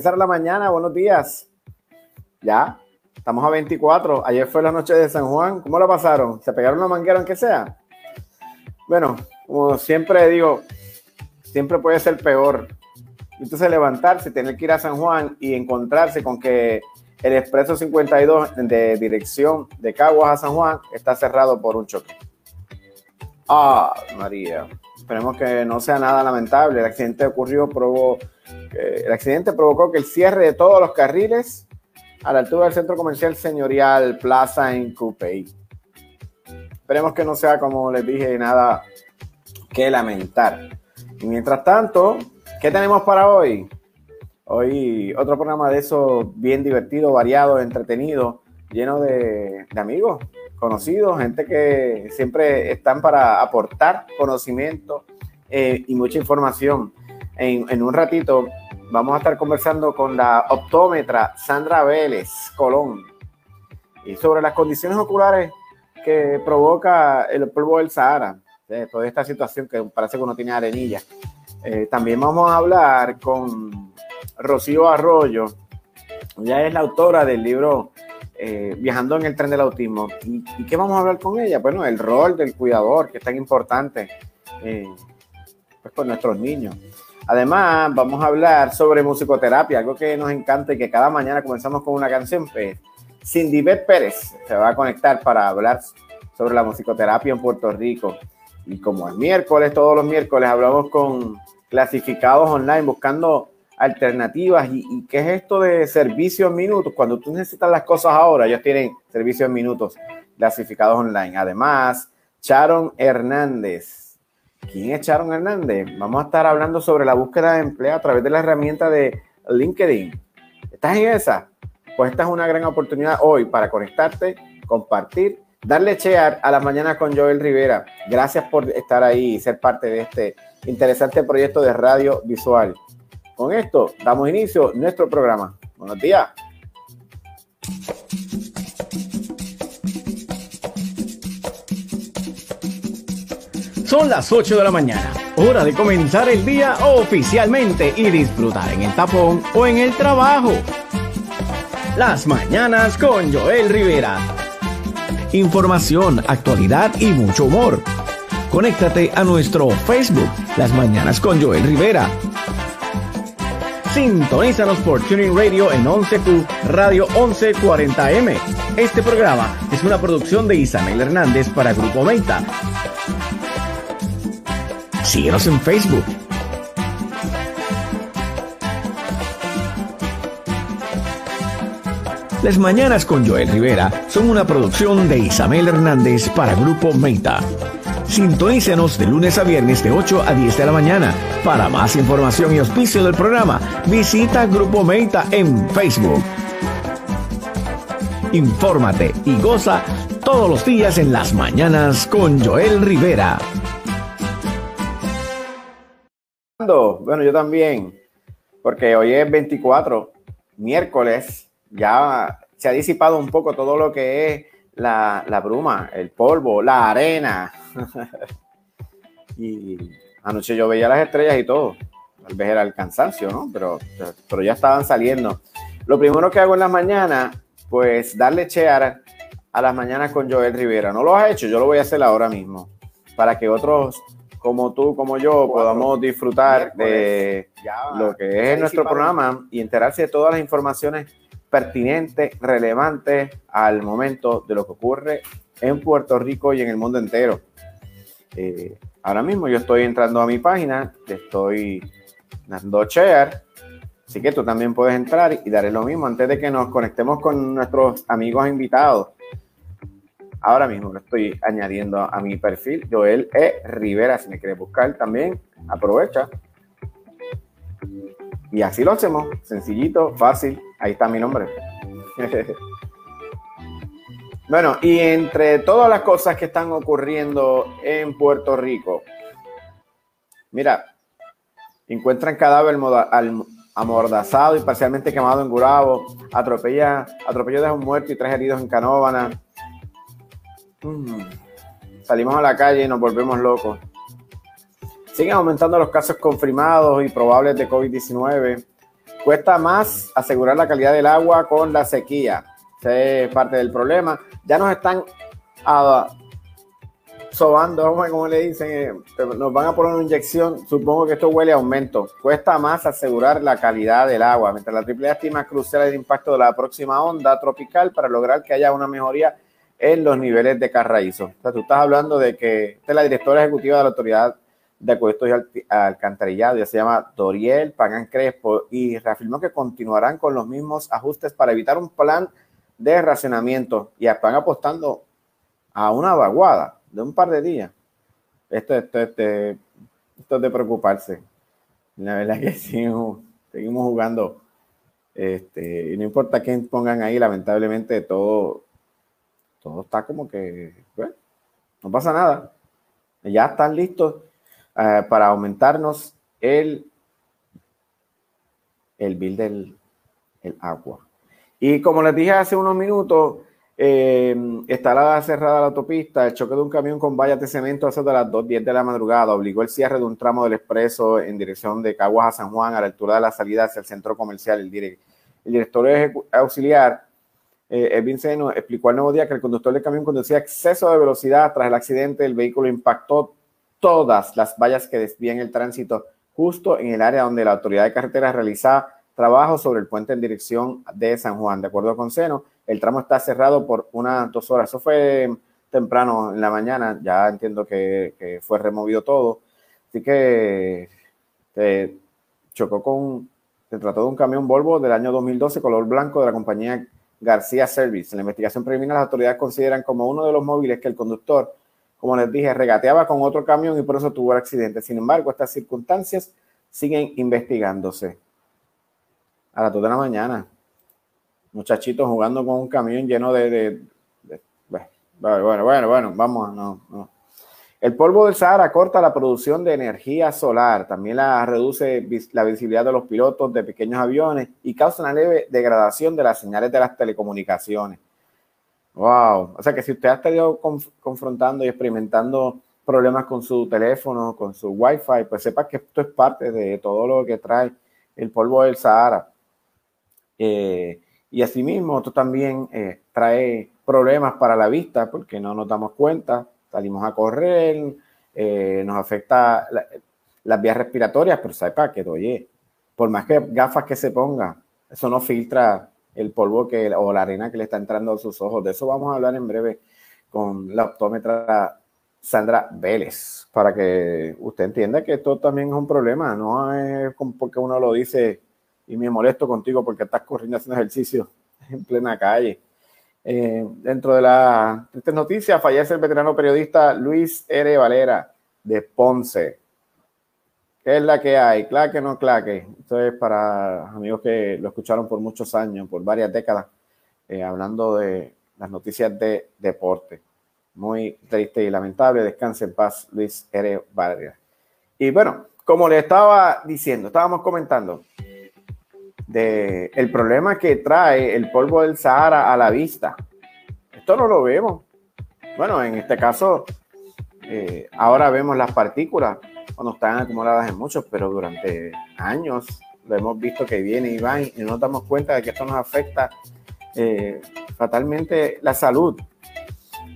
comenzar la mañana, buenos días. Ya, estamos a 24. Ayer fue la noche de San Juan. ¿Cómo la pasaron? ¿Se pegaron la manguera aunque sea? Bueno, como siempre digo, siempre puede ser peor. Entonces levantarse, tener que ir a San Juan y encontrarse con que el expreso 52 de dirección de Caguas a San Juan está cerrado por un choque. Ah, María. Esperemos que no sea nada lamentable. El accidente ocurrió, probó, el accidente provocó que el cierre de todos los carriles a la altura del centro comercial señorial Plaza en Coupey. Esperemos que no sea, como les dije, nada que lamentar. Y mientras tanto, ¿qué tenemos para hoy? Hoy otro programa de eso bien divertido, variado, entretenido, lleno de, amigos, conocidos, gente que siempre están para aportar conocimiento eh, y mucha información. En, un ratito vamos a estar conversando con la optómetra Sandra Vélez Colón y sobre las condiciones oculares que provoca el polvo del Sahara, de toda esta situación que parece que uno tiene arenilla. Eh, también vamos a hablar con Rocío Arroyo, ella es la autora del libro eh, Viajando en el tren del autismo. ¿Y, ¿Y, qué vamos a hablar con ella? Bueno, el rol del cuidador, que es tan importante eh, pues con nuestros niños. Además, vamos a hablar sobre musicoterapia, algo que nos encanta y que cada mañana comenzamos con una canción. Pues, Cindy Beth Pérez se va a conectar para hablar sobre la musicoterapia en Puerto Rico. Y como el miércoles, todos los miércoles, hablamos con clasificados online buscando alternativas. ¿Y, y qué es esto de servicio en minutos? Cuando tú necesitas las cosas ahora, ellos tienen servicio en minutos clasificados online. Además, Sharon Hernández. ¿Quién es Sharon Hernández? Vamos a estar hablando sobre la búsqueda de empleo a través de la herramienta de LinkedIn. ¿Estás en esa? Pues esta es una gran oportunidad hoy para conectarte, compartir, darle share a las mañanas con Joel Rivera. Gracias por estar ahí y ser parte de este interesante proyecto de radio visual. Con esto damos inicio a nuestro programa. Buenos días. Son las 8 de la mañana, hora de comenzar el día oficialmente y disfrutar en el tapón o en el trabajo. Las mañanas con Joel Rivera. Información, actualidad y mucho humor. Conéctate a nuestro Facebook, Las Mañanas con Joel Rivera. Sintonízanos por Tuning Radio en 11Q Radio 1140M. Este programa es una producción de Isabel Hernández para Grupo Meta. Síguenos en Facebook. Las Mañanas con Joel Rivera son una producción de Isabel Hernández para Grupo Meta. Sintonícenos de lunes a viernes de 8 a 10 de la mañana. Para más información y auspicio del programa, visita Grupo Meta en Facebook. Infórmate y goza todos los días en las mañanas con Joel Rivera. Bueno, yo también, porque hoy es 24, miércoles, ya se ha disipado un poco todo lo que es la, la bruma, el polvo, la arena. y anoche yo veía las estrellas y todo. Tal vez era el cansancio, ¿no? Pero, pero ya estaban saliendo. Lo primero que hago en las mañanas, pues darle chear a las mañanas con Joel Rivera. No lo has hecho, yo lo voy a hacer ahora mismo. Para que otros como tú, como yo, podamos disfrutar de lo que es nuestro programa y enterarse de todas las informaciones pertinentes, relevantes al momento de lo que ocurre en Puerto Rico y en el mundo entero. Eh, ahora mismo yo estoy entrando a mi página, te estoy dando share, así que tú también puedes entrar y darle lo mismo antes de que nos conectemos con nuestros amigos invitados. Ahora mismo lo estoy añadiendo a mi perfil, Joel E. Rivera, si me quieres buscar también, aprovecha. Y así lo hacemos, sencillito, fácil, ahí está mi nombre. bueno, y entre todas las cosas que están ocurriendo en Puerto Rico, mira, encuentran cadáver amordazado y parcialmente quemado en Gurabo, atropella, atropello de un muerto y tres heridos en Canóvana. Salimos a la calle y nos volvemos locos. Siguen aumentando los casos confirmados y probables de COVID-19. Cuesta más asegurar la calidad del agua con la sequía. Ese es parte del problema. Ya nos están uh, sobando, como le dicen, eh, nos van a poner una inyección. Supongo que esto huele a aumento. Cuesta más asegurar la calidad del agua. Mientras la triple estima crucial el impacto de la próxima onda tropical para lograr que haya una mejoría en los niveles de carraízo. O sea, tú estás hablando de que es la directora ejecutiva de la Autoridad de Acuestos y Alcantarillado, ya se llama Doriel Pagan Crespo, y reafirmó que continuarán con los mismos ajustes para evitar un plan de racionamiento y están apostando a una vaguada de un par de días. Esto, esto, este, esto es de preocuparse. La verdad que seguimos, seguimos jugando. Este, y no importa quién pongan ahí, lamentablemente todo, todo está como que, no pasa nada. Ya están listos eh, para aumentarnos el, el bill del el agua. Y como les dije hace unos minutos, eh, estará cerrada la autopista. El choque de un camión con vallas de cemento a de las 2.10 de la madrugada obligó el cierre de un tramo del expreso en dirección de Caguas a San Juan a la altura de la salida hacia el centro comercial. El, el director auxiliar eh, Edwin Seno explicó al nuevo día que el conductor del camión conducía exceso de velocidad. Tras el accidente, el vehículo impactó todas las vallas que desvían el tránsito justo en el área donde la autoridad de carreteras realizaba trabajo sobre el puente en dirección de San Juan. De acuerdo con Seno, el tramo está cerrado por unas dos horas. Eso fue temprano en la mañana, ya entiendo que, fue removido todo. Así que se chocó con, se trató de un camión Volvo del año 2012 color blanco de la compañía García Service. En la investigación preliminar, las autoridades consideran como uno de los móviles que el conductor, como les dije, regateaba con otro camión y por eso tuvo el accidente. Sin embargo, estas circunstancias siguen investigándose. A las 2 de la mañana, muchachitos jugando con un camión lleno de. bueno, bueno, bueno, bueno, vamos, no, no. El polvo del Sahara corta la producción de energía solar, también la reduce la visibilidad de los pilotos de pequeños aviones y causa una leve degradación de las señales de las telecomunicaciones. Wow, o sea que si usted ha estado confrontando y experimentando problemas con su teléfono, con su Wi-Fi, pues sepa que esto es parte de todo lo que trae el polvo del Sahara. Eh, y asimismo, esto también eh, trae problemas para la vista porque no nos damos cuenta salimos a correr, eh, nos afecta las vías respiratorias, pero sepa que, oye, por más que gafas que se ponga, eso no filtra el polvo que, o la arena que le está entrando a sus ojos. De eso vamos a hablar en breve con la optómetra Sandra Vélez, para que usted entienda que esto también es un problema, no es porque uno lo dice y me molesto contigo porque estás corriendo haciendo ejercicio en plena calle. Eh, dentro de la esta noticia, fallece el veterano periodista Luis R. Valera de Ponce. ¿Qué es la que hay? ¿Claque no claque? Esto es para amigos que lo escucharon por muchos años, por varias décadas, eh, hablando de las noticias de deporte. Muy triste y lamentable. Descanse en paz, Luis R. Valera. Y bueno, como le estaba diciendo, estábamos comentando de el problema que trae el polvo del Sahara a la vista. Esto no lo vemos. Bueno, en este caso, eh, ahora vemos las partículas cuando están acumuladas en muchos, pero durante años lo hemos visto que viene y va y no nos damos cuenta de que esto nos afecta eh, fatalmente la salud.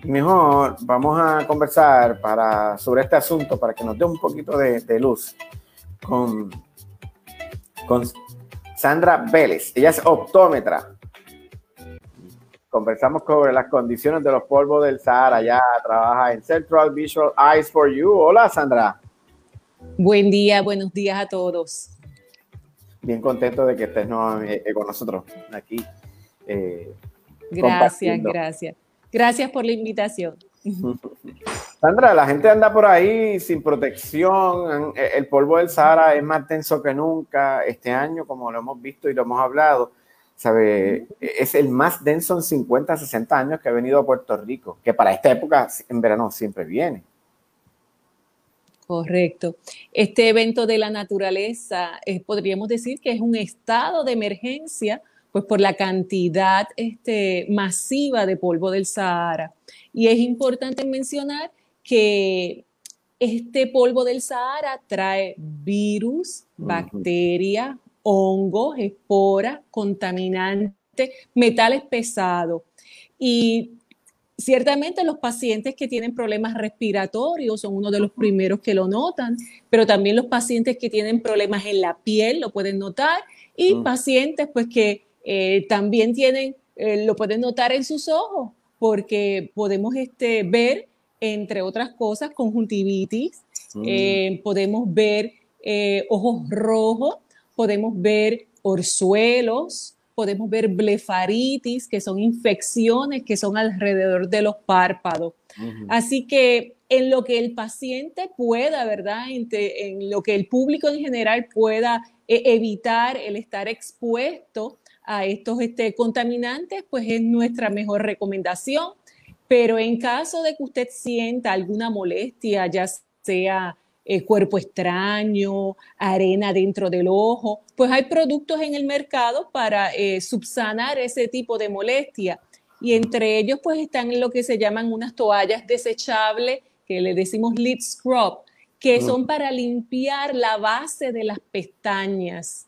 Mejor vamos a conversar para, sobre este asunto para que nos dé un poquito de, de luz con, con Sandra Vélez. Ella es optómetra. Conversamos sobre las condiciones de los polvos del Sahara. Ya trabaja en Central Visual Eyes for You. Hola, Sandra. Buen día, buenos días a todos. Bien contento de que estés eh, con nosotros aquí. Eh, gracias, gracias. Gracias por la invitación. Sandra, la gente anda por ahí sin protección. El polvo del Sahara es más denso que nunca. Este año, como lo hemos visto y lo hemos hablado, ¿sabe? es el más denso en 50, 60 años que ha venido a Puerto Rico, que para esta época en verano siempre viene. Correcto. Este evento de la naturaleza, eh, podríamos decir que es un estado de emergencia, pues por la cantidad este, masiva de polvo del Sahara. Y es importante mencionar que este polvo del Sahara trae virus, bacterias, hongos, esporas, contaminantes, metales pesados. Y Ciertamente los pacientes que tienen problemas respiratorios son uno de los primeros que lo notan, pero también los pacientes que tienen problemas en la piel lo pueden notar y pacientes pues que eh, también tienen, eh, lo pueden notar en sus ojos porque podemos este, ver, entre otras cosas, conjuntivitis, mm. eh, podemos ver ojos rojos, podemos ver orzuelos, podemos ver blefaritis, que son infecciones que son alrededor de los párpados. Así que en lo que el paciente pueda, ¿verdad? En, lo que el público en general pueda eh, evitar el estar expuesto a estos este, contaminantes, pues es nuestra mejor recomendación. Pero en caso de que usted sienta alguna molestia, ya sea eh, cuerpo extraño, arena dentro del ojo, pues hay productos en el mercado para eh, subsanar ese tipo de molestia. Y entre ellos pues están lo que se llaman unas toallas desechables, que le decimos lip scrub, que son para limpiar la base de las pestañas.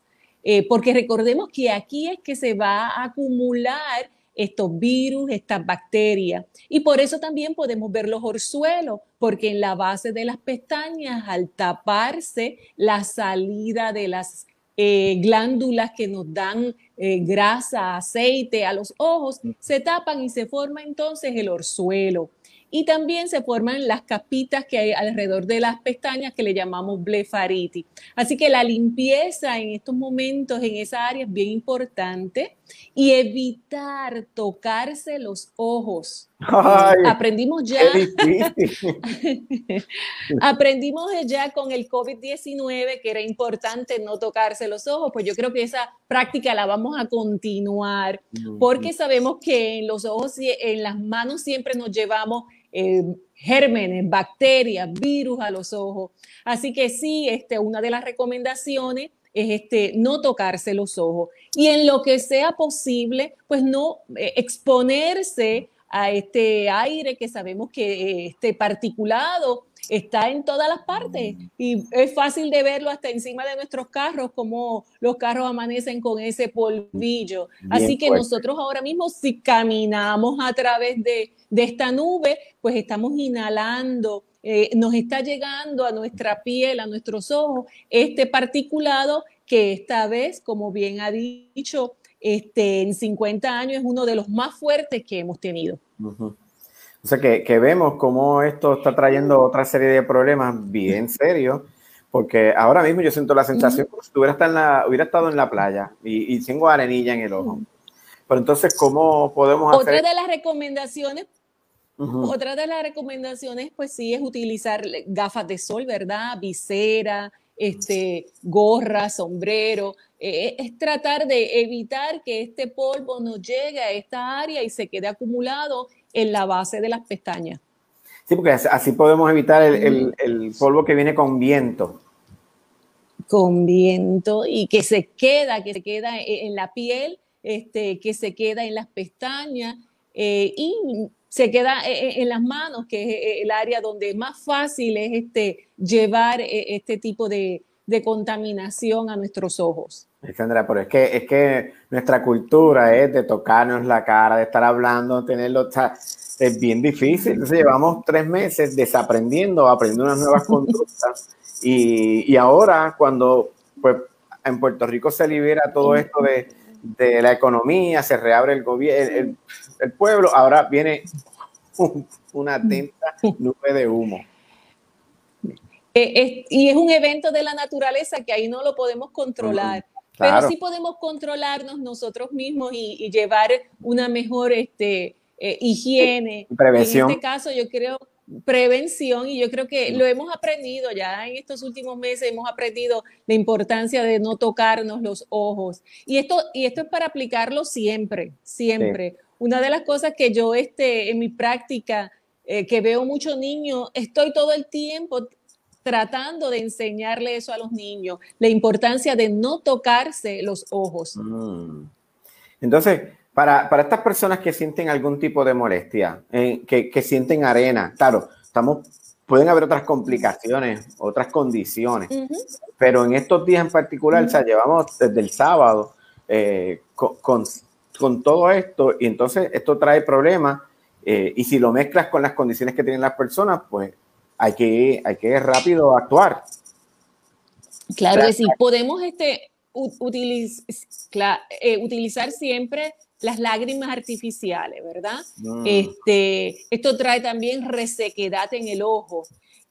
Eh, porque recordemos que aquí es que se va a acumular estos virus, estas bacterias. Y por eso también podemos ver los orzuelos, porque en la base de las pestañas, al taparse la salida de las eh, glándulas que nos dan eh, grasa, aceite a los ojos, se tapan y se forma entonces el orzuelo. Y también se forman las capitas que hay alrededor de las pestañas que le llamamos blefaritis. Así que la limpieza en estos momentos en esa área es bien importante y evitar tocarse los ojos. aprendimos ya. aprendimos ya con el COVID-19 que era importante no tocarse los ojos, pues yo creo que esa práctica la vamos a continuar porque sabemos que en los ojos, en las manos siempre nos llevamos eh, gérmenes, bacterias, virus a los ojos. Así que sí, este, una de las recomendaciones es este, no tocarse los ojos y en lo que sea posible, pues no eh, exponerse a este aire que sabemos que eh, este particulado está en todas las partes y es fácil de verlo hasta encima de nuestros carros, como los carros amanecen con ese polvillo. Así que nosotros ahora mismo si caminamos a través de, esta nube, pues estamos inhalando, eh, nos está llegando a nuestra piel, a nuestros ojos, este particulado que esta vez, como bien ha dicho, este, en 50 años es uno de los más fuertes que hemos tenido. Ujú. O sea que, que vemos cómo esto está trayendo otra serie de problemas bien serios, porque ahora mismo yo siento la sensación como si hubiera estado en la, hubiera estado en la playa y, y tengo arenilla en el ojo. Pero entonces, ¿cómo podemos Otra hacer? de las recomendaciones Ujú. Otra de las recomendaciones, pues sí, es utilizar gafas de sol, ¿verdad? Visera, este, gorra, sombrero. Eh, es tratar de evitar que este polvo nos llegue a esta área y se quede acumulado en la base de las pestañas. Sí, porque así- podemos evitar el, el- el polvo que viene con viento. Con viento y que se queda, que se queda e- en la piel, este, que se queda en las pestañas eh, y se queda eh, eh, en las manos, que es el área donde más fácil es este, llevar este tipo de, de contaminación a nuestros ojos. Alexandra, pero es que, es que nuestra cultura es de tocarnos la cara, de estar hablando, tenerlo, o sea, es bien difícil. Entonces llevamos tres meses desaprendiendo, aprendiendo unas nuevas conductas y, y ahora cuando pues en Puerto Rico se libera todo esto de, de la economía, se reabre el gobierno, el, el pueblo, ahora viene un- una atenta nube de humo. Eh, es- y es un evento de la naturaleza que ahí no lo podemos controlar. Claro. Pero sí podemos controlarnos nosotros mismos y, y llevar una mejor este, eh, higiene. Prevención. En este caso, yo creo prevención y yo creo que lo hemos aprendido ya en estos últimos meses, hemos aprendido la importancia de no tocarnos los ojos. Y esto, y esto es para aplicarlo siempre, siempre. Una de las cosas que yo este, en mi práctica, eh, que veo muchos niños, estoy todo el tiempo tratando de enseñarle eso a los niños, la importancia de no tocarse los ojos. Mm. Entonces, para, para estas personas que sienten algún tipo de molestia, eh, que, que sienten arena, claro, estamos, pueden haber otras complicaciones, otras condiciones, pero en estos días en particular, o sea, llevamos desde el sábado eh, con, con- con todo esto y entonces esto trae problemas eh, y si lo mezclas con las condiciones que tienen las personas, pues hay que, hay que rápido actuar. Claro que sí. Podemos este, utiliz- eh, utilizar siempre las lágrimas artificiales, ¿verdad? Mm. Este, esto trae también resequedad en el ojo.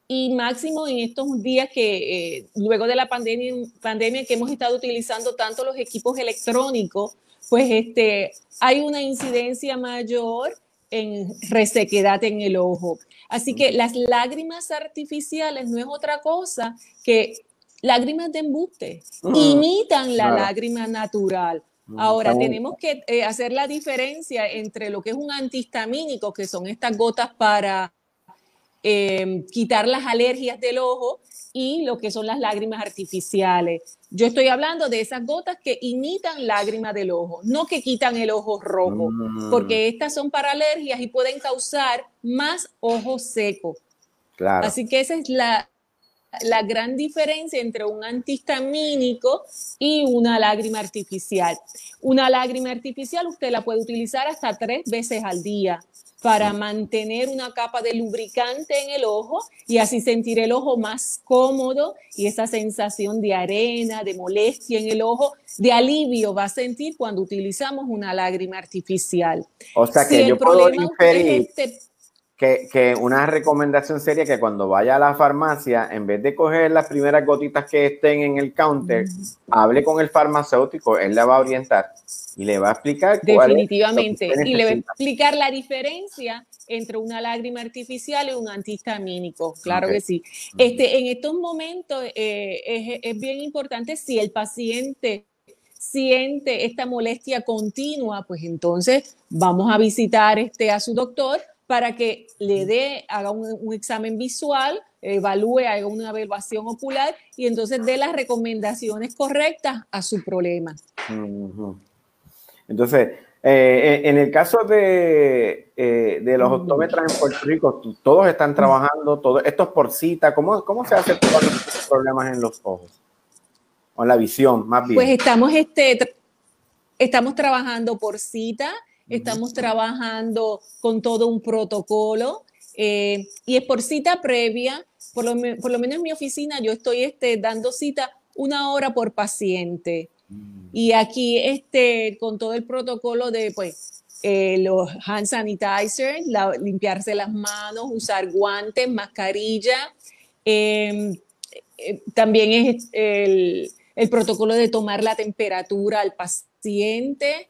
Y máximo en estos días que eh, luego de la pandemia, pandemia que hemos estado utilizando tanto los equipos electrónicos, pues este, hay una incidencia mayor en resequedad en el ojo. Así que las lágrimas artificiales no es otra cosa que lágrimas de embuste, Mm, imitan la lágrima natural. Mm, Ahora, tenemos que eh, hacer la diferencia entre lo que es un antihistamínico, que son estas gotas para eh, quitar las alergias del ojo, y lo que son las lágrimas artificiales. Yo estoy hablando de esas gotas que imitan lágrimas del ojo, no que quitan el ojo rojo, Mm, porque estas son para alergias y pueden causar más ojo seco. claro. Así que esa es la, la gran diferencia entre un antihistamínico y una lágrima artificial. Una lágrima artificial usted la puede utilizar hasta tres veces al día para mantener una capa de lubricante en el ojo y así sentir el ojo más cómodo y esa sensación de arena, de molestia en el ojo, de alivio va a sentir cuando utilizamos una lágrima artificial. O sea que Si el yo puedo problema usted es inferir este- que, que una recomendación sería que cuando vaya a la farmacia, en vez de coger las primeras gotitas que estén en el counter, hable con el farmacéutico, él le va a orientar y le va a explicar cuál es Definitivamente. usted Y le va a explicar la diferencia entre una lágrima artificial y un antihistamínico. Claro que sí. Este, en estos momentos eh, es, es bien importante si el paciente siente esta molestia continua, pues entonces vamos a visitar este, a su doctor para que le dé, haga un, un examen visual, evalúe, haga una evaluación ocular y entonces dé las recomendaciones correctas a su problema. Entonces, eh, en el caso de, eh, de los optómetras en Puerto Rico, todos están trabajando, todo, esto es por cita, ¿cómo, cómo se hace cuando hay problemas en los ojos? O en la visión, más bien. Pues estamos, este, estamos trabajando por cita, estamos trabajando con todo un protocolo eh, y es por cita previa. Por lo, por lo menos en mi oficina yo estoy este, dando cita una hora por paciente. Mm. Y aquí, este, con todo el protocolo de, pues, eh, los hand sanitizer, la- limpiarse las manos, usar guantes, mascarilla. eh, eh, también es el, el protocolo de tomar la temperatura al paciente.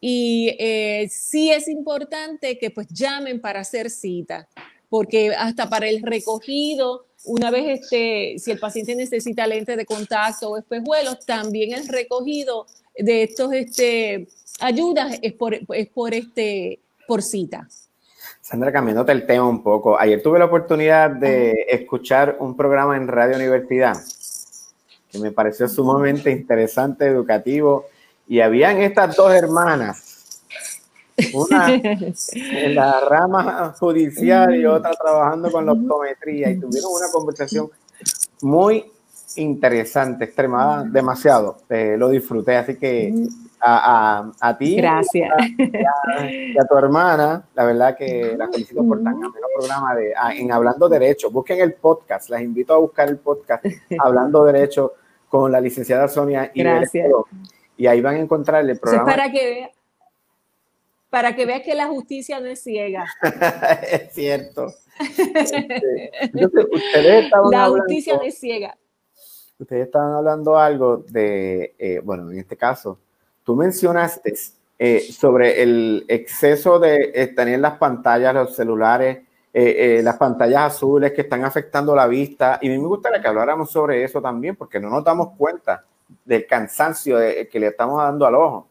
Y eh, sí es importante que pues llamen para hacer cita, porque hasta para el recogido, una vez este, si el paciente necesita lentes de contacto o espejuelos, también el recogido de estos este, ayudas es por, es por, este, por cita. Sandra, cambiándote el tema un poco. Ayer tuve la oportunidad de escuchar un programa en Radio Universidad que me pareció sumamente interesante, educativo, y habían estas dos hermanas, una en la rama judicial y otra trabajando con la optometría, y tuvieron una conversación muy interesante, extremada, demasiado. Eh, lo disfruté, así que a, a, a ti Gracias. y a, y a tu hermana, la verdad que las felicito por tan ameno programa de ah, en Hablando Derecho. Busquen el podcast, las invito a buscar el podcast Hablando Derecho con la licenciada Sonia y Gracias. Y ahí van a encontrar el programa. para que vea, para que veas que la justicia no es ciega. es cierto. Este, entonces, ustedes estaban La hablando- justicia no es ciega. ustedes estaban hablando algo de, eh, bueno, en este caso, tú mencionaste eh, sobre el exceso de eh, tener las pantallas, los celulares, eh, eh, las pantallas azules que están afectando la vista. Y a mí me gustaría que habláramos sobre eso también, porque no nos damos cuenta del cansancio de- que le estamos dando al ojo.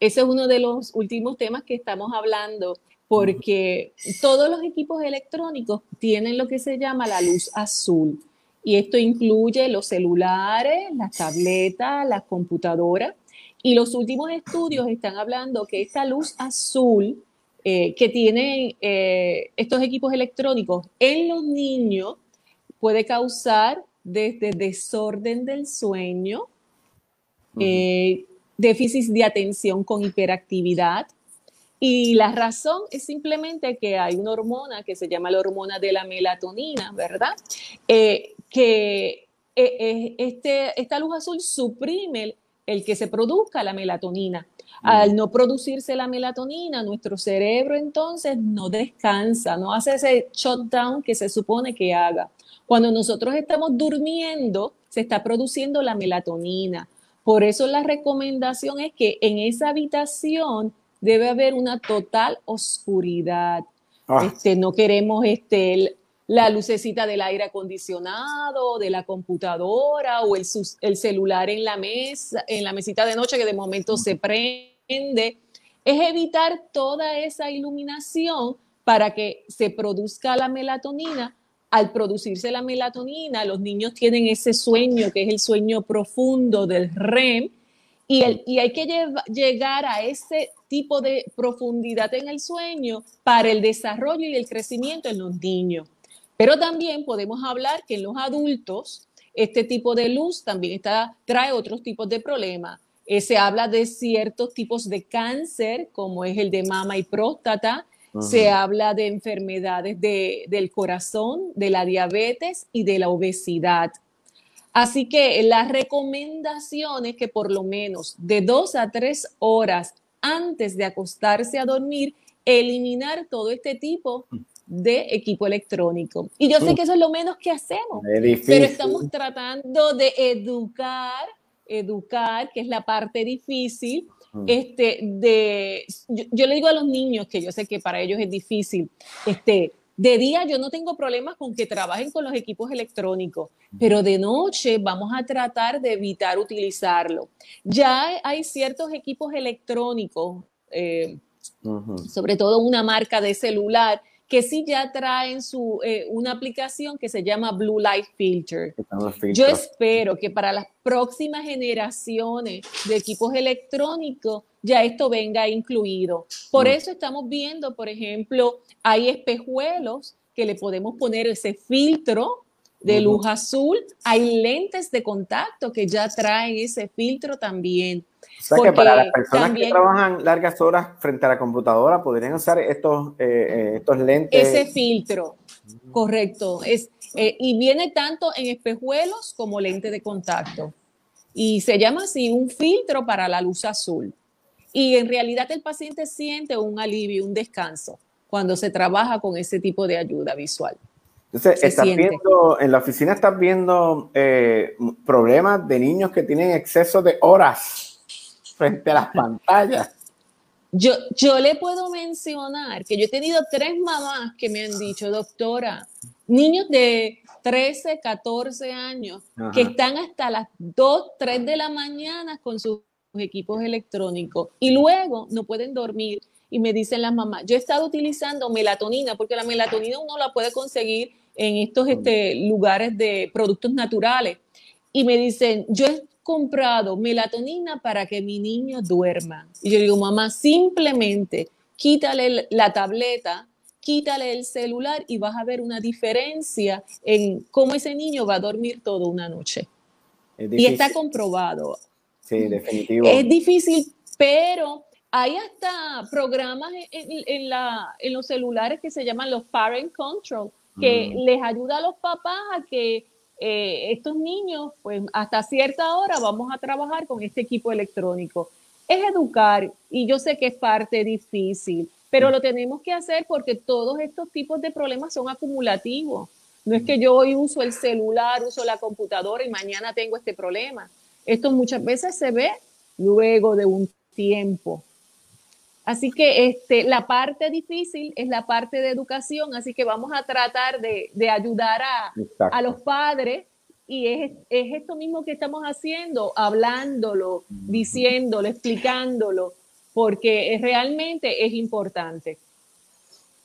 Ese es uno de los últimos temas que estamos hablando, porque todos los equipos electrónicos tienen lo que se llama la luz azul. Y esto incluye los celulares, las tabletas, las computadoras. Y los últimos estudios están hablando que esta luz azul eh, que tienen eh, estos equipos electrónicos en los niños puede causar desde desorden del sueño, eh, déficit de atención con hiperactividad. Y la razón es simplemente que hay una hormona que se llama la hormona de la melatonina, ¿verdad? Eh, que eh, este, esta luz azul suprime el, el que se produzca la melatonina. Al no producirse la melatonina, nuestro cerebro entonces no descansa, no hace ese shutdown que se supone que haga. Cuando nosotros estamos durmiendo, se está produciendo la melatonina. Por eso la recomendación es que en esa habitación debe haber una total oscuridad. Ah. Este, no queremos este, la lucecita del aire acondicionado, de la computadora o el, el celular en la mesa, en la mesita de noche que de momento se prende. Es evitar toda esa iluminación para que se produzca la melatonina. Al producirse la melatonina, los niños tienen ese sueño que es el sueño profundo del REM y, el- y hay que llegar a ese tipo de profundidad en el sueño para el desarrollo y el crecimiento en los niños. Pero también podemos hablar que en los adultos este tipo de luz también está, trae otros tipos de problemas. Eh, se habla de ciertos tipos de cáncer, como es el de mama y próstata. Se habla de enfermedades de- del corazón, de la diabetes y de la obesidad. Así que la recomendación es que por lo menos de dos a tres horas antes de acostarse a dormir, eliminar todo este tipo de equipo electrónico. Y yo sé que eso es lo menos que hacemos, Es pero estamos tratando de educar, educar, que es la parte difícil, Mm. este, de, yo, yo le digo a los niños, que yo sé que para ellos es difícil, este, de día yo no tengo problemas con que trabajen con los equipos electrónicos, pero de noche vamos a tratar de evitar utilizarlo. Ya hay ciertos equipos electrónicos, eh, sobre todo una marca de celular, que sí ya traen su, eh, una aplicación que se llama Blue Light Filter. Yo espero que para las próximas generaciones de equipos electrónicos ya esto venga incluido. Por Mm. eso estamos viendo, por ejemplo, hay espejuelos que le podemos poner ese filtro de luz azul. Hay lentes de contacto que ya traen ese filtro también. O sea que para las personas también- que trabajan largas horas frente a la computadora podrían usar estos, eh, eh, estos lentes. Ese filtro. Correcto. Es, eh, y viene tanto en espejuelos como lente de contacto. Y se llama así un filtro para la luz azul. Y en realidad el paciente siente un alivio, un descanso cuando se trabaja con ese tipo de ayuda visual. Entonces, Se estás siente. viendo, en la oficina estás viendo eh, problemas de niños que tienen exceso de horas frente a las pantallas. Yo, yo le puedo mencionar que yo he tenido tres mamás que me han dicho, doctora, niños de 13, 14 años Ajá. que están hasta las 2, 3 de la mañana con sus equipos electrónicos y luego no pueden dormir y me dicen las mamás, yo he estado utilizando melatonina porque la melatonina uno la puede conseguir en estos este, lugares de productos naturales y me dicen, yo he comprado melatonina para que mi niño duerma. Y yo digo, mamá, simplemente quítale la tableta, quítale el celular y vas a ver una diferencia en cómo ese niño va a dormir toda una noche. Es Y está comprobado. Sí, definitivo. Es difícil, pero hay hasta programas en, en- en la, en los celulares que se llaman los parent control, que Mm. les ayuda a los papás a que eh, estos niños, pues hasta cierta hora vamos a trabajar con este equipo electrónico. Es educar, y yo sé que es parte difícil, pero lo tenemos que hacer porque todos estos tipos de problemas son acumulativos. No es que yo hoy uso el celular, uso la computadora y mañana tengo este problema. Esto muchas veces se ve luego de un tiempo. Así que este, la parte difícil es la parte de educación, así que vamos a tratar de, de ayudar a, a los padres y es, es esto mismo que estamos haciendo, hablándolo, diciéndolo, explicándolo, porque es- realmente es importante.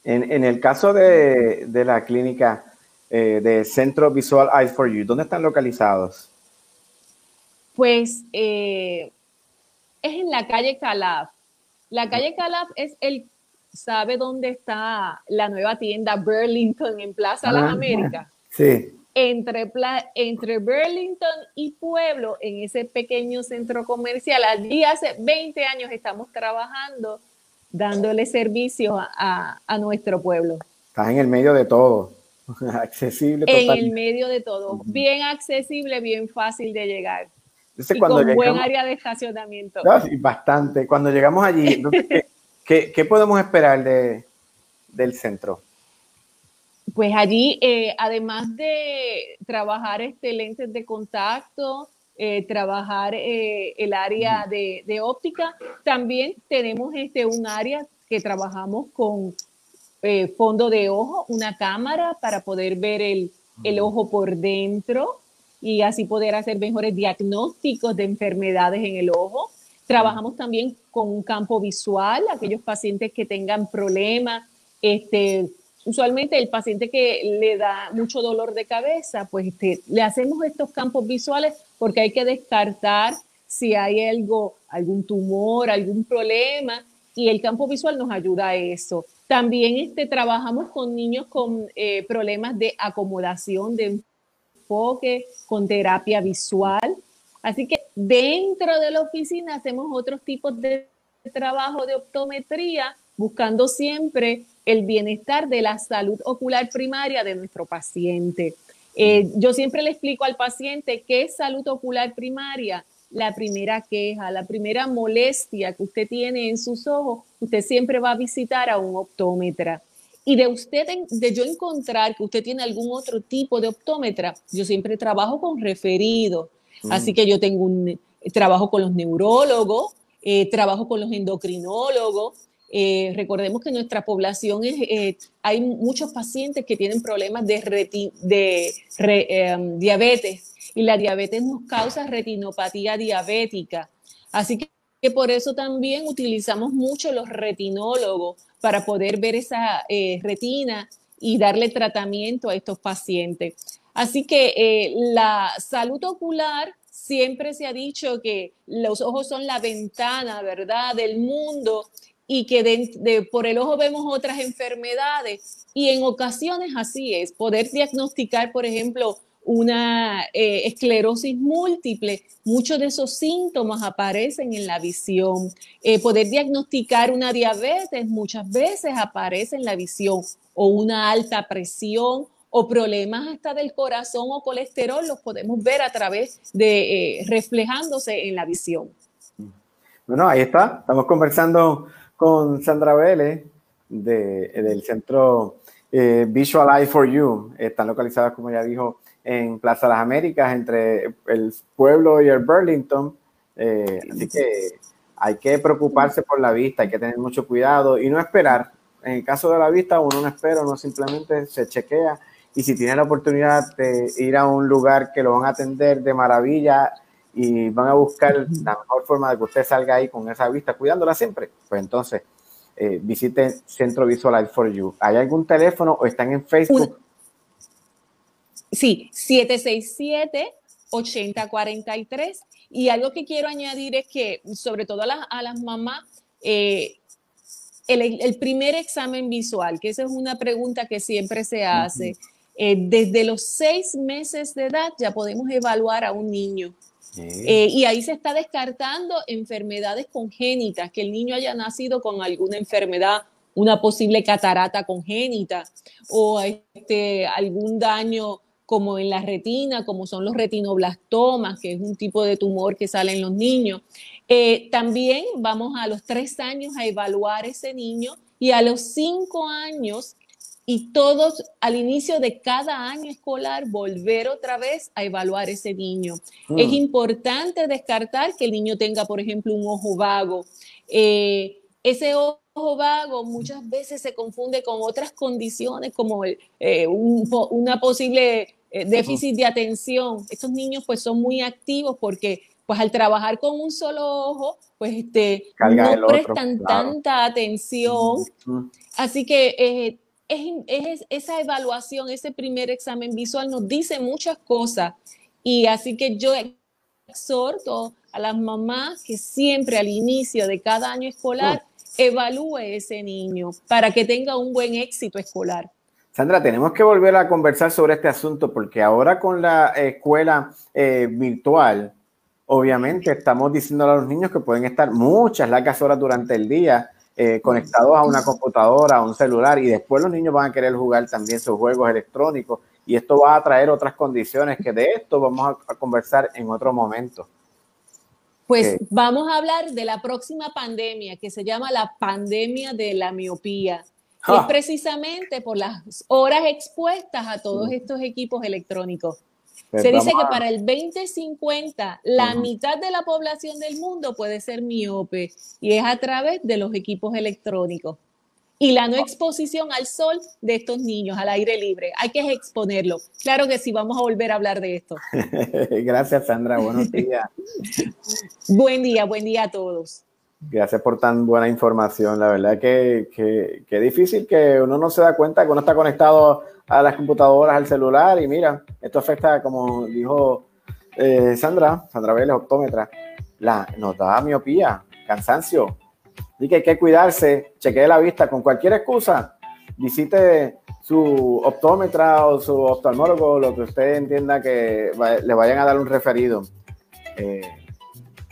En, en el caso de, de la clínica eh, de Centro Visual Eyes for You, ¿dónde están localizados? Pues eh, es en la calle Calaf. La calle Calaf es el, ¿sabe dónde está la nueva tienda Burlington en Plaza Las Ah, Américas? Sí. Entre, entre Burlington y Pueblo, en ese pequeño centro comercial, allí hace 20 años estamos trabajando dándole servicio a, a- a nuestro pueblo. Estás en el medio de todo. Accesible En el medio de todo, bien accesible, bien fácil de llegar Entonces, y cuando con buen llegamos, área de estacionamiento. Bastante. Cuando llegamos allí, entonces, ¿qué, qué, qué podemos esperar de, del centro? Pues allí, eh, además de trabajar este, lentes de contacto, eh, trabajar eh, el área de, de óptica, también tenemos este, un área que trabajamos con fondo de ojo, una cámara para poder ver el, el ojo por dentro y así poder hacer mejores diagnósticos de enfermedades en el ojo. Trabajamos también con un campo visual, aquellos pacientes que tengan problemas, este, usualmente el paciente que le da mucho dolor de cabeza, pues este, le hacemos estos campos visuales porque hay que descartar si hay algo, algún tumor, algún problema, y el campo visual nos ayuda a eso. También este, trabajamos con niños con eh, problemas de acomodación, de enfoque, con terapia visual. Así que dentro de la oficina hacemos otros tipos de trabajo de optometría, buscando siempre el bienestar de la salud ocular primaria de nuestro paciente. Eh, yo siempre le explico al paciente qué es salud ocular primaria. La primera queja, la primera molestia que usted tiene en sus ojos, usted siempre va a visitar a un optómetra. Y de usted, de yo encontrar que usted tiene algún otro tipo de optómetra, yo siempre trabajo con referidos. Así que yo tengo un trabajo con los neurólogos, eh, trabajo con los endocrinólogos. Eh, recordemos que en nuestra población es, eh, hay muchos pacientes que tienen problemas de, reti- de re- eh, diabetes y la diabetes nos causa retinopatía diabética. Así que, que por eso también utilizamos mucho los retinólogos para poder ver esa eh, retina y darle tratamiento a estos pacientes. Así que eh, la salud ocular siempre se ha dicho que los ojos son la ventana, ¿verdad?, del mundo y que por el ojo vemos otras enfermedades. Y en ocasiones así es, poder diagnosticar, por ejemplo, una eh, esclerosis múltiple, muchos de esos síntomas aparecen en la visión. Eh, poder diagnosticar una diabetes muchas veces aparece en la visión o una alta presión o problemas hasta del corazón o colesterol los podemos ver a través de eh, reflejándose en la visión. Bueno, ahí está. Estamos conversando con Sandra Vélez de, del centro eh, Visual Eye for You. Están localizadas, como ya dijo, en Plaza Las Américas, entre el pueblo y el Burlington. Eh, así que hay que preocuparse por la vista, hay que tener mucho cuidado y no esperar. En el caso de la vista, uno no espera, uno simplemente se chequea y si tiene la oportunidad de ir a un lugar que lo van a atender de maravilla y van a buscar la mejor forma de que usted salga ahí con esa vista, cuidándola siempre, pues entonces eh, visite Centro Visual Eye for You. ¿Hay algún teléfono o están en Facebook? Sí, 767-8043. Y algo que quiero añadir es que, sobre todo a, las mamás, eh, el, primer examen visual, que esa es una pregunta que siempre se hace, eh, desde los seis meses de edad ya podemos evaluar a un niño. Eh, y ahí se está descartando enfermedades congénitas, que el niño haya nacido con alguna enfermedad, una posible catarata congénita o este, algún daño como en la retina, como son los retinoblastomas, que es un tipo de tumor que sale en los niños. Eh, también vamos a los tres años a evaluar ese niño y a los cinco años y todos al inicio de cada año escolar volver otra vez a evaluar ese niño. Mm. Es importante descartar que el niño tenga, por ejemplo, un ojo vago. Eh, ese ojo vago muchas veces se confunde con otras condiciones como eh, una posible eh, déficit de atención. Estos niños pues son muy activos porque pues al trabajar con un solo ojo, pues este, no prestan tanta atención. Así que es, esa evaluación, ese primer examen visual nos dice muchas cosas. Y así que yo exhorto a las mamás que siempre al inicio de cada año escolar evalúe ese niño para que tenga un buen éxito escolar. Sandra, tenemos que volver a conversar sobre este asunto porque ahora con la escuela eh, virtual, obviamente estamos diciendo a los niños que pueden estar muchas largas horas durante el día eh, conectados a una computadora, a un celular, y después los niños van a querer jugar también sus juegos electrónicos, y esto va a traer otras condiciones que de esto vamos a, conversar en otro momento. Pues vamos a hablar de la próxima pandemia que se llama la pandemia de la miopía. Y es ah. precisamente por las horas expuestas a todos estos equipos electrónicos. Pues Se dice que para el 2050 la mitad de la población del mundo puede ser miope y es a través de los equipos electrónicos. Y la no exposición al sol de estos niños al aire libre. Hay que exponerlo. Claro que sí, vamos a volver a hablar de esto. Gracias, Sandra. Buenos días. buen día, buen día a todos. Gracias por tan buena información. La verdad que, que, difícil que uno no se da cuenta que uno está conectado a las computadoras, al celular y mira, esto afecta, como dijo eh, Sandra, Sandra Vélez, optómetra, la, nos da miopía, cansancio. Así que hay que cuidarse, chequee la vista con cualquier excusa. Visite su optómetra o su oftalmólogo, lo que usted entienda que le vayan a dar un referido. Eh,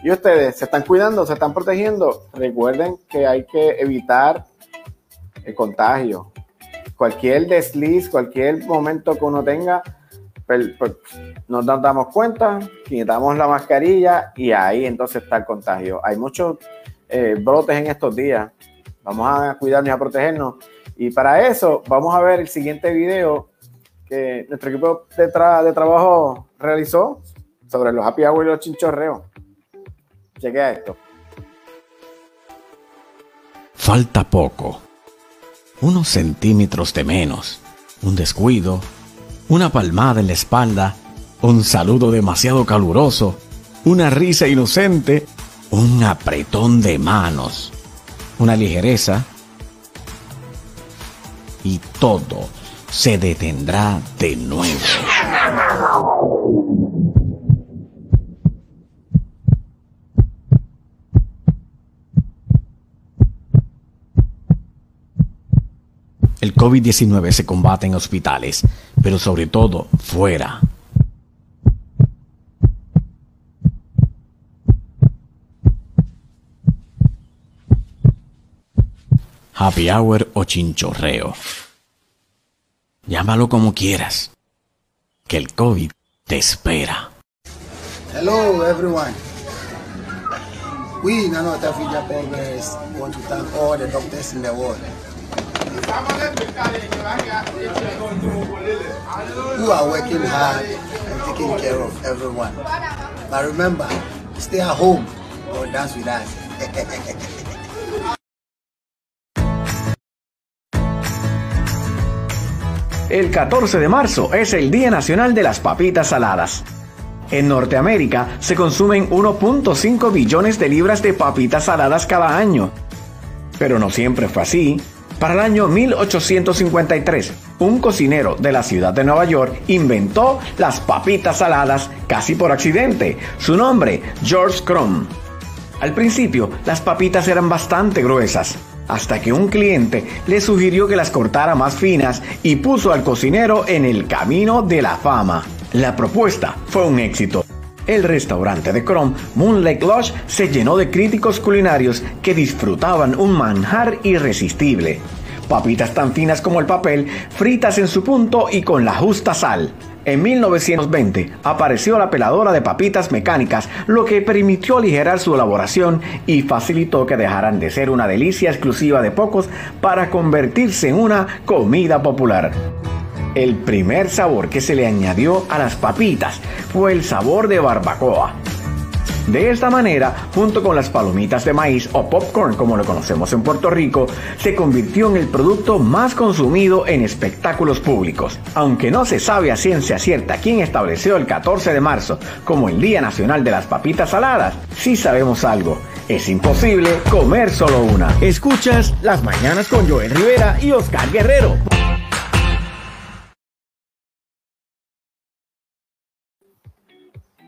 y ustedes se están cuidando, se están protegiendo. Recuerden que hay que evitar el contagio. Cualquier desliz, cualquier momento que uno tenga, pues, pues, nos damos cuenta, quitamos la mascarilla y ahí entonces está el contagio. Hay muchos eh, brotes en estos días. Vamos a cuidarnos y a protegernos. Y para eso vamos a ver el siguiente video que nuestro equipo de, de trabajo realizó sobre los happy hour y los chinchorreos. Esto. Falta poco. Unos centímetros de menos. Un descuido. Una palmada en la espalda. Un saludo demasiado caluroso. Una risa inocente. Un apretón de manos. Una ligereza. Y todo se detendrá de nuevo. COVID-19 se combate en hospitales, pero sobre todo fuera. Happy Hour o chinchorreo. Llámalo como quieras. Que el COVID te espera. Hello, everyone. We, Nano Tafija Progress, want to thank all the doctors in the world who are working hard and taking care of everyone. But remember, stay at home or dance with us. El 14 de marzo es el Día Nacional de las Papitas Saladas. En Norteamérica se consumen 1.5 billones de libras de papitas saladas cada año. Pero no siempre fue así. Para el año 1853, un cocinero de la ciudad de Nueva York inventó las papitas saladas casi por accidente. Su nombre, George Crumb. Al principio, las papitas eran bastante gruesas, hasta que un cliente le sugirió que las cortara más finas y puso al cocinero en el camino de la fama. La propuesta fue un éxito. El restaurante de Chrome, Moon Lake Lodge, se llenó de críticos culinarios que disfrutaban un manjar irresistible. Papitas tan finas como el papel, fritas en su punto y con la justa sal. En 1920 apareció la peladora de papitas mecánicas, lo que permitió aligerar su elaboración y facilitó que dejaran de ser una delicia exclusiva de pocos para convertirse en una comida popular. El primer sabor que se le añadió a las papitas fue el sabor de barbacoa. De esta manera, junto con las palomitas de maíz o popcorn como lo conocemos en Puerto Rico, se convirtió en el producto más consumido en espectáculos públicos. Aunque no se sabe a ciencia cierta quién estableció el 14 de marzo como el Día Nacional de las Papitas Saladas, sí sabemos algo. Es imposible comer solo una. Escuchas Las Mañanas con Joel Rivera y Oscar Guerrero.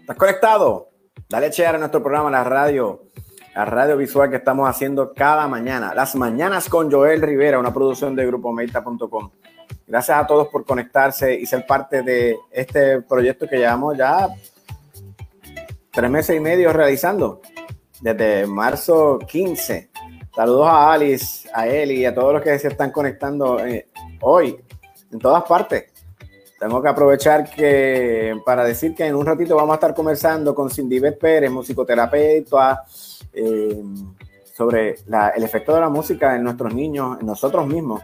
¿Estás conectado? Dale share a nuestro programa, la radio, la radio visual que estamos haciendo cada mañana. Las mañanas con Joel Rivera, una producción de grupomeita.com. Gracias a todos por conectarse y ser parte de este proyecto que llevamos ya tres meses y medio realizando, desde marzo 15. Saludos a Alice, a Eli a todos los que se están conectando eh, hoy, en todas partes. Tengo que aprovechar que para decir que en un ratito vamos a estar conversando con Cindy Beth Pérez, musicoterapeuta, eh, sobre el efecto de la música en nuestros niños, en nosotros mismos.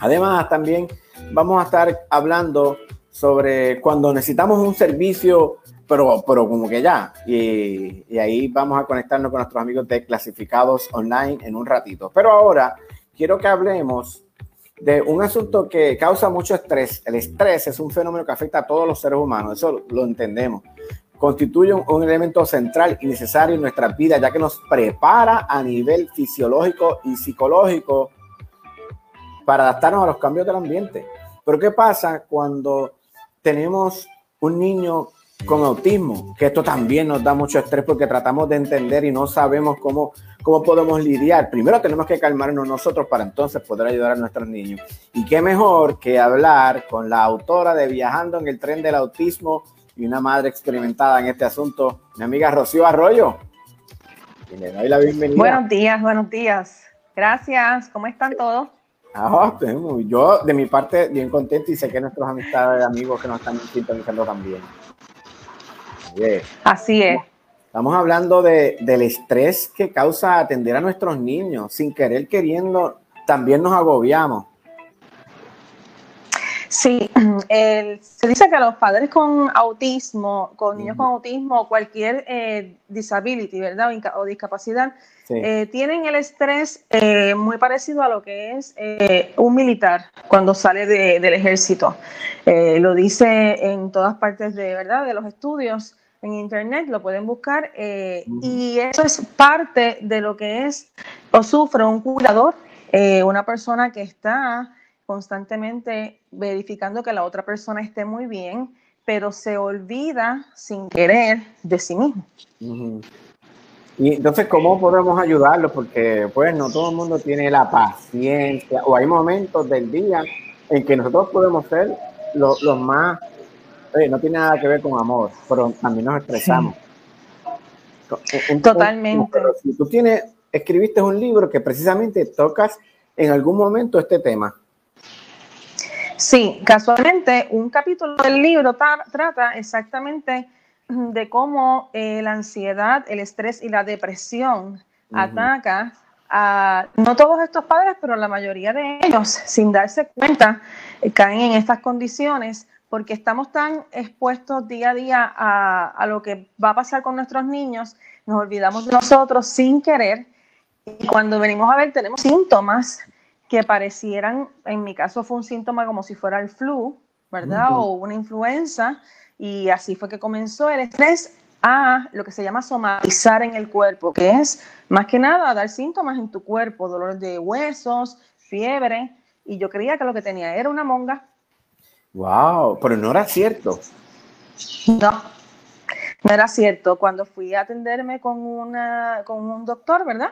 Además, también vamos a estar hablando sobre cuando necesitamos un servicio, pero, pero como que ya. Y ahí vamos a conectarnos con nuestros amigos de Clasificados Online en un ratito. Pero ahora quiero que hablemos de un asunto que causa mucho estrés. El estrés es un fenómeno que afecta a todos los seres humanos, eso lo entendemos. Constituye un, elemento central y necesario en nuestra vida, ya que nos prepara a nivel fisiológico y psicológico para adaptarnos a los cambios del ambiente. Pero ¿qué pasa cuando tenemos un niño con autismo? Que esto también nos da mucho estrés porque tratamos de entender y no sabemos cómo, cómo podemos lidiar. Primero tenemos que calmarnos nosotros para entonces poder ayudar a nuestros niños. Y qué mejor que hablar con la autora de Viajando en el tren del autismo y una madre experimentada en este asunto, mi amiga Rocío Arroyo. Y le doy la bienvenida. Buenos días, buenos días. Gracias. ¿Cómo están todos? Ah, yo de mi parte bien contento y sé que nuestros amistades, amigos que nos están sintonizando también. Oye, Así es. estamos hablando de, del estrés que causa atender a nuestros niños. Sin querer queriendo, también nos agobiamos. Sí, el- se dice que los padres con autismo, con niños con autismo o cualquier eh, disability, ¿verdad? O, discapacidad, Sí. eh, tienen el estrés eh, muy parecido a lo que es un militar cuando sale de- del ejército. Lo dice en todas partes de verdad de los estudios en internet, lo pueden buscar eh, y eso es parte de lo que es o sufre un cuidador, eh, una persona que está constantemente verificando que la otra persona esté muy bien, pero se olvida sin querer de sí mismo. Y entonces, ¿cómo podemos ayudarlos? Porque, pues, no todo el mundo tiene la paciencia, o hay momentos del día en que nosotros podemos ser lo- los más, oye, no tiene nada que ver con amor, pero también nos expresamos. Totalmente. Si tú tienes, escribiste un libro que precisamente tocas en algún momento este tema. Sí, casualmente un capítulo del libro ta- trata exactamente de cómo eh, la ansiedad, el estrés y la depresión ataca a no todos estos padres, pero la mayoría de ellos, sin darse cuenta, eh, caen en estas condiciones porque estamos tan expuestos día a día a, a lo que va a pasar con nuestros niños, nos olvidamos de nosotros sin querer y cuando venimos a ver tenemos síntomas que parecieran, en mi caso fue un síntoma como si fuera el flu, ¿verdad? O una influenza, y así fue que comenzó el estrés a lo que se llama somatizar en el cuerpo, que es más que nada dar síntomas en tu cuerpo, dolor de huesos, fiebre, y yo creía que lo que tenía era una monga. Wow, pero no era cierto. No, no era cierto. Cuando fui a atenderme con, una, con un doctor, ¿verdad?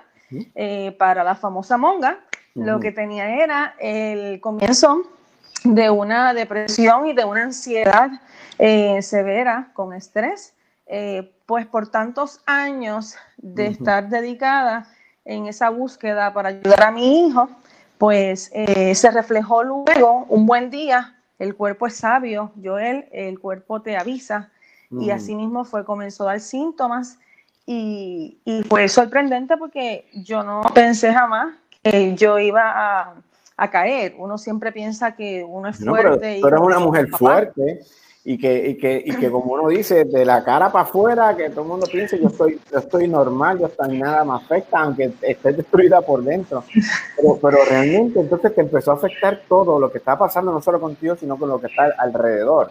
Eh, para la famosa monga, lo que tenía era el comienzo de una depresión y de una ansiedad eh, severa con estrés, eh, pues por tantos años de estar dedicada en esa búsqueda para ayudar a mi hijo, pues eh, se reflejó luego un buen día. El cuerpo es sabio, Joel, el cuerpo te avisa. Y Ujú. así mismo fue, comenzó a dar síntomas y, y fue sorprendente porque yo no pensé jamás que yo iba a, a caer. Uno siempre piensa que uno es No, pero fuerte. y eres una mujer fuerte y que, y, que, y que como uno dice, de la cara para afuera, que todo el mundo piense, yo estoy, yo estoy normal, yo estoy nada me afecta, aunque esté destruida por dentro. Pero, pero realmente entonces te empezó a afectar todo lo que está pasando, no solo contigo, sino con lo que está alrededor.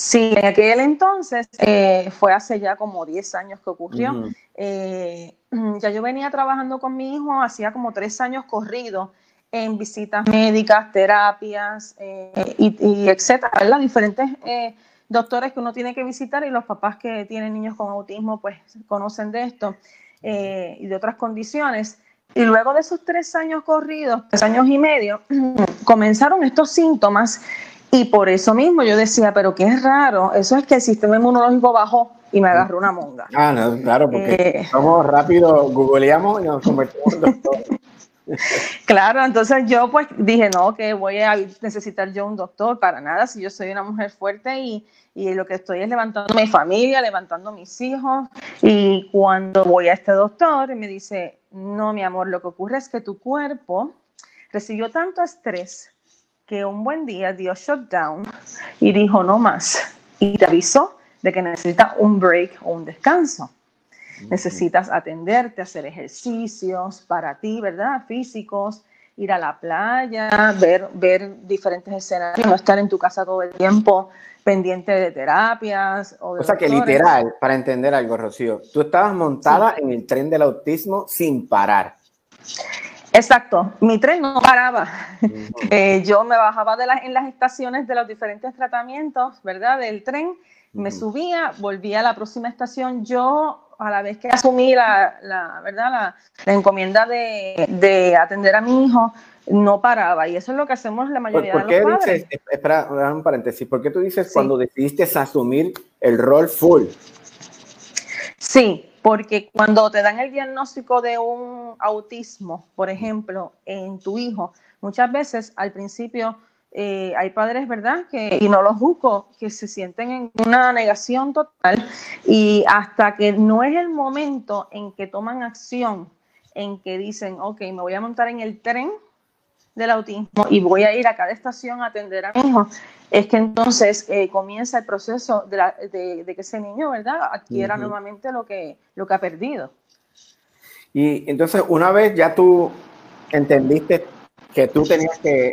Sí, en aquel entonces, eh, fue hace ya como 10 años que ocurrió. Eh, ya yo venía trabajando con mi hijo hacía como tres años corridos en visitas médicas, terapias eh, y, y etcétera, ¿verdad? Diferentes eh, doctores que uno tiene que visitar y los papás que tienen niños con autismo pues conocen de esto eh, y de otras condiciones. Y luego de esos tres años corridos, tres años y medio, comenzaron estos síntomas y por eso mismo yo decía, pero qué raro, eso es que el sistema inmunológico bajó y me agarró una monga. Ah, no, claro, porque Eh. somos rápido, googleamos y nos convertimos en doctores. Claro, entonces yo pues dije, no, que voy a necesitar yo un doctor para nada, si yo soy una mujer fuerte y, y lo que estoy es levantando mi familia, levantando mis hijos. Y cuando voy a este doctor, me dice, no, mi amor, lo que ocurre es que tu cuerpo recibió tanto estrés que un buen día dio shutdown y dijo, no más. Y te avisó de que necesita un break o un descanso. Necesitas atenderte, hacer ejercicios para ti, ¿verdad? Físicos, ir a la playa, ver, ver diferentes escenarios, no estar en tu casa todo el tiempo pendiente de terapias. O, de O sea que literal, para entender algo, Rocío, tú estabas montada en el tren del autismo sin parar. Exacto, mi tren no paraba. Eh, yo me bajaba de las, en las estaciones de los diferentes tratamientos, ¿verdad? Del tren, me subía, volvía a la próxima estación. Yo, a la vez que asumí la, la ¿verdad? La, la encomienda de, de atender a mi hijo, no paraba. Y eso es lo que hacemos la ¿Por, mayoría por de qué los padres. dices, espera, un paréntesis, ¿por qué tú dices Sí. cuando decidiste asumir el rol full? Sí, porque cuando te dan el diagnóstico de un autismo, por ejemplo, en tu hijo, muchas veces al principio eh, hay padres, ¿verdad? Que, y no los juzgo, que se sienten en una negación total y hasta que no es el momento en que toman acción, en que dicen, ok, me voy a montar en el tren del autismo y voy a ir a cada estación a atender a mi hijo, es que entonces eh, comienza el proceso de, la- de- de que ese niño, ¿verdad?, adquiera nuevamente lo que, lo que ha perdido. Y entonces una vez ya tú entendiste que tú tenías que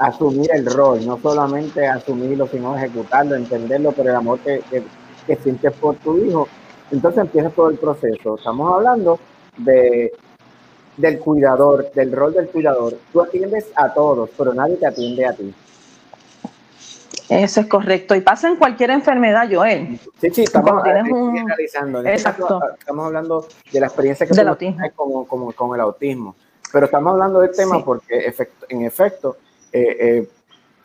asumir el rol, no solamente asumirlo, sino ejecutarlo, entenderlo por el amor que, que, que sientes por tu hijo, entonces empieza todo el proceso. Estamos hablando de del cuidador, del rol del cuidador. Tú atiendes a todos, pero nadie te atiende a ti. Eso es correcto. Y pasa en cualquier enfermedad, Joel. Sí, sí, estamos un-. En este Exacto. caso, estamos hablando de la experiencia que Del autismo. como, como, con el autismo. Pero estamos hablando del tema Sí. porque, en efecto, eh, eh,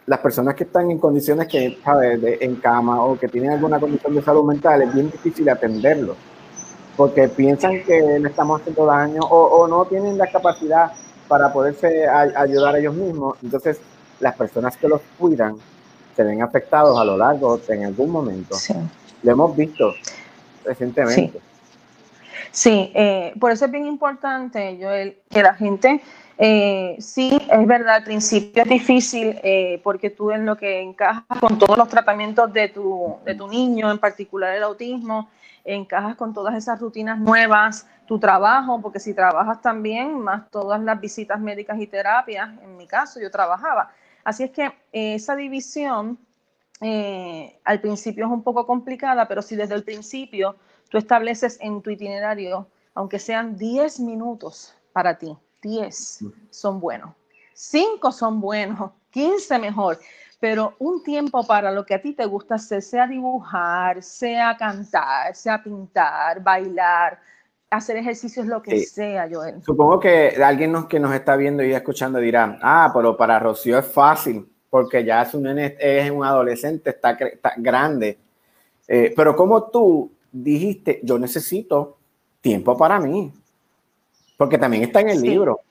las personas que están en condiciones que, ¿sabes?, de- en cama o que tienen alguna condición de salud mental, es bien difícil atenderlo. Porque piensan que le estamos haciendo daño o, o no tienen la capacidad para poderse a- ayudar a ellos mismos. Entonces, las personas que los cuidan se ven afectados a lo largo en algún momento. Sí. Lo hemos visto recientemente. Sí, eh, por eso es bien importante, Joel, que la gente, eh, sí, es verdad, al principio es difícil eh, porque tú en lo que encajas con todos los tratamientos de tu, de tu niño, en particular el autismo, encajas con todas esas rutinas nuevas, tu trabajo, porque si trabajas también, más todas las visitas médicas y terapias, en mi caso yo trabajaba. Así es que eh, esa división eh, al principio es un poco complicada, pero si desde el principio tú estableces en tu itinerario, aunque sean 10 minutos para ti, 10 son buenos, 5 son buenos, 15 mejor, pero un tiempo para lo que a ti te gusta hacer, sea dibujar, sea cantar, sea pintar, bailar, hacer ejercicios, lo que Sí. sea, Joel. Supongo que alguien nos, que nos está viendo y escuchando dirá, ah, pero para Rocío es fácil, porque ya es un, es un adolescente, está grande. Eh, pero como tú dijiste, yo necesito tiempo para mí, porque también está en el Sí. libro.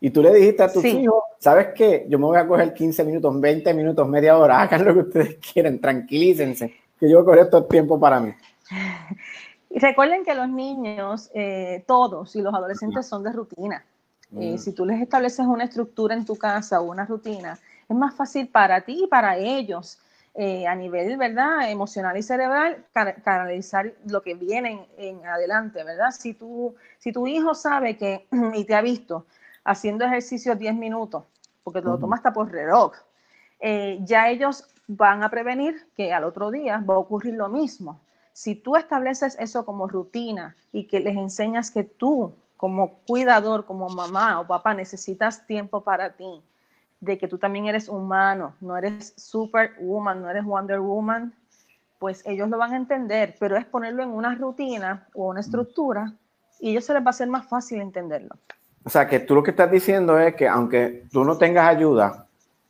Y tú le dijiste a tus Sí. hijos, ¿sabes qué? Yo me voy a coger 15 minutos, 20 minutos, media hora, hagan lo que ustedes quieran, tranquilícense, que yo voy a coger todo el tiempo para mí. Y recuerden que los niños, eh, todos y los adolescentes son de rutina. Eh, Mm. si tú les estableces una estructura en tu casa o una rutina, es más fácil para ti y para ellos eh, a nivel, ¿verdad? Emocional y cerebral, ca- canalizar lo que viene en, en adelante, ¿verdad? Si, tú, si tu hijo sabe que, y te ha visto haciendo ejercicio 10 minutos, porque lo Ujú. tomas hasta por reloj, eh, ya ellos van a prevenir que al otro día va a ocurrir lo mismo. Si tú estableces eso como rutina y que les enseñas que tú, como cuidador, como mamá o papá, necesitas tiempo para ti, de que tú también eres humano, no eres superwoman, no eres Wonder Woman, pues ellos lo van a entender, pero es ponerlo en una rutina o una estructura y a ellos se les va a hacer más fácil entenderlo. O sea, que tú lo que estás diciendo es que aunque tú no tengas ayuda,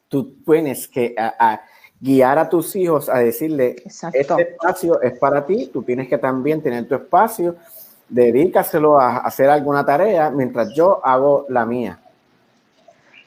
tú tienes que a- a guiar a tus hijos a decirle, Exacto. este espacio es para ti, tú tienes que también tener tu espacio, dedícaselo a hacer alguna tarea mientras yo hago la mía.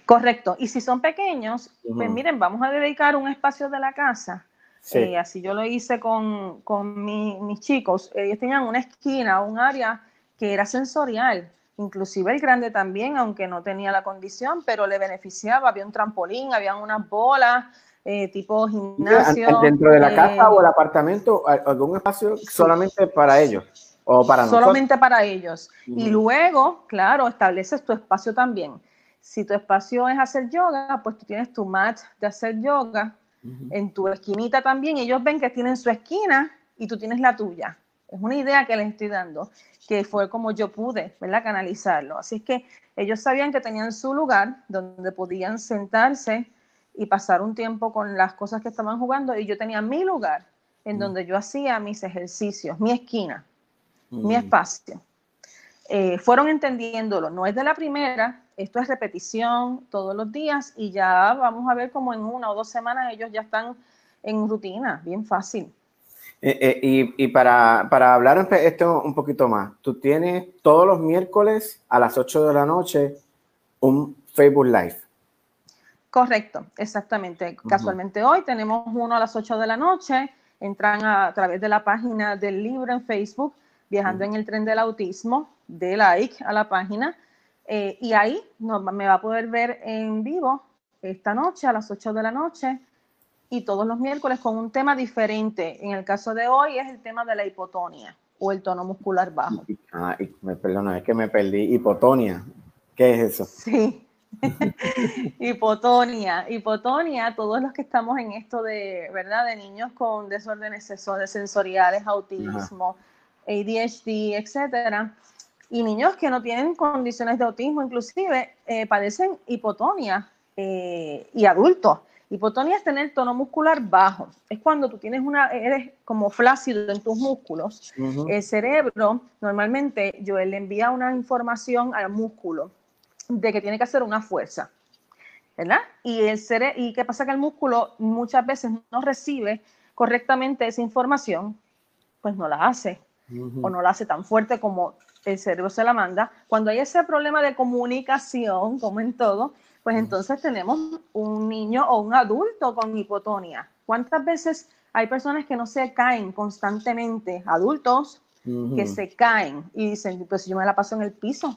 Correcto. Y si son pequeños, pues miren, vamos a dedicar un espacio de la casa. Sí. Eh, así yo lo hice con, con mi- mis chicos. Ellos tenían una esquina, un área que era sensorial. Inclusive el grande también, aunque no tenía la condición, pero le beneficiaba. Había un trampolín, había unas bolas, eh, tipo gimnasio. Dentro de la eh, casa o el apartamento, ¿al- algún espacio solamente para ellos o para nosotros. solamente para ellos. Y luego, claro, estableces tu espacio también. Si tu espacio es hacer yoga, pues tú tienes tu mat de hacer yoga en tu esquinita también. Ellos ven que tienen su esquina y tú tienes la tuya. Es una idea que les estoy dando, que fue como yo pude, ¿verdad? Canalizarlo. Así es que ellos sabían que tenían su lugar donde podían sentarse y pasar un tiempo con las cosas que estaban jugando y yo tenía mi lugar en donde yo hacía mis ejercicios, mi esquina mi Mm. espacio. Eh, fueron entendiéndolo, no es de la primera, esto es repetición todos los días y ya vamos a ver como en una o dos semanas ellos ya están en rutina, bien fácil. Eh, eh, y y para, para hablar esto un poquito más, tú tienes todos los miércoles a las 8 de la noche un Facebook Live. Correcto, exactamente. Casualmente hoy tenemos uno a las 8 de la noche, entran a, a través de la página del libro en Facebook, Viajando en el tren del autismo, de like a la página, eh, y ahí nos me va a poder ver en vivo esta noche a las 8 de la noche y todos los miércoles con un tema diferente. En el caso de hoy es el tema de la hipotonia o el tono muscular bajo. Ah, y me perdona, es que me perdí. Hipotonia. ¿Qué es eso? Sí. hipotonia, hipotonia, todos los que estamos en esto de, ¿verdad? De niños con desórdenes senso- sensoriales, autismo, ADHD, etcétera, y niños que no tienen condiciones de autismo, inclusive eh, padecen hipotonia eh, y adultos. Hipotonia es tener tono muscular bajo. Es cuando tú tienes una, eres como flácido en tus músculos. Ujú. El cerebro, normalmente, yo le envía una información al músculo de que tiene que hacer una fuerza, ¿verdad? Y, el cere y qué pasa que el músculo muchas veces no recibe correctamente esa información, pues no la hace Ujú. o no la hace tan fuerte como el cerebro se la manda. Cuando hay ese problema de comunicación, como en todo, pues entonces tenemos un niño o un adulto con hipotonía. ¿Cuántas veces hay personas que no se caen constantemente, adultos, que se caen y dicen, pues yo me la paso en el piso, me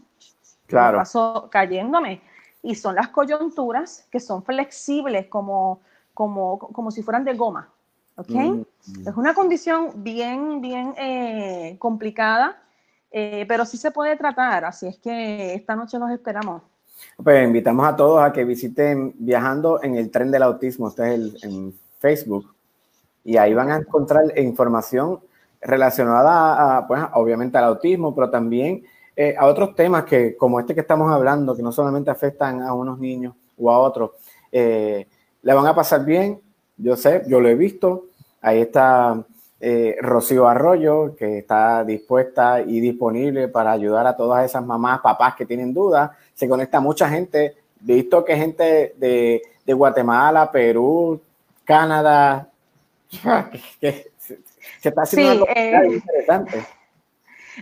Claro. paso cayéndome? Y son las coyunturas que son flexibles como, como, como si fueran de goma, ¿ok? Mm. Es una condición bien, bien eh, complicada, eh, pero sí se puede tratar, así es que esta noche los esperamos. Pues invitamos a todos a que visiten Viajando en el Tren del Autismo, este es el, en Facebook, y ahí van a encontrar información relacionada a, pues, obviamente al autismo, pero también eh, a otros temas que, como este que estamos hablando, que no solamente afectan a unos niños o a otros, eh, le van a pasar bien, yo sé, yo lo he visto, ahí está eh, Rocío Arroyo, que está dispuesta y disponible para ayudar a todas esas mamás, papás que tienen dudas, se conecta mucha gente, visto que gente de, de Guatemala, Perú, Canadá, que, se, está haciendo Sí, una comunidad eh, interesante.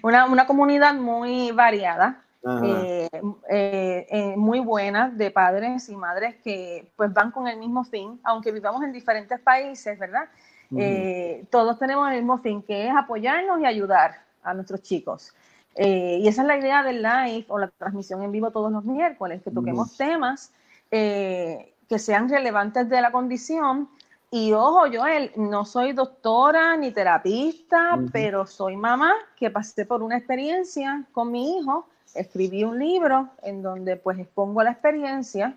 Una, una comunidad muy variada, eh, eh, muy buena de padres y madres que pues van con el mismo fin, aunque vivamos en diferentes países, ¿verdad? Eh, todos tenemos el mismo fin, que es apoyarnos y ayudar a nuestros chicos. Eh, y esa es la idea del live o la transmisión en vivo todos los miércoles, que toquemos temas eh, que sean relevantes de la condición. Y ojo, Joel, no soy doctora ni terapista, pero soy mamá que pasé por una experiencia con mi hijo. Escribí un libro en donde pues expongo la experiencia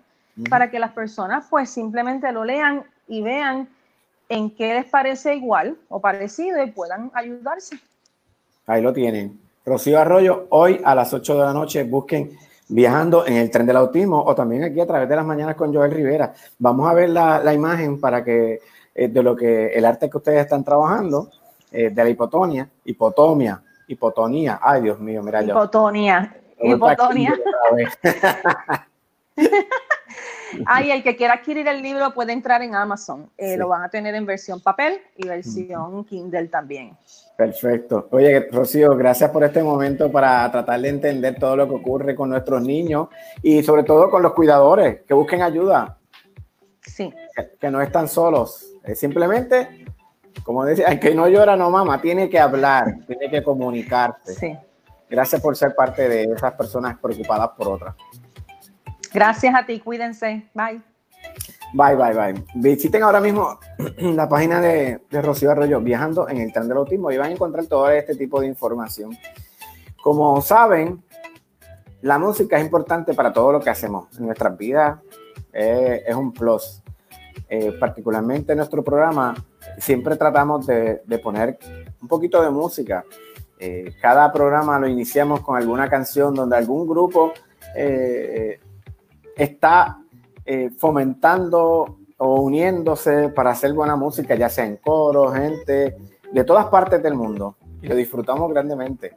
para que las personas pues simplemente lo lean y vean en qué les parece igual o parecido y puedan ayudarse. Ahí lo tienen. Rocío Arroyo, hoy a las 8 de la noche busquen Viajando en el tren del autismo o también aquí a través de las mañanas con Joel Rivera. Vamos a ver la, la imagen para que eh, de lo que el arte que ustedes están trabajando, eh, de la hipotonia, hipotomia, hipotonía. Ay, Dios mío, mira yo. Hipotonia. Me Ay, el que quiera adquirir el libro puede entrar en Amazon. Eh, Sí. Lo van a tener en versión papel y versión Kindle también. Perfecto. Oye, Rocío, gracias por este momento para tratar de entender todo lo que ocurre con nuestros niños y sobre todo con los cuidadores, que busquen ayuda. Sí, que- que no están solos. Es simplemente, como decía, el que no llora no mama, tiene que hablar, tiene que comunicarse. sí. Gracias por ser parte de esas personas preocupadas por otras. Gracias a ti, cuídense. Bye. Bye, bye, bye. Visiten ahora mismo la página de, de Rocío Arroyo, Viajando en el Tren del Autismo, y van a encontrar todo este tipo de información. Como saben, la música es importante para todo lo que hacemos en nuestras vidas, eh, es un plus. Eh, particularmente en nuestro programa, siempre tratamos de, de poner un poquito de música. Eh, cada programa lo iniciamos con alguna canción donde algún grupo está eh, fomentando o uniéndose para hacer buena música, ya sea en coro, gente de todas partes del mundo. Y lo disfrutamos grandemente.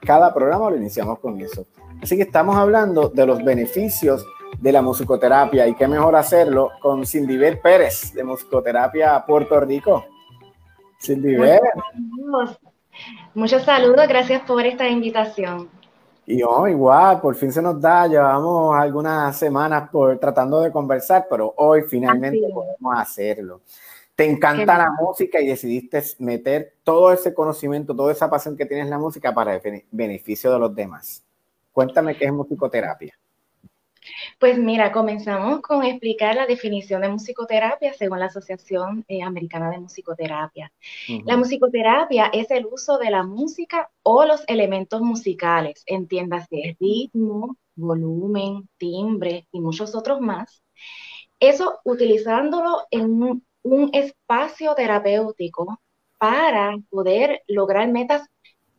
Cada programa lo iniciamos con eso. Así que estamos hablando de los beneficios de la musicoterapia y qué mejor hacerlo con Cindy Pérez de Musicoterapia Puerto Rico. Cindy Saludos. Muchos saludos, gracias por esta invitación. Y oh, igual, por fin se nos da, llevamos algunas semanas por tratando de conversar, pero hoy finalmente podemos hacerlo. Te encanta la música y decidiste meter todo ese conocimiento, toda esa pasión que tienes en la música para el bene- beneficio de los demás. Cuéntame qué es musicoterapia. Pues mira, comenzamos con explicar la definición de musicoterapia según la Asociación eh, Americana de Musicoterapia. La musicoterapia es el uso de la música o los elementos musicales, entiéndase ritmo, volumen, timbre y muchos otros más. Eso utilizándolo en un, un espacio terapéutico para poder lograr metas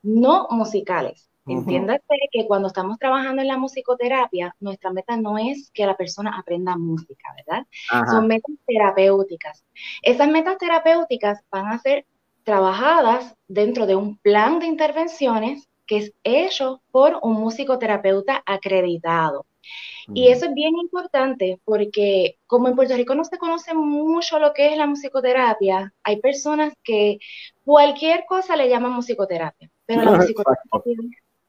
no musicales. Entiéndase que cuando estamos trabajando en la musicoterapia, nuestra meta no es que la persona aprenda música, ¿verdad? Ajá. Son metas terapéuticas. Esas metas terapéuticas van a ser trabajadas dentro de un plan de intervenciones que es hecho por un musicoterapeuta acreditado. Y eso es bien importante porque como en Puerto Rico no se conoce mucho lo que es la musicoterapia, hay personas que cualquier cosa le llaman musicoterapia, pero la musicoterapia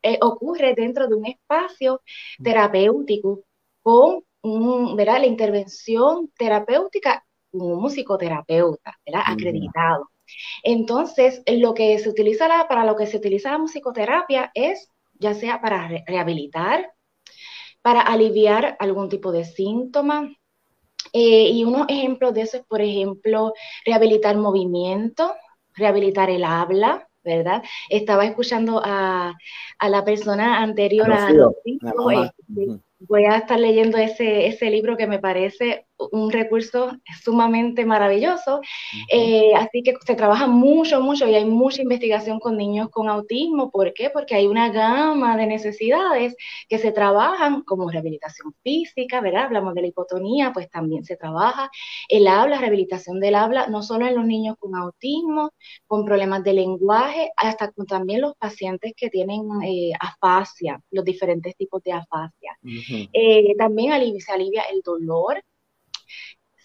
eh, ocurre dentro de un espacio terapéutico con un, ¿verdad? la intervención terapéutica con un musicoterapeuta, ¿verdad? Ujú. acreditado. Entonces, lo que se utiliza la- para lo que se utiliza la musicoterapia es ya sea para re- rehabilitar, para aliviar algún tipo de síntoma. eh, y unos ejemplos de eso es, por ejemplo, rehabilitar movimiento, rehabilitar el habla, ¿verdad? Estaba escuchando a, a la persona anterior a la mamá. este, voy a estar leyendo ese, ese libro que me parece un recurso sumamente maravilloso. Eh, así que se trabaja mucho, mucho y hay mucha investigación con niños con autismo. ¿Por qué? Porque hay una gama de necesidades que se trabajan como rehabilitación física, ¿verdad? Hablamos de la hipotonía, pues también se trabaja el habla, rehabilitación del habla, no solo en los niños con autismo, con problemas de lenguaje, hasta con también los pacientes que tienen eh, afasia, los diferentes tipos de afasia. Eh, también se alivia el dolor,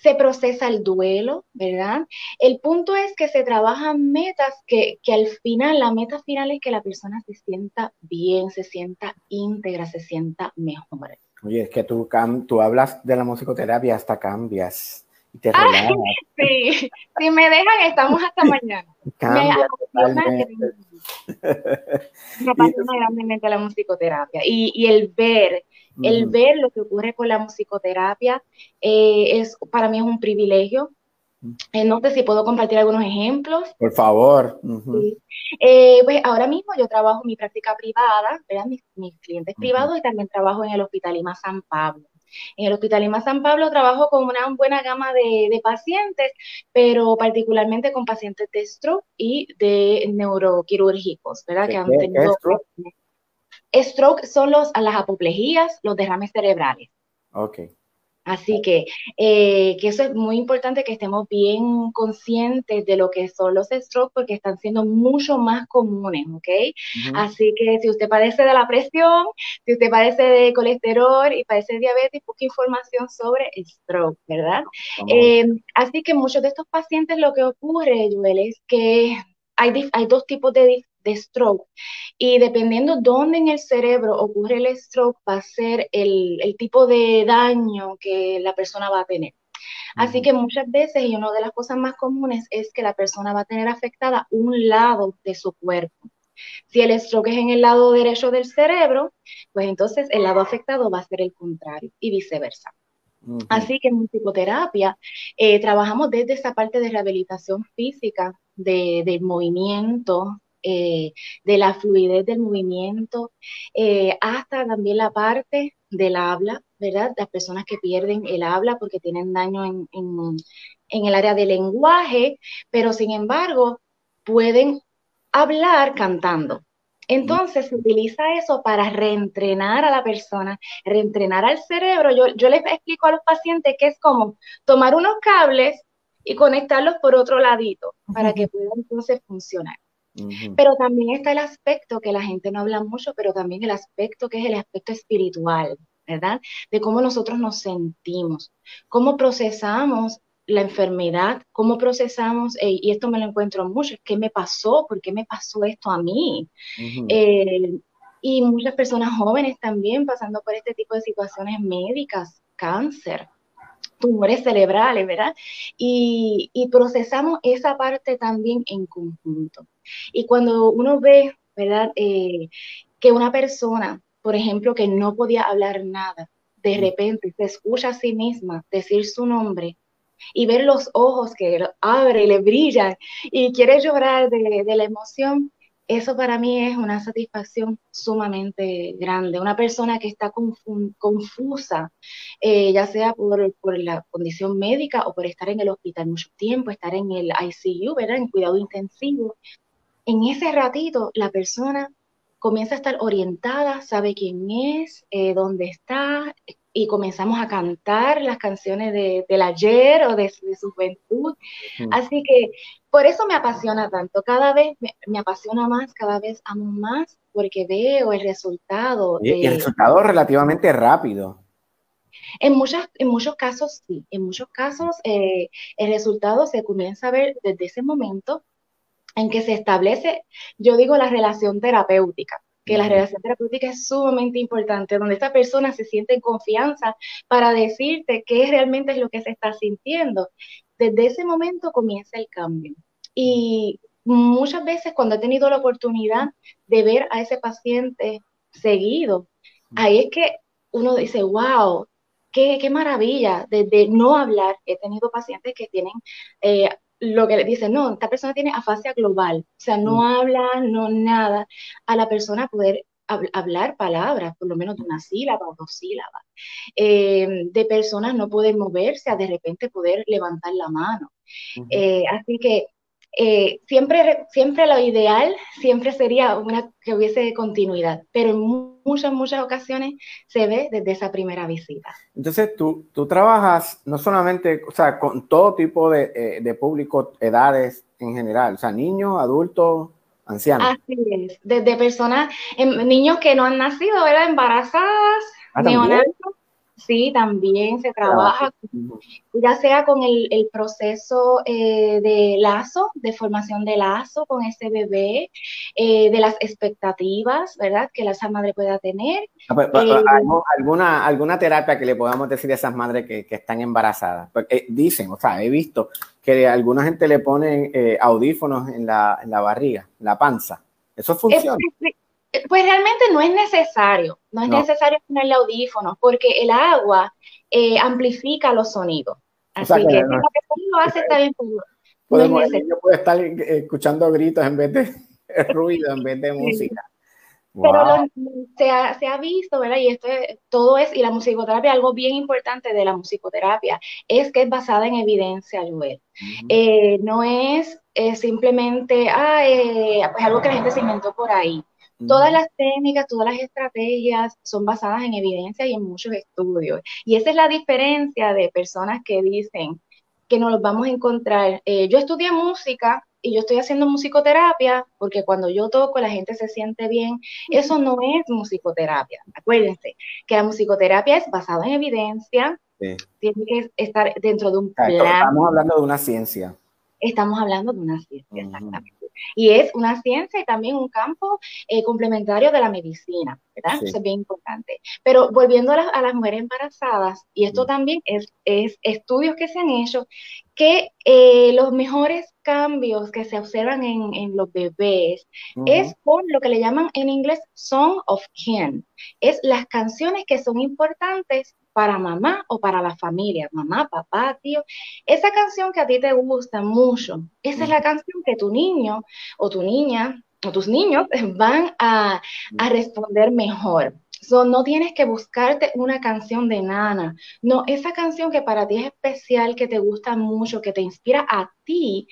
se procesa el duelo, ¿verdad? El punto es que se trabajan metas que, que al final, la meta final es que la persona se sienta bien, se sienta íntegra, se sienta mejor. Oye, es que tú, tú hablas de la musicoterapia, hasta cambias y te relajas. Sí, si me dejan, estamos hasta mañana. Me Cambia apasiona grandemente. Me apasiona grandemente la musicoterapia y, y el ver, el ver lo que ocurre con la musicoterapia eh, es para mí es un privilegio. Eh, no sé si puedo compartir algunos ejemplos. Por favor. Sí. Eh, pues ahora mismo yo trabajo en mi práctica privada. Mis, mis clientes privados y también trabajo en el Hospital Lima San Pablo. En el Hospital Lima San Pablo trabajo con una buena gama de, de pacientes, pero particularmente con pacientes de stroke y de neuroquirúrgicos, ¿verdad? ¿De Que han tenido stroke? stroke son los, las apoplejías, los derrames cerebrales. Ok. Así que, eh, que eso es muy importante que estemos bien conscientes de lo que son los strokes porque están siendo mucho más comunes, ¿ok? Así que si usted padece de la presión, si usted padece de colesterol y padece de diabetes, busque información sobre stroke, ¿verdad? Eh, así que muchos de estos pacientes lo que ocurre, Joel, es que hay, hay dos tipos de, de stroke y dependiendo dónde en el cerebro ocurre el stroke va a ser el, el tipo de daño que la persona va a tener. Así que muchas veces, y una de las cosas más comunes es que la persona va a tener afectada un lado de su cuerpo. Si el stroke es en el lado derecho del cerebro, pues entonces el lado afectado va a ser el contrario y viceversa. Así que en musicoterapia eh, trabajamos desde esa parte de rehabilitación física, de, del movimiento, eh, de la fluidez del movimiento, eh, hasta también la parte del habla, ¿verdad? Las personas que pierden el habla porque tienen daño en, en, en el área del lenguaje, pero sin embargo pueden hablar cantando. Entonces se utiliza eso para reentrenar a la persona, reentrenar al cerebro. Yo, yo les explico a los pacientes que es como tomar unos cables y conectarlos por otro ladito para que puedan entonces funcionar. Pero también está el aspecto que la gente no habla mucho, pero también el aspecto que es el aspecto espiritual, ¿verdad? De cómo nosotros nos sentimos, cómo procesamos la enfermedad, cómo procesamos, eh, y esto me lo encuentro mucho, ¿qué me pasó? ¿Por qué me pasó esto a mí? Eh, y muchas personas jóvenes también pasando por este tipo de situaciones médicas, cáncer, tumores cerebrales, ¿verdad? Y, y procesamos esa parte también en conjunto. Y cuando uno ve, ¿verdad? Eh, que una persona, por ejemplo, que no podía hablar nada, de repente se escucha a sí misma decir su nombre y ver los ojos que abre y le brillan y quiere llorar de, de la emoción, eso para mí es una satisfacción sumamente grande. Una persona que está confu- confusa, eh, ya sea por, por la condición médica o por estar en el hospital mucho tiempo, estar en el ICU, ¿verdad? En cuidado intensivo. En ese ratito, la persona comienza a estar orientada, sabe quién es, eh, dónde está, y comenzamos a cantar las canciones de, del ayer o de, de su juventud. Ujú. Así que por eso me apasiona tanto. Cada vez me, me apasiona más, cada vez amo más, porque veo el resultado. Oye, y el de- resultado relativamente rápido. en, muchas, en muchos casos sí, en muchos casos eh, el resultado se comienza a ver desde ese momento en que se establece, yo digo, la relación terapéutica. Que la relación terapéutica es sumamente importante, donde esta persona se siente en confianza para decirte qué realmente es lo que se está sintiendo. Desde ese momento comienza el cambio. Y muchas veces cuando he tenido la oportunidad de ver a ese paciente seguido, ahí es que uno dice, wow, qué, qué maravilla, desde no hablar, he tenido pacientes que tienen eh, lo que le dicen, no, esta persona tiene afasia global, o sea, no habla, no nada, a la persona poder hab- hablar palabras, por lo menos de una sílaba o dos sílabas, Eh, de personas no poder moverse, a de repente poder levantar la mano. Eh, así que eh, siempre, siempre lo ideal siempre sería una, que hubiese continuidad, pero en mu- muchas, muchas ocasiones se ve desde esa primera visita. Entonces, tú, tú trabajas no solamente, o sea, con todo tipo de, eh, de público, edades en general, o sea, niños, adultos, ancianos. Así es, desde personas, em, niños que no han nacido, ¿verdad? Embarazadas, Ah, sí, también se trabaja, ya sea con el, el proceso eh, de lazo, de formación de lazo con ese bebé, eh, de las expectativas, ¿verdad? Que la- esa madre pueda tener. Ah, pues, pues, Eh, ¿algo- alguna, alguna terapia que le podamos decir a esas madres que, que están embarazadas. Porque eh, dicen, o sea, he visto que alguna gente le pone eh, audífonos en la, en la barriga, en la panza. ¿Eso funciona? Pues realmente no es necesario, no es No. necesario ponerle audífonos, porque el agua eh, amplifica los sonidos. O sea Así que que no- si lo hace, está bien, pero no es Podemos, el necesario. niño puede estar eh, escuchando gritos en vez de ruido, en vez de música. Pero lo- se, ha, se ha visto, ¿verdad? Y esto es- todo es, y la musicoterapia, algo bien importante de la musicoterapia, es que es basada en evidencia, Joel. Eh, no es eh, simplemente, ah, eh, pues algo que la gente se inventó por ahí. Todas las técnicas, todas las estrategias son basadas en evidencia y en muchos estudios. Y esa es la diferencia de personas que dicen que nos los vamos a encontrar. Eh, yo estudié música y yo estoy haciendo musicoterapia porque cuando yo toco la gente se siente bien. Eso no es musicoterapia. Acuérdense que la musicoterapia es basada en evidencia, Sí. tiene que estar dentro de un plan. Estamos hablando de una ciencia. Estamos hablando de una ciencia, exactamente. Y es una ciencia y también un campo eh, complementario de la medicina, ¿verdad? Sí. Eso es bien importante. Pero volviendo a las, a las mujeres embarazadas, y esto Mm. también es, es estudios que se han hecho, que eh, los mejores cambios que se observan en, en los bebés Ujú. es con lo que le llaman en inglés Song of Kin. Es las canciones que son importantes para mamá o para la familia, mamá, papá, tío. Esa canción que a ti te gusta mucho, esa es la canción que tu niño o tu niña o tus niños van a, a responder mejor. So, no tienes que buscarte una canción de nana. No, esa canción que para ti es especial, que te gusta mucho, que te inspira a ti,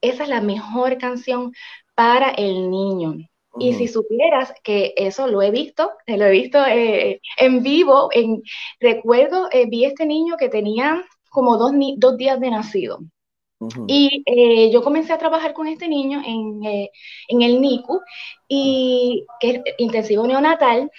esa es la mejor canción para el niño. Y si supieras que eso lo he visto, lo he visto eh, en vivo, en, recuerdo, eh, vi este niño que tenía como dos, ni- dos días de nacido. Y eh, yo comencé a trabajar con este niño en, eh, en el NICU, y, que es intensivo neonatal,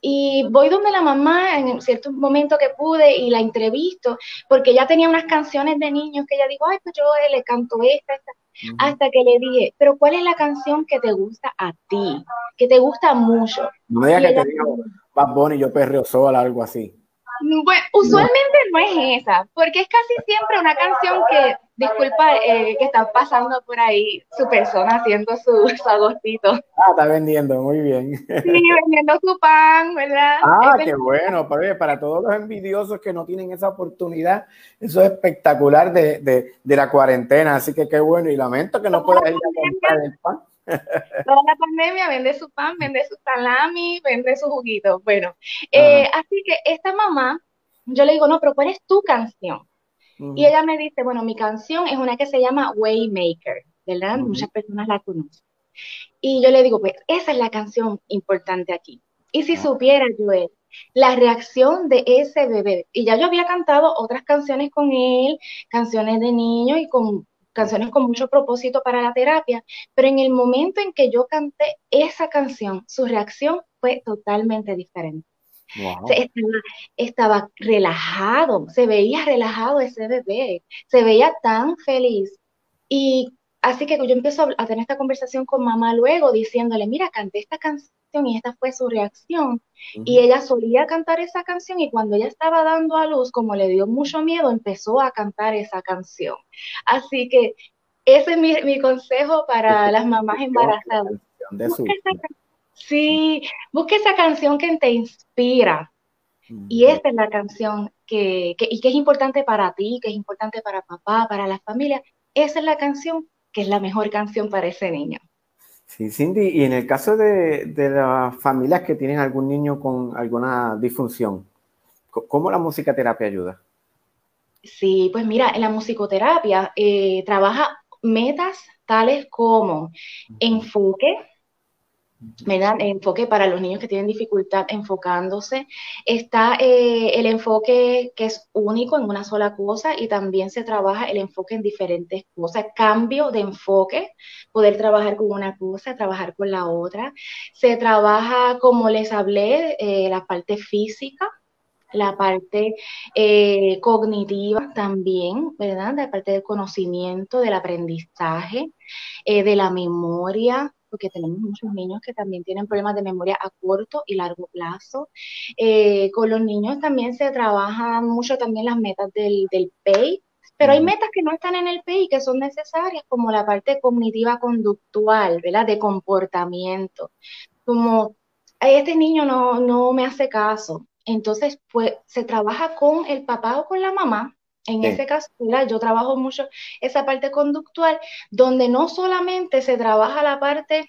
y voy donde la mamá en cierto momento que pude y la entrevisto, porque ella tenía unas canciones de niños que ella dijo, ay, pues yo le canto esta, esta, Hasta que le dije, pero ¿cuál es la canción que te gusta a ti? Que te gusta mucho. No digas que te digo Bad Bunny, yo perreo sola, algo así. Bueno, usualmente no es esa, porque es casi siempre una canción que, disculpa, eh, que está pasando por ahí su persona haciendo su, su agostito. Ah, está vendiendo, muy bien. Sí, vendiendo su pan, ¿verdad? Ah, Es qué bueno, para, para todos los envidiosos que no tienen esa oportunidad, eso es espectacular de, de, de la cuarentena, así que qué bueno, y lamento que no puedas ir a comprar el pan. Toda la pandemia vende su pan, vende su salami, vende su juguito. Bueno, eh, así que esta mamá, yo le digo, no, pero ¿cuál es tu canción? Ujú. Y ella me dice, bueno, mi canción es una que se llama Waymaker, ¿verdad? Ujú. Muchas personas la conocen. Y yo le digo, pues esa es la canción importante aquí. Y si Ah. supiera, Joel, la reacción de ese bebé, y ya yo había cantado otras canciones con él, canciones de niño y con canciones con mucho propósito para la terapia, pero en el momento en que yo canté esa canción, su reacción fue totalmente diferente. Wow. Estaba, estaba relajado, se veía relajado ese bebé, se veía tan feliz. Y así que yo empiezo a, tener esta conversación con mamá luego, diciéndole, mira, canté esta canción y esta fue su reacción. Y ella solía cantar esa canción y cuando ella estaba dando a luz, como le dio mucho miedo, empezó a cantar esa canción. Así que ese es mi, mi consejo para las mamás embarazadas. Busca esa sí, busca esa canción que te inspira. Y esta es la canción que, que- y que es importante para ti, que es importante para papá, para la familia. Esa es la canción que es la mejor canción para ese niño. Sí, Cindy, y en el caso de, de las familias que tienen algún niño con alguna disfunción, ¿cómo la musicoterapia ayuda? Sí, pues mira, en la musicoterapia eh, trabaja metas tales como enfoque, ¿verdad? Enfoque para los niños que tienen dificultad enfocándose. Está eh, el enfoque que es único en una sola cosa y también se trabaja el enfoque en diferentes cosas. Cambio de enfoque, poder trabajar con una cosa, trabajar con la otra. Se trabaja, como les hablé, eh, la parte física la parte eh, cognitiva también, ¿verdad? La parte del conocimiento, del aprendizaje, de la memoria, porque tenemos muchos niños que también tienen problemas de memoria a corto y largo plazo. Eh, con los niños también se trabajan mucho también las metas del, del PEI, pero hay metas que no están en el PEI que son necesarias, como la parte cognitiva conductual, ¿verdad? De comportamiento. Como "Ay, este niño no, no me hace caso. Entonces, pues se trabaja con el papá o con la mamá. En Sí. ese caso, ¿verdad? yo trabajo mucho esa parte conductual, donde no solamente se trabaja la parte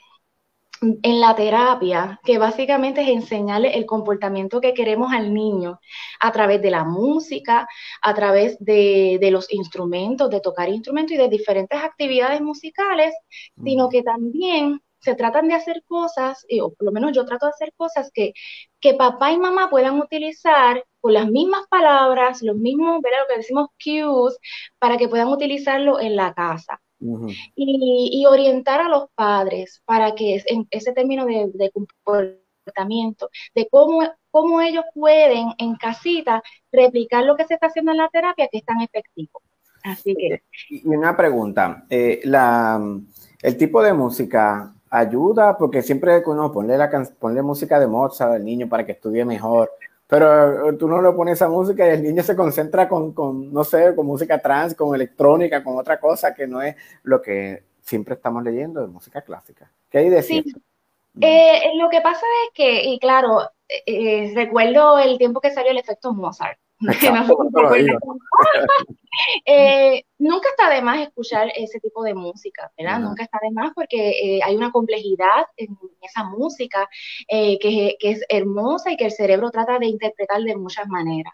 en la terapia, que básicamente es enseñarle el comportamiento que queremos al niño a través de la música, a través de, de los instrumentos, de tocar instrumentos y de diferentes actividades musicales, sino que también se tratan de hacer cosas, y- o por lo menos yo trato de hacer cosas que, que papá y mamá puedan utilizar con las mismas palabras, los mismos, ¿verdad? Lo que decimos cues, para que puedan utilizarlo en la casa y, y orientar a los padres para que en ese término de, de comportamiento, de cómo, cómo ellos pueden en casita replicar lo que se está haciendo en la terapia que es tan efectivo. Así que Y y una pregunta, eh, la, el tipo de música ayuda, porque siempre uno ponle, la, can- ponle música de Mozart al niño para que estudie mejor, pero eh, tú no le pones esa música y el niño se concentra con, con, no sé, con música trans, con electrónica, con otra cosa que no es lo que siempre estamos leyendo de música clásica. ¿Qué hay de Sí. eh, lo que pasa es que, y claro, eh, eh, recuerdo el tiempo que salió el efecto Mozart. Eh, nunca está de más escuchar ese tipo de música, ¿verdad? Nunca está de más porque eh, hay una complejidad en esa música eh, que, que es hermosa y que el cerebro trata de interpretar de muchas maneras.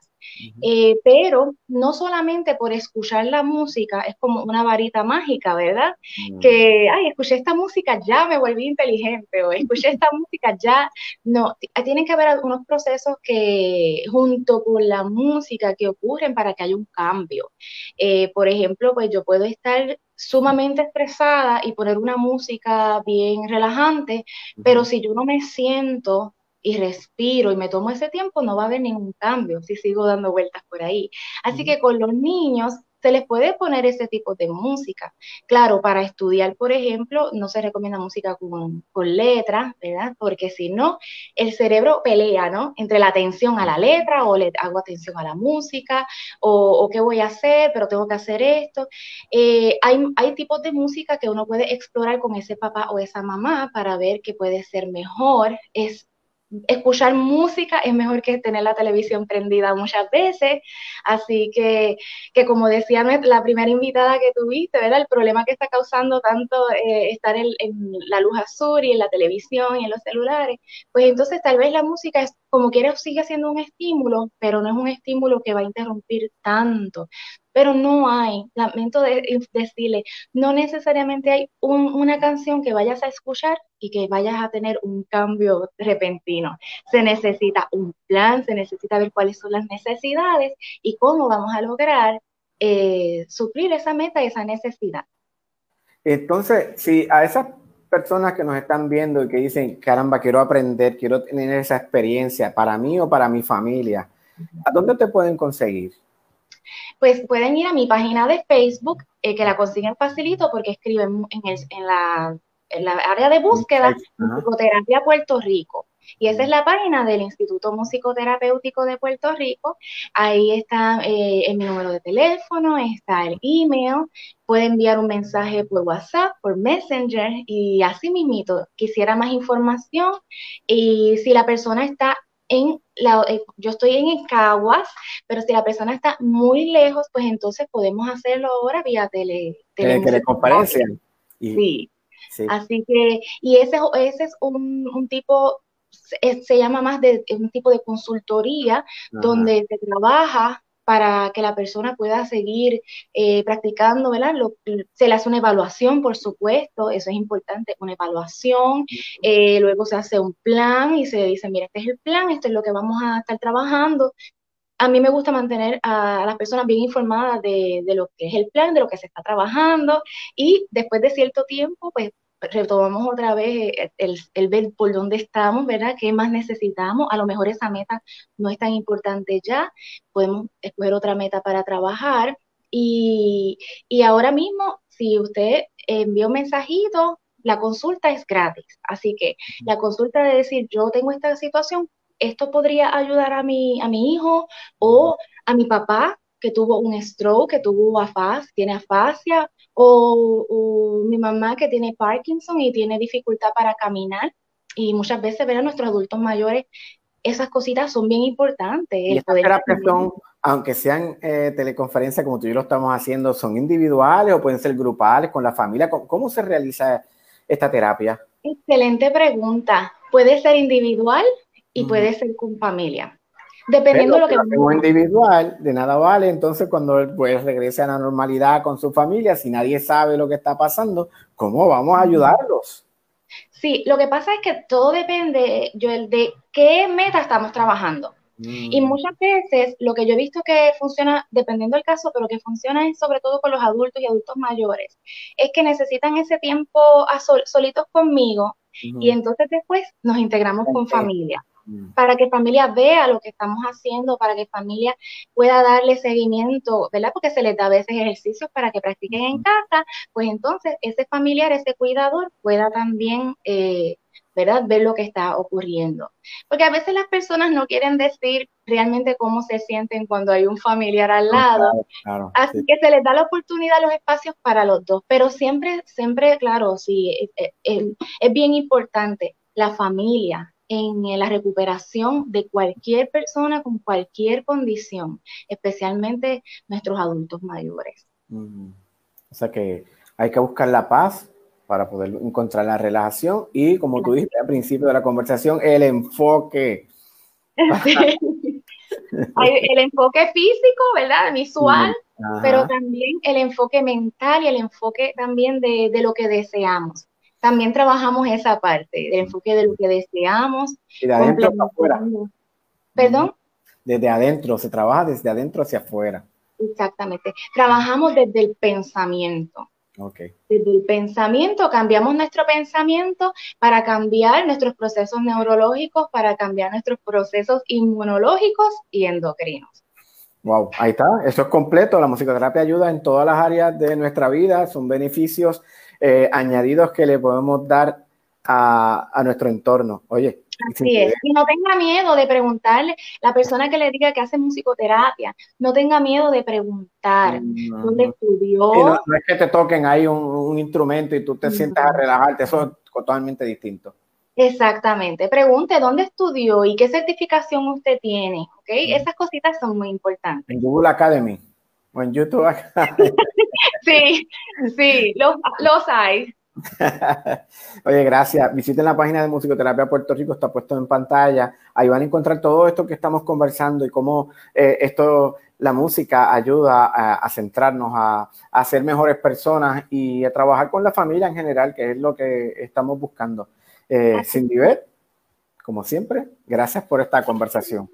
Eh, pero no solamente por escuchar la música es como una varita mágica, ¿verdad? Mm. Que, ay, escuché esta música, ya me volví inteligente, o escuché esta música, ya, no, t- tienen que haber algunos procesos que junto con la música que ocurren para que haya un cambio. Eh, por ejemplo, pues yo puedo estar sumamente estresada y poner una música bien relajante, pero si yo no me siento y respiro y me tomo ese tiempo, no va a haber ningún cambio si sigo dando vueltas por ahí. Así que con los niños se les puede poner ese tipo de música. Claro, para estudiar, por ejemplo, no se recomienda música con, con letras, ¿verdad? Porque si no, el cerebro pelea, ¿no? Entre la atención a la letra o le hago atención a la música o, o qué voy a hacer, pero tengo que hacer esto. Eh, hay, hay tipos de música que uno puede explorar con ese papá o esa mamá para ver qué puede ser mejor. Es escuchar música es mejor que tener la televisión prendida muchas veces. Así que, que como decía la primera invitada que tuviste, ¿verdad? El problema que está causando tanto eh, estar en, en la luz azul y en la televisión y en los celulares, pues entonces tal vez la música es como quiera sigue siendo un estímulo, pero no es un estímulo que va a interrumpir tanto. Pero no hay, lamento de- decirle, no necesariamente hay un- una canción que vayas a escuchar y que vayas a tener un cambio repentino. Se necesita un plan, se necesita ver cuáles son las necesidades y cómo vamos a lograr eh, suplir esa meta y esa necesidad. Entonces, si a esas personas que nos están viendo y que dicen, caramba, quiero aprender, quiero tener esa experiencia para mí o para mi familia, ¿a dónde te pueden conseguir? Pues pueden ir a mi página de Facebook, eh, que la consiguen facilito porque escriben en, el, en, la, en la área de búsqueda Ajá. Musicoterapia Puerto Rico. Y esa es la página del Instituto Musicoterapéutico de Puerto Rico. Ahí está eh, mi número de teléfono, está el email. Puede enviar un mensaje por WhatsApp, por Messenger y así mismito. Quisiera más información. Y si la persona está en la, eh, yo estoy en Caguas, pero si la persona está muy lejos, pues entonces podemos hacerlo ahora vía tele, Tele- teleconferencia. Y- Sí. sí. Así que, y ese, ese es un, un tipo, se, se llama más de un tipo de consultoría Ajá. donde se trabaja para que la persona pueda seguir eh, practicando, ¿verdad? Lo- se le hace una evaluación, por supuesto, eso es importante, una evaluación, eh, luego se hace un plan y se dice, mira, este es el plan, esto es lo que vamos a estar trabajando. A mí me gusta mantener a las personas bien informadas de, de lo que es el plan, de lo que se está trabajando y después de cierto tiempo, pues retomamos otra vez eh, el, el ver por dónde estamos, ¿verdad? ¿Qué más necesitamos? A lo mejor esa meta no es tan importante ya, podemos escoger otra meta para trabajar. Y, y ahora mismo, si usted envió un mensajito, la consulta es gratis, así que la consulta de decir, yo tengo esta situación, esto podría ayudar a mi, a mi hijo o a mi papá que tuvo un stroke, que tuvo afasia, tiene afasia, o, o mi mamá que tiene Parkinson y tiene dificultad para caminar. Y muchas veces ver a nuestros adultos mayores, esas cositas son bien importantes. Y son, aunque sean eh, teleconferencias como tú y yo lo estamos haciendo, ¿son individuales o pueden ser grupales con la familia? ¿Cómo, cómo se realiza esta terapia? Excelente pregunta. Puede ser individual y puede ser con familia. Dependiendo de lo que Pero hacemos individual, de nada vale, entonces cuando él pues regrese a la normalidad con su familia, si nadie sabe lo que está pasando, ¿cómo vamos a ayudarlos? Sí, lo que pasa es que todo depende, Joel, de qué meta estamos trabajando. Y Mm, muchas veces lo que yo he visto que funciona, dependiendo del caso, pero que funciona es sobre todo con los adultos y adultos mayores, es que necesitan ese tiempo a sol- solitos conmigo ujú, y entonces después nos integramos con familia. Para que familia vea lo que estamos haciendo, para que familia pueda darle seguimiento, ¿verdad? Porque se les da a veces ejercicios para que practiquen en casa, pues entonces ese familiar, ese cuidador pueda también, eh, ¿verdad? Ver lo que está ocurriendo. Porque a veces las personas no quieren decir realmente cómo se sienten cuando hay un familiar al lado. Claro, claro, Así sí. que se les da la oportunidad, los espacios para los dos, pero siempre, siempre, claro, sí, es, es- es- es bien importante la familia en la recuperación de cualquier persona con cualquier condición, especialmente nuestros adultos mayores. O sea que hay que buscar la paz para poder encontrar la relajación y, como tú dijiste al principio de la conversación, el enfoque. El enfoque físico, ¿verdad? Visual, Ajá. pero también el enfoque mental y el enfoque también de, de lo que deseamos. También trabajamos esa parte, del enfoque de lo que deseamos. Y de adentro para afuera. ¿Perdón? Desde adentro, se trabaja desde adentro hacia afuera. Exactamente. Trabajamos desde el pensamiento. Ok. Desde el pensamiento, cambiamos nuestro pensamiento para cambiar nuestros procesos neurológicos, para cambiar nuestros procesos inmunológicos y endocrinos. Wow, ahí está, eso es completo. La musicoterapia ayuda en todas las áreas de nuestra vida, son beneficios eh, añadidos que le podemos dar a, a nuestro entorno. Oye, Así es. Y no tenga miedo de preguntarle, la persona que le diga que hace musicoterapia, no tenga miedo de preguntar dónde estudió. No, no es que te toquen ahí un, un instrumento y tú te sientas a relajarte, eso es totalmente distinto. Exactamente. Pregunte dónde estudió y qué certificación usted tiene. ¿ok? Esas cositas son muy importantes. En Google Academy o en YouTube Academy. Sí, sí, los, los hay. Oye, gracias. Visiten la página de Musicoterapia Puerto Rico, está puesto en pantalla. Ahí van a encontrar todo esto que estamos conversando y cómo eh, esto, la música ayuda a, a centrarnos, a, a, ser mejores personas y a trabajar con la familia en general, que es lo que estamos buscando. Eh, Cindy como siempre, gracias por esta conversación.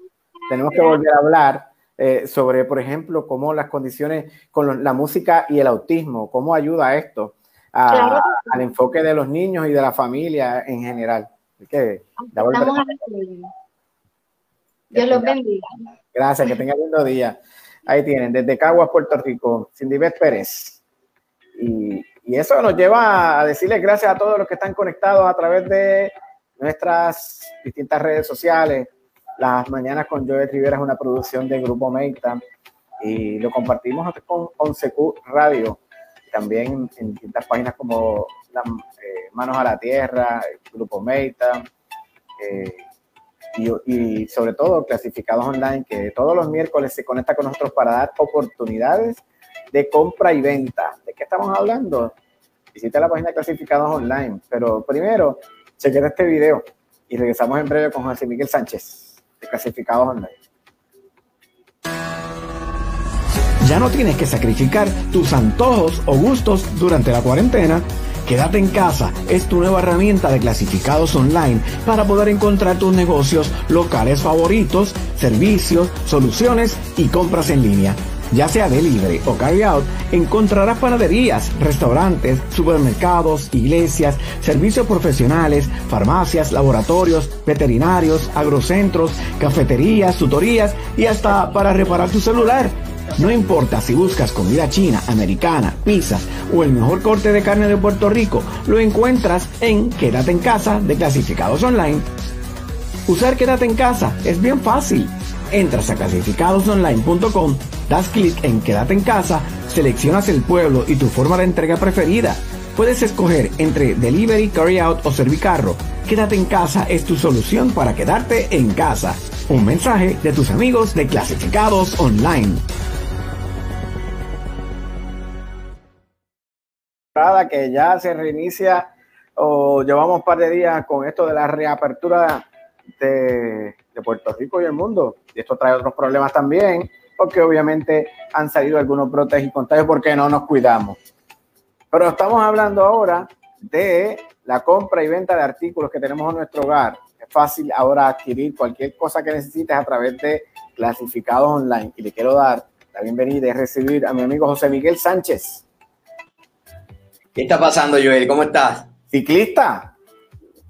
Tenemos que volver a hablar eh, sobre, por ejemplo, cómo las condiciones con lo, la música y el autismo, cómo ayuda esto a, claro. al enfoque de los niños y de la familia en general. Que, Dios los bendiga. Gracias, que tengan lindo día. Ahí tienen, desde Caguas, Puerto Rico, Cindy Beth Pérez. Y, y eso nos lleva a decirles gracias a todos los que están conectados a través de nuestras distintas redes sociales. Las Mañanas con Joel Rivera es una producción del Grupo Meita y lo compartimos con 11Q Radio, también en distintas páginas como eh, Manos a la Tierra, Grupo Meita, eh, y, sobre todo clasificados online, que todos los miércoles se conecta con nosotros para dar oportunidades de compra y venta. ¿De qué estamos hablando? Visita la página de clasificados online, pero primero, chequen este video y regresamos en breve con José Miguel Sánchez clasificados online. Ya no tienes que sacrificar tus antojos o gustos durante la cuarentena. Quédate en casa es tu nueva herramienta de clasificados online para poder encontrar tus negocios locales favoritos, servicios, soluciones y compras en línea. Ya sea delivery o carry out, encontrarás panaderías, restaurantes, supermercados, iglesias, servicios profesionales, farmacias, laboratorios, veterinarios, agrocentros, cafeterías, tutorías y hasta para reparar tu celular. No importa si buscas comida china, americana, pizzas o el mejor corte de carne de Puerto Rico, lo encuentras en Quédate en casa de clasificados online. Usar Quédate en casa es bien fácil. Entras a clasificadosonline.com, das clic en Quédate en casa, seleccionas el pueblo y tu forma de entrega preferida. Puedes escoger entre delivery, carry out o servicarro. Quédate en casa es tu solución para quedarte en casa. Un mensaje de tus amigos de Clasificados Online. que ya se reinicia o llevamos un par de días con esto de la reapertura de, de, Puerto Rico y el mundo. Y esto trae otros problemas también, porque obviamente han salido algunos brotes y contagios porque no nos cuidamos. Pero estamos hablando ahora de la compra y venta de artículos que tenemos en nuestro hogar. Es fácil ahora adquirir cualquier cosa que necesites a través de clasificados online. Y le quiero dar la bienvenida y recibir a mi amigo José Miguel Sánchez. ¿Qué está pasando, Joel? ¿Cómo estás? ¿Ciclista?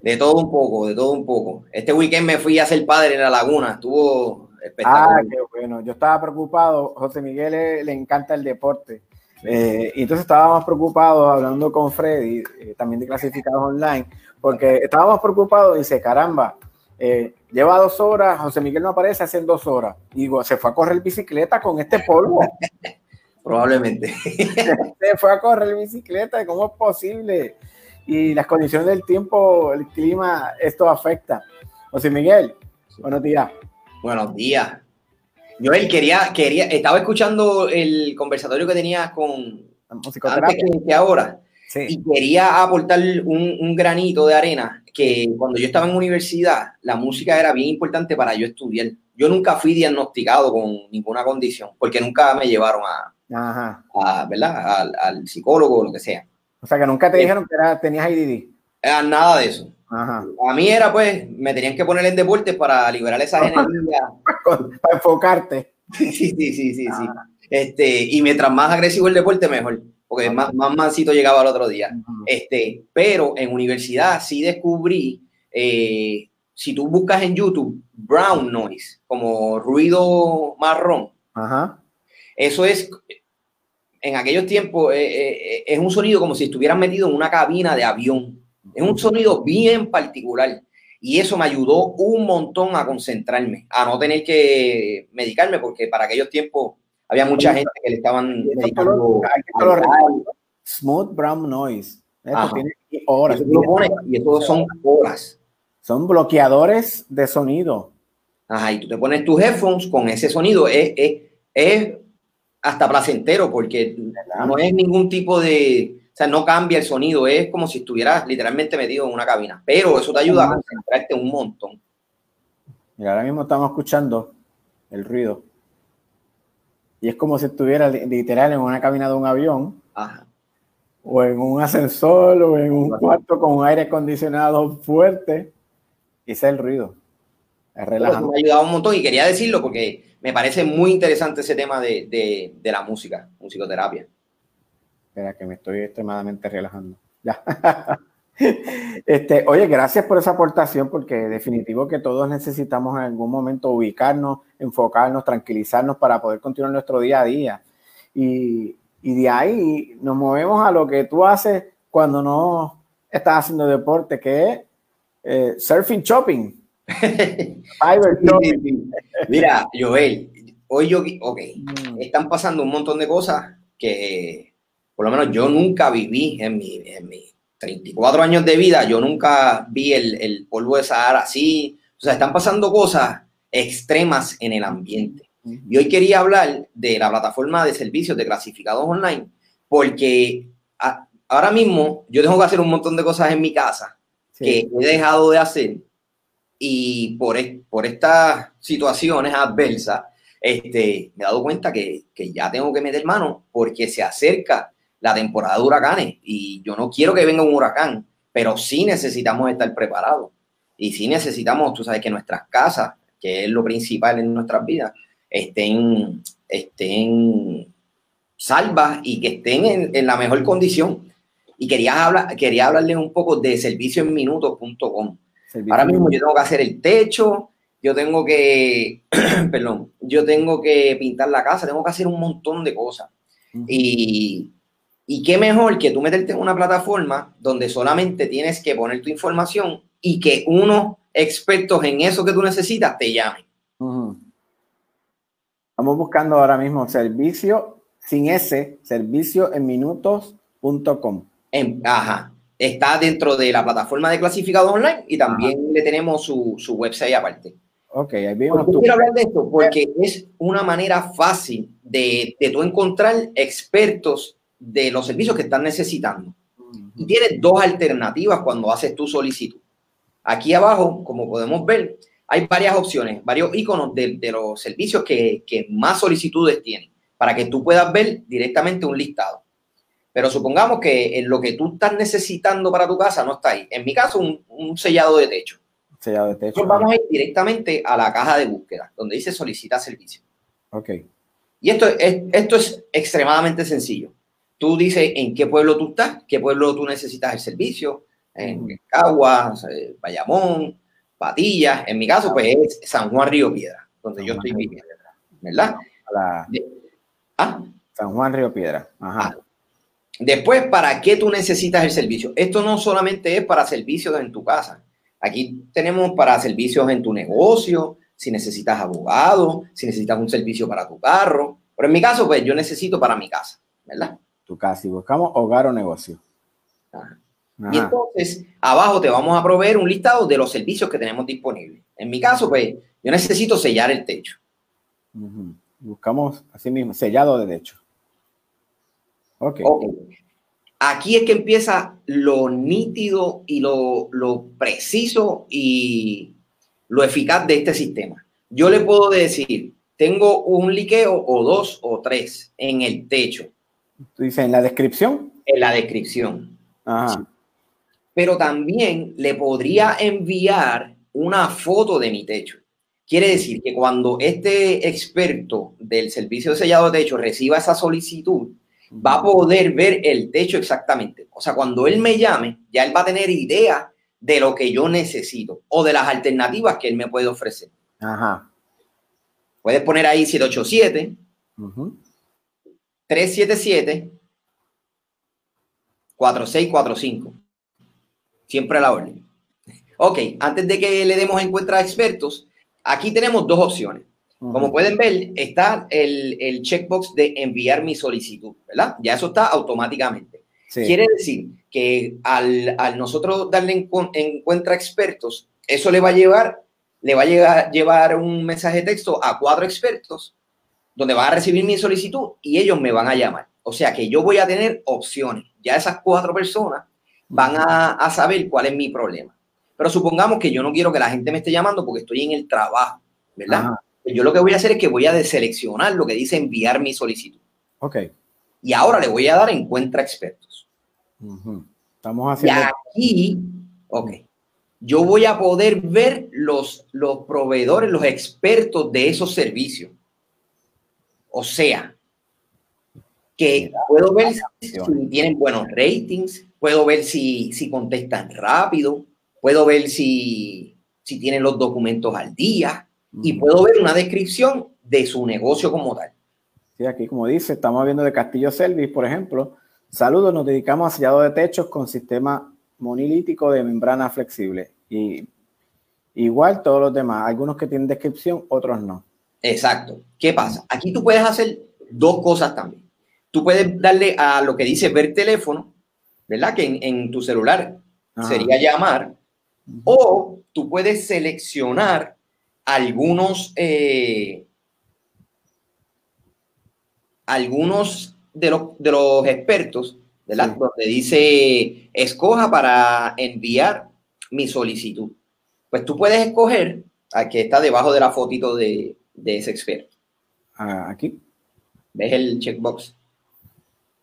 De todo un poco, de todo un poco. Este weekend me fui a ser padre en la laguna, estuvo espectacular. Ah, qué bueno. Yo estaba preocupado, José Miguel le, le encanta el deporte. Eh, y entonces estábamos preocupados hablando con Freddy, eh, también de clasificados online, porque estábamos preocupados, dice, caramba, eh, lleva dos horas, José Miguel no aparece hace dos horas. Y digo, se fue a correr bicicleta con este polvo. Probablemente. se fue a correr bicicleta, ¿cómo es posible? Y las condiciones del tiempo, el clima, esto afecta. José Miguel, buenos días. Buenos días. Joel, quería, quería, estaba escuchando el conversatorio que tenías con antes que, ahora. Sí. Y quería aportar un, un, granito de arena que cuando yo estaba en universidad, la música era bien importante para yo estudiar. Yo nunca fui diagnosticado con ninguna condición, porque nunca me llevaron a, Ajá. a ¿verdad? Al, al, psicólogo o lo que sea. O sea, que nunca te dijeron que era, tenías IDD. Era nada de eso. Ajá. A mí era, pues, me tenían que poner en deportes para liberar esa energía. para enfocarte. Sí, sí, sí, sí, sí. Este, y mientras más agresivo el deporte, mejor. Porque más, más mansito llegaba al otro día. Ajá. Este, pero en universidad sí descubrí, eh, si tú buscas en YouTube, brown noise, como ruido marrón. Ajá. Eso es, en aquellos tiempos, eh, eh, es un sonido como si estuvieran metido en una cabina de avión. Es un sonido bien particular. Y eso me ayudó un montón a concentrarme, a no tener que medicarme, porque para aquellos tiempos había mucha gente que le estaban medicando. Smooth brown noise. Esto tiene horas. Eso pones, y eso son horas. Son bloqueadores de sonido. Ajá, y tú te pones tus headphones con ese sonido. Es, es, es hasta placentero, porque no es ningún tipo de. O sea, no cambia el sonido, es como si estuvieras literalmente metido en una cabina. Pero eso te ayuda a concentrarte un montón. Y ahora mismo estamos escuchando el ruido. Y es como si estuviera literal en una cabina de un avión. Ajá. O en un ascensor, o en un cuarto con un aire acondicionado fuerte. Y ese es el ruido. Es relajante. Me ha ayudado un montón y quería decirlo porque me parece muy interesante ese tema de, de, de la música, musicoterapia. Espera, que me estoy extremadamente relajando. Ya. Este, oye, gracias por esa aportación, porque definitivo que todos necesitamos en algún momento ubicarnos, enfocarnos, tranquilizarnos para poder continuar nuestro día a día. Y, y de ahí nos movemos a lo que tú haces cuando no estás haciendo deporte, que es eh, surfing shopping. Mira, Joel, hoy yo, ok, mm. están pasando un montón de cosas que por lo menos yo nunca viví en mi, en mi 34 años de vida, yo nunca vi el, el polvo de Sahara así. O sea, están pasando cosas extremas en el ambiente. Y hoy quería hablar de la plataforma de servicios de clasificados online, porque ahora mismo yo tengo que hacer un montón de cosas en mi casa que he dejado de hacer y por, por estas situaciones adversas, este, me he dado cuenta que, que ya tengo que meter mano porque se acerca la temporada de huracanes y yo no quiero que venga un huracán, pero sí necesitamos estar preparados y sí necesitamos, tú sabes, que nuestras casas, que es lo principal en nuestras vidas, estén, estén salvas y que estén en, la mejor condición. Y quería, hablar, quería hablarles un poco de servicioenminutos.com. Ahora mismo yo tengo que hacer el techo, yo tengo que, perdón, yo tengo que pintar la casa, tengo que hacer un montón de cosas. Y y qué mejor que tú meterte en una plataforma donde solamente tienes que poner tu información y que unos expertos en eso que tú necesitas te llamen. Estamos buscando ahora mismo servicio sin ese, servicio en minutos.com. ajá. Está dentro de la plataforma de clasificado online y también le tenemos su, su, website aparte. Ok, ahí vemos. quiero hablar de esto porque es una manera fácil de, de tú encontrar expertos de los servicios que están necesitando. Y tienes dos alternativas cuando haces tu solicitud. Aquí abajo, como podemos ver, hay varias opciones, varios iconos de, los servicios que, más solicitudes tienen, para que tú puedas ver directamente un listado. Pero supongamos que en lo que tú estás necesitando para tu casa no está ahí. En mi caso, un, sellado de techo. Sellado de techo. vamos a ir directamente a la caja de búsqueda, donde dice solicita servicio. Ok. Y esto es, esto es extremadamente sencillo. Tú dices en qué pueblo tú estás, qué pueblo tú necesitas el servicio, en Caguas, eh, Bayamón, Patillas. En mi caso, pues es San Juan Río Piedra, donde yo estoy viviendo, ¿verdad? ¿Ah? San Juan Río Piedra. Ajá. Ah. Después, ¿para qué tú necesitas el servicio? Esto no solamente es para servicios en tu casa. Aquí tenemos para servicios en tu negocio, si necesitas abogado, si necesitas un servicio para tu carro. Pero en mi caso, pues yo necesito para mi casa, ¿verdad? Tu casa y buscamos hogar o negocio. Y entonces, abajo te vamos a proveer un listado de los servicios que tenemos disponibles. En mi caso, pues, yo necesito sellar el techo. Buscamos, así mismo, sellado de techo. ok. Aquí es que empieza lo nítido y lo, lo preciso y lo eficaz de este sistema. Yo le puedo decir, tengo un liqueo o dos o tres en el techo Tú dices en la descripción. En la descripción. Pero también le podría enviar una foto de mi techo. Quiere decir que cuando este experto del servicio de sellado de techo reciba esa solicitud, va a poder ver el techo exactamente. O sea, cuando él me llame, ya él va a tener idea de lo que yo necesito o de las alternativas que él me puede ofrecer. Ajá. Puedes poner ahí 787. Uh 377-4645. Siempre a la orden. Ok, antes de que le demos encuentra a expertos, aquí tenemos dos opciones. Como pueden ver, está el, el, checkbox de enviar mi solicitud, ¿verdad? Ya eso está automáticamente. Quiere decir que al, al nosotros darle en, encuentra expertos, eso le va a llevar, le va a llegar, llevar un mensaje de texto a cuatro expertos donde va a recibir mi solicitud y ellos me van a llamar. O sea que yo voy a tener opciones. Ya esas cuatro personas van a, saber cuál es mi problema. Pero supongamos que yo no quiero que la gente me esté llamando porque estoy en el trabajo, ¿verdad? Pues yo lo que voy a hacer es que voy a deseleccionar lo que dice enviar mi solicitud. Ok. Y ahora le voy a dar encuentra expertos. Estamos haciendo. Y aquí, ok. Yo voy a poder ver los, los proveedores, los expertos de esos servicios. O sea, que puedo ver si tienen buenos ratings, puedo ver si, si contestan rápido, puedo ver si, si tienen los documentos al día y puedo ver una descripción de su negocio como tal. Sí, aquí como dice, estamos viendo de Castillo Selvis, por ejemplo. Saludos, nos dedicamos a sellado de techos con sistema monolítico de membrana flexible. Y igual todos los demás, algunos que tienen descripción, otros no. Exacto. ¿Qué pasa? Aquí tú puedes hacer dos cosas también. Tú puedes darle a lo que dice ver teléfono, ¿verdad? Que en, tu celular sería llamar, o tú puedes seleccionar algunos, eh, algunos de los, de los expertos, ¿verdad? Donde dice, escoja para enviar mi solicitud. Pues tú puedes escoger, aquí está debajo de la fotito de, de ese experto. Ah, aquí. ¿Ves el checkbox?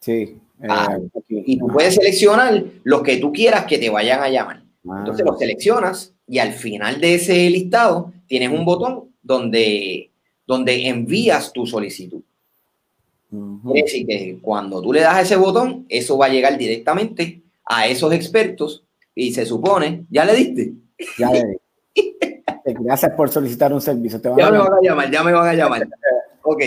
Sí. Eh, ah, y tú puedes seleccionar los que tú quieras que te vayan a llamar. Entonces los seleccionas y al final de ese listado tienes un botón donde, donde envías tu solicitud. Quiere decir que cuando tú le das a ese botón, eso va a llegar directamente a esos expertos y se supone, ¿ya le diste? Ya le Gracias por solicitar un servicio. ya me van a llamar, ya me van a llamar. Ok.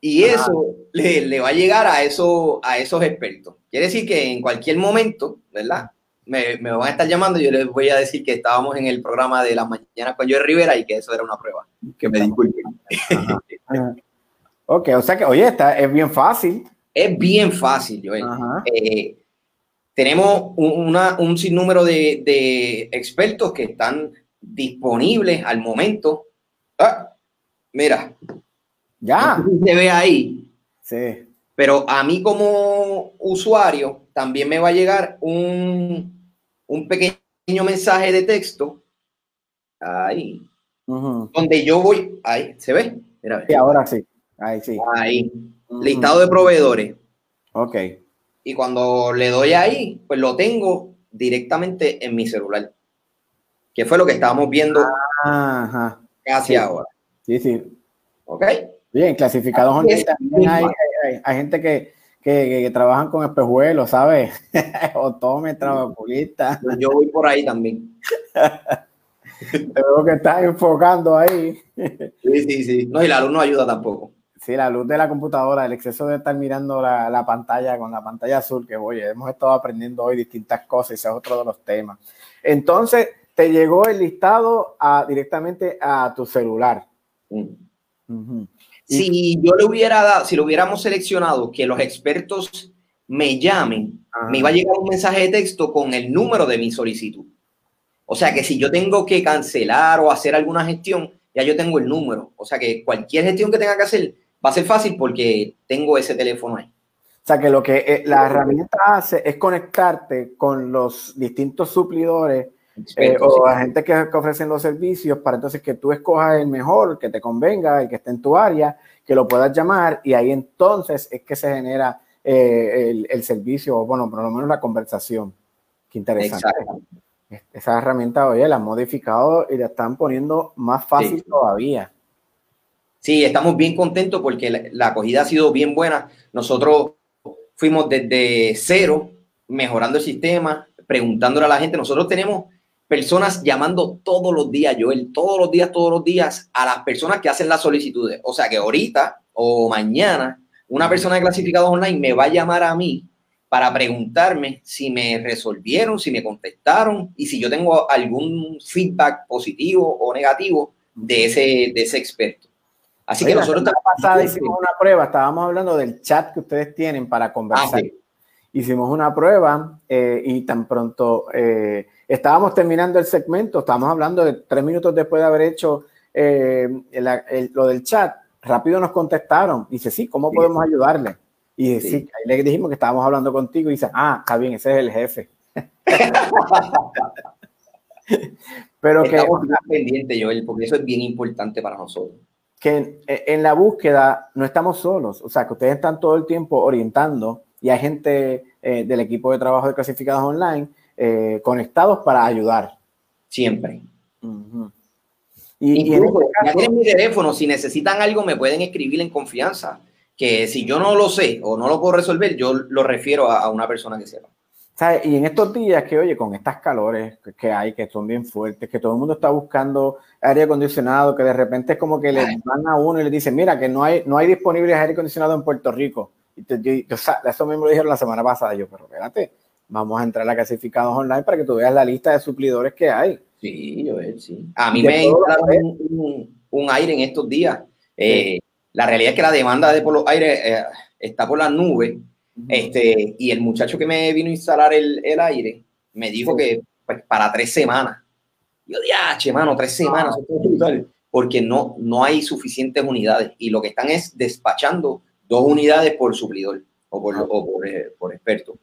Y eso le, le, va a llegar a, eso, a esos expertos. Quiere decir que en cualquier momento, ¿verdad? Me, me, van a estar llamando y yo les voy a decir que estábamos en el programa de la mañana con Joe Rivera y que eso era una prueba. Que me disculpen. Ok, o sea que, oye, esta es bien fácil. Es bien fácil, Joel. Eh, tenemos una, un sinnúmero de, de, expertos que están disponibles al momento. Ah, mira. Ya. Se ve ahí. Sí. Pero a mí como usuario también me va a llegar un, un pequeño mensaje de texto. Ahí. Donde yo voy. Ahí, ¿se ve? Mira, sí, ahora sí. Ahí sí. Ahí. Listado de proveedores. Ok. Y cuando le doy ahí, pues lo tengo directamente en mi celular. Que fue lo que estábamos viendo Ajá. casi ahora. Sí, sí. Ok. Bien, clasificados online también hay, hay, gente que, que, que, trabajan con espejuelos, ¿sabes? Otómetros, oculistas. Yo voy por ahí también. Veo que estás enfocando ahí. Sí, sí, sí. No, y la luz no ayuda tampoco. Sí, la luz de la computadora, el exceso de estar mirando la, la pantalla con la pantalla azul, que oye, hemos estado aprendiendo hoy distintas cosas, ese es otro de los temas. Entonces, te llegó el listado a, directamente a tu celular. Mm. Si yo le hubiera dado, si lo hubiéramos seleccionado, que los expertos me llamen, me iba a llegar un mensaje de texto con el número de mi solicitud. O sea que si yo tengo que cancelar o hacer alguna gestión, ya yo tengo el número. O sea que cualquier gestión que tenga que hacer, va a ser fácil porque tengo ese teléfono ahí. O sea, que lo que eh, la herramienta hace es conectarte con los distintos suplidores eh, o la gente que, ofrecen los servicios para entonces que tú escojas el mejor, que te convenga, el que esté en tu área, que lo puedas llamar y ahí entonces es que se genera eh, el, el, servicio, o bueno, por lo menos la conversación. Qué interesante. Esa herramienta, oye, la han modificado y la están poniendo más fácil todavía. Sí, estamos bien contentos porque la, acogida ha sido bien buena. Nosotros fuimos desde cero, mejorando el sistema, preguntándole a la gente. Nosotros tenemos personas llamando todos los días, Joel, todos los días, todos los días, a las personas que hacen las solicitudes. O sea que ahorita o mañana, una persona de clasificados online me va a llamar a mí para preguntarme si me resolvieron, si me contestaron y si yo tengo algún feedback positivo o negativo de ese, de ese experto. Así que nosotros... La pasada hicimos una prueba, estábamos hablando del chat que ustedes tienen para conversar. Ah, hicimos una prueba eh, y tan pronto eh, estábamos terminando el segmento, estábamos hablando de tres minutos después de haber hecho eh, lo del chat, rápido nos contestaron. Dice, sí, ¿cómo podemos ayudarle? Y sí. ahí le dijimos que estábamos hablando contigo y dice, ah, está bien, ese es el jefe. Pero Estamos que... pendiente, Joel, porque eso es bien importante para nosotros que en, la búsqueda no estamos solos, o sea, que ustedes están todo el tiempo orientando y hay gente eh, del equipo de trabajo de clasificados online eh, conectados para ayudar. Siempre. y, Incluso, este ya tienen mi teléfono, si necesitan algo me pueden escribir en confianza, que si yo no lo sé o no lo puedo resolver, yo lo refiero a, a una persona que sepa. O Y en estos días que, oye, con estas calores que hay, que son bien fuertes, que todo el mundo está buscando aire acondicionado, que de repente es como que le van a uno y le dicen, mira, que no hay, no hay disponible aire acondicionado en Puerto Rico. Y yo, eso mismo lo dijeron la semana pasada. Yo, pero espérate, vamos a entrar a clasificados online para que tú veas la lista de suplidores que hay. Sí, yo sí. A mí me instalaron un, aire en estos días. Eh, la realidad es que la demanda de por los aires eh, está por las nubes este, y el muchacho que me vino a instalar el, el aire me dijo que pues, para tres semanas. Yo dije, mano, tres semanas, porque no, no hay suficientes unidades y lo que están es despachando dos unidades por suplidor o por, o por, eh, por experto.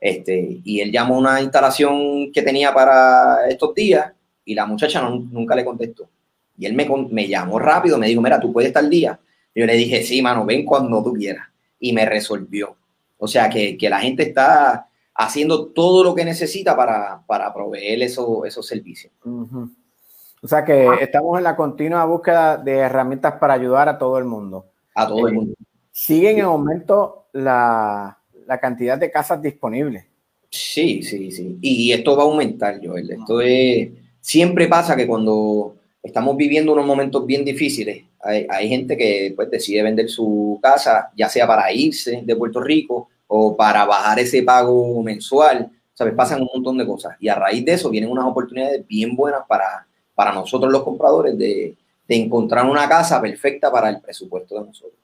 Este, y él llamó una instalación que tenía para estos días y la muchacha nunca le contestó. Y él me, me llamó rápido, me dijo, mira, tú puedes estar al día. Yo le dije, sí, mano, ven cuando tú quieras. Y me resolvió. O sea, que, que la gente está haciendo todo lo que necesita para, para proveer eso, esos servicios. O sea que estamos en la continua búsqueda de herramientas para ayudar a todo el mundo. A todo el mundo. Siguen en aumento la, la, cantidad de casas disponibles. Sí, sí, sí. Y esto va a aumentar, Joel. Esto es. Siempre pasa que cuando estamos viviendo unos momentos bien difíciles, hay, hay, gente que pues, decide vender su casa, ya sea para irse de Puerto Rico o para bajar ese pago mensual. ¿Sabes? Pasan un montón de cosas. Y a raíz de eso vienen unas oportunidades bien buenas para, para nosotros los compradores de, de encontrar una casa perfecta para el presupuesto de nosotros.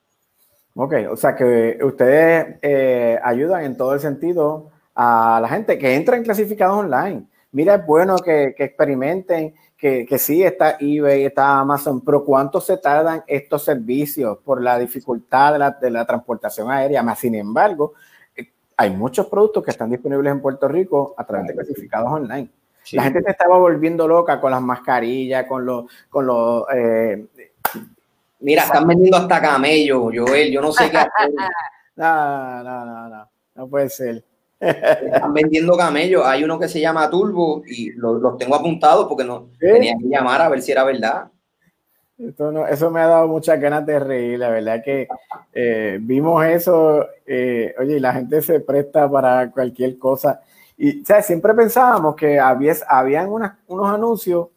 Ok, o sea que ustedes eh, ayudan en todo el sentido a la gente que entra en clasificados online. Mira, es bueno que, que experimenten que, que, sí está eBay, está Amazon, pero ¿cuánto se tardan estos servicios por la dificultad de la, de la transportación aérea? Más sin embargo, eh, hay muchos productos que están disponibles en Puerto Rico a través de clasificados online. La gente se estaba volviendo loca con las mascarillas, con los, con los eh, Mira, están vendiendo hasta camello, Joel, yo no sé qué hacer. no, no, no, no, no puede ser. Están vendiendo camellos. Hay uno que se llama Turbo y los, tengo apuntados porque no tenía que llamar a ver si era verdad. eso me ha dado muchas ganas de reír. La verdad que eh, vimos eso. Eh, oye, la gente se presta para cualquier cosa. Y o siempre pensábamos que había, habían unos anuncios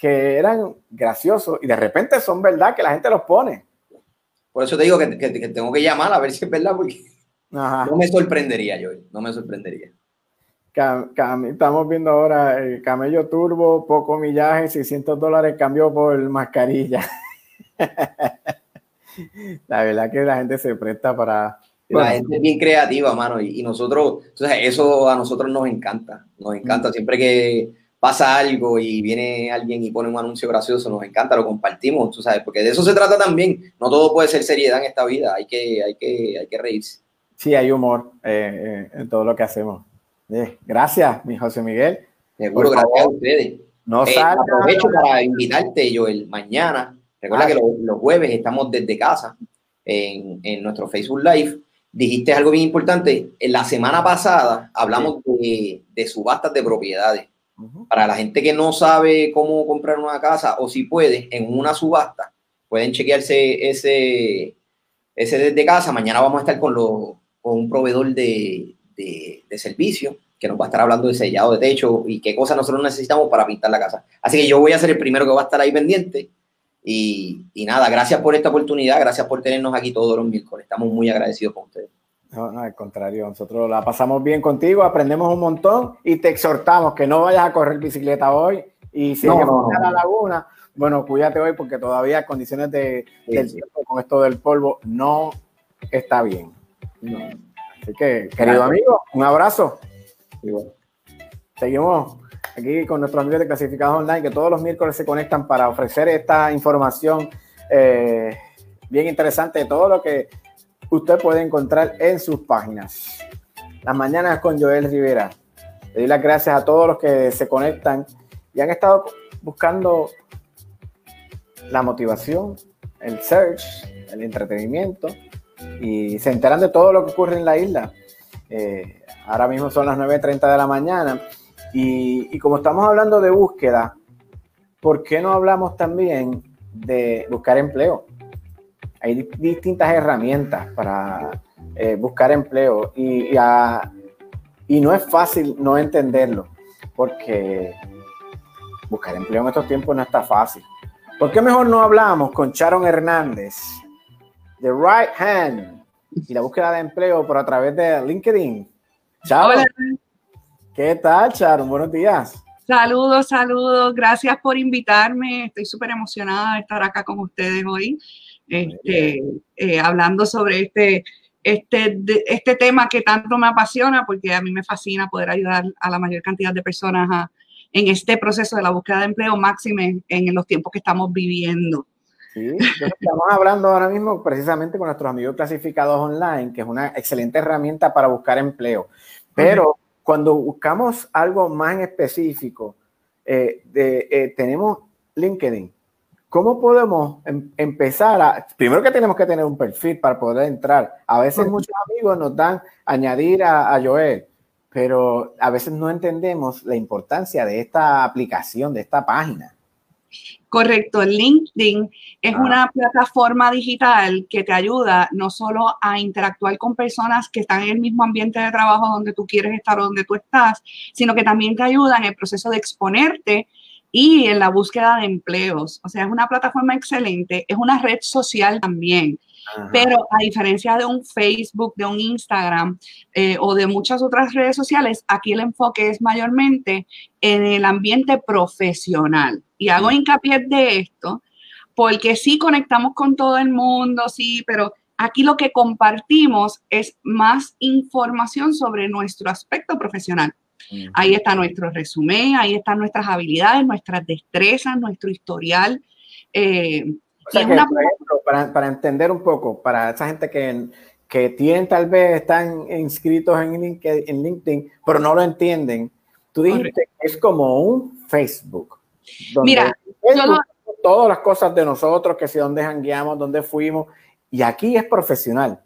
que eran graciosos y de repente son verdad que la gente los pone. Por eso te digo que tengo que llamar a ver si es verdad porque no me sorprendería, yo, no me sorprendería. estamos viendo ahora el camello turbo, poco millaje, 600 dólares cambio por mascarilla. la verdad que la gente se presta para... La gente es bien creativa, mano, y, nosotros, eso a nosotros nos encanta, nos encanta. Siempre que pasa algo y viene alguien y pone un anuncio gracioso, nos encanta, lo compartimos, tú sabes, porque de eso se trata también. No todo puede ser seriedad en esta vida, hay que, hay que, hay que reírse. Sí, hay humor eh, eh, en todo lo que hacemos. Eh, gracias, mi José Miguel. Seguro, gracias a ustedes. No aprovecho para invitarte, Joel, mañana. Recuerda que los, jueves estamos desde casa en, en, nuestro Facebook Live. Dijiste algo bien importante. En la semana pasada hablamos de, de, subastas de propiedades. Para la gente que no sabe cómo comprar una casa o si puede, en una subasta, pueden chequearse ese, ese desde casa. Mañana vamos a estar con los con un proveedor de, de, servicio que nos va a estar hablando de sellado de techo y qué cosas nosotros necesitamos para pintar la casa. Así que yo voy a ser el primero que va a estar ahí pendiente. Y, y nada, gracias por esta oportunidad, gracias por tenernos aquí todos los miércoles. Estamos muy agradecidos con ustedes. No, no, al contrario, nosotros la pasamos bien contigo, aprendemos un montón y te exhortamos que no vayas a correr bicicleta hoy y si no, a la laguna, bueno, cuídate hoy porque todavía condiciones de, del tiempo con esto del polvo no está bien. Así que, querido amigo, un abrazo. Seguimos aquí con nuestros amigos de Clasificados Online, que todos los miércoles se conectan para ofrecer esta información eh, bien interesante de todo lo que usted puede encontrar en sus páginas. Las mañanas con Joel Rivera. Le doy las gracias a todos los que se conectan y han estado buscando la motivación, el search, el entretenimiento y se enteran de todo lo que ocurre en la isla. Eh, ahora mismo son las 9.30 de la mañana y, como estamos hablando de búsqueda, ¿por qué no hablamos también de buscar empleo? Hay distintas herramientas para eh, buscar empleo y, Y no es fácil no entenderlo, porque buscar empleo en estos tiempos no está fácil. ¿Por qué mejor no hablamos con Sharon Hernández, The Right Hand, y la búsqueda de empleo por a través de LinkedIn? Sharon, ¿qué tal, Sharon? Buenos días. Saludos, saludos. Gracias por invitarme. Estoy súper emocionada de estar acá con ustedes hoy, este, eh, hablando sobre este, este, este tema que tanto me apasiona, porque a mí me fascina poder ayudar a la mayor cantidad de personas en este proceso de la búsqueda de empleo máxime en, los tiempos que estamos viviendo. Sí, estamos hablando ahora mismo precisamente con nuestros amigos clasificados online, que es una excelente herramienta para buscar empleo. Pero cuando buscamos algo más en específico, eh, de, eh, tenemos LinkedIn. ¿Cómo podemos em, empezar a, primero que tenemos que tener un perfil para poder entrar? A veces muchos amigos nos dan añadir a, a Joel, pero a veces no entendemos la importancia de esta aplicación, de esta página. Correcto, LinkedIn es ah. una plataforma digital que te ayuda no solo a interactuar con personas que están en el mismo ambiente de trabajo donde tú quieres estar o donde tú estás, sino que también te ayuda en el proceso de exponerte y en la búsqueda de empleos. O sea, es una plataforma excelente, es una red social también. Pero a diferencia de un Facebook, de un Instagram eh, o de muchas otras redes sociales, aquí el enfoque es mayormente en el ambiente profesional. Y hago hincapié de esto porque sí conectamos con todo el mundo, sí, pero aquí lo que compartimos es más información sobre nuestro aspecto profesional. Ahí está nuestro resumen, ahí están nuestras habilidades, nuestras destrezas, nuestro historial. Eh, para, entender un poco, para esa gente que, que tienen tal vez, están inscritos en LinkedIn, en LinkedIn pero no lo entienden, tú dijiste que es como un Facebook. Mira, todas las cosas de nosotros, que si dónde jangueamos, dónde fuimos, y aquí es profesional.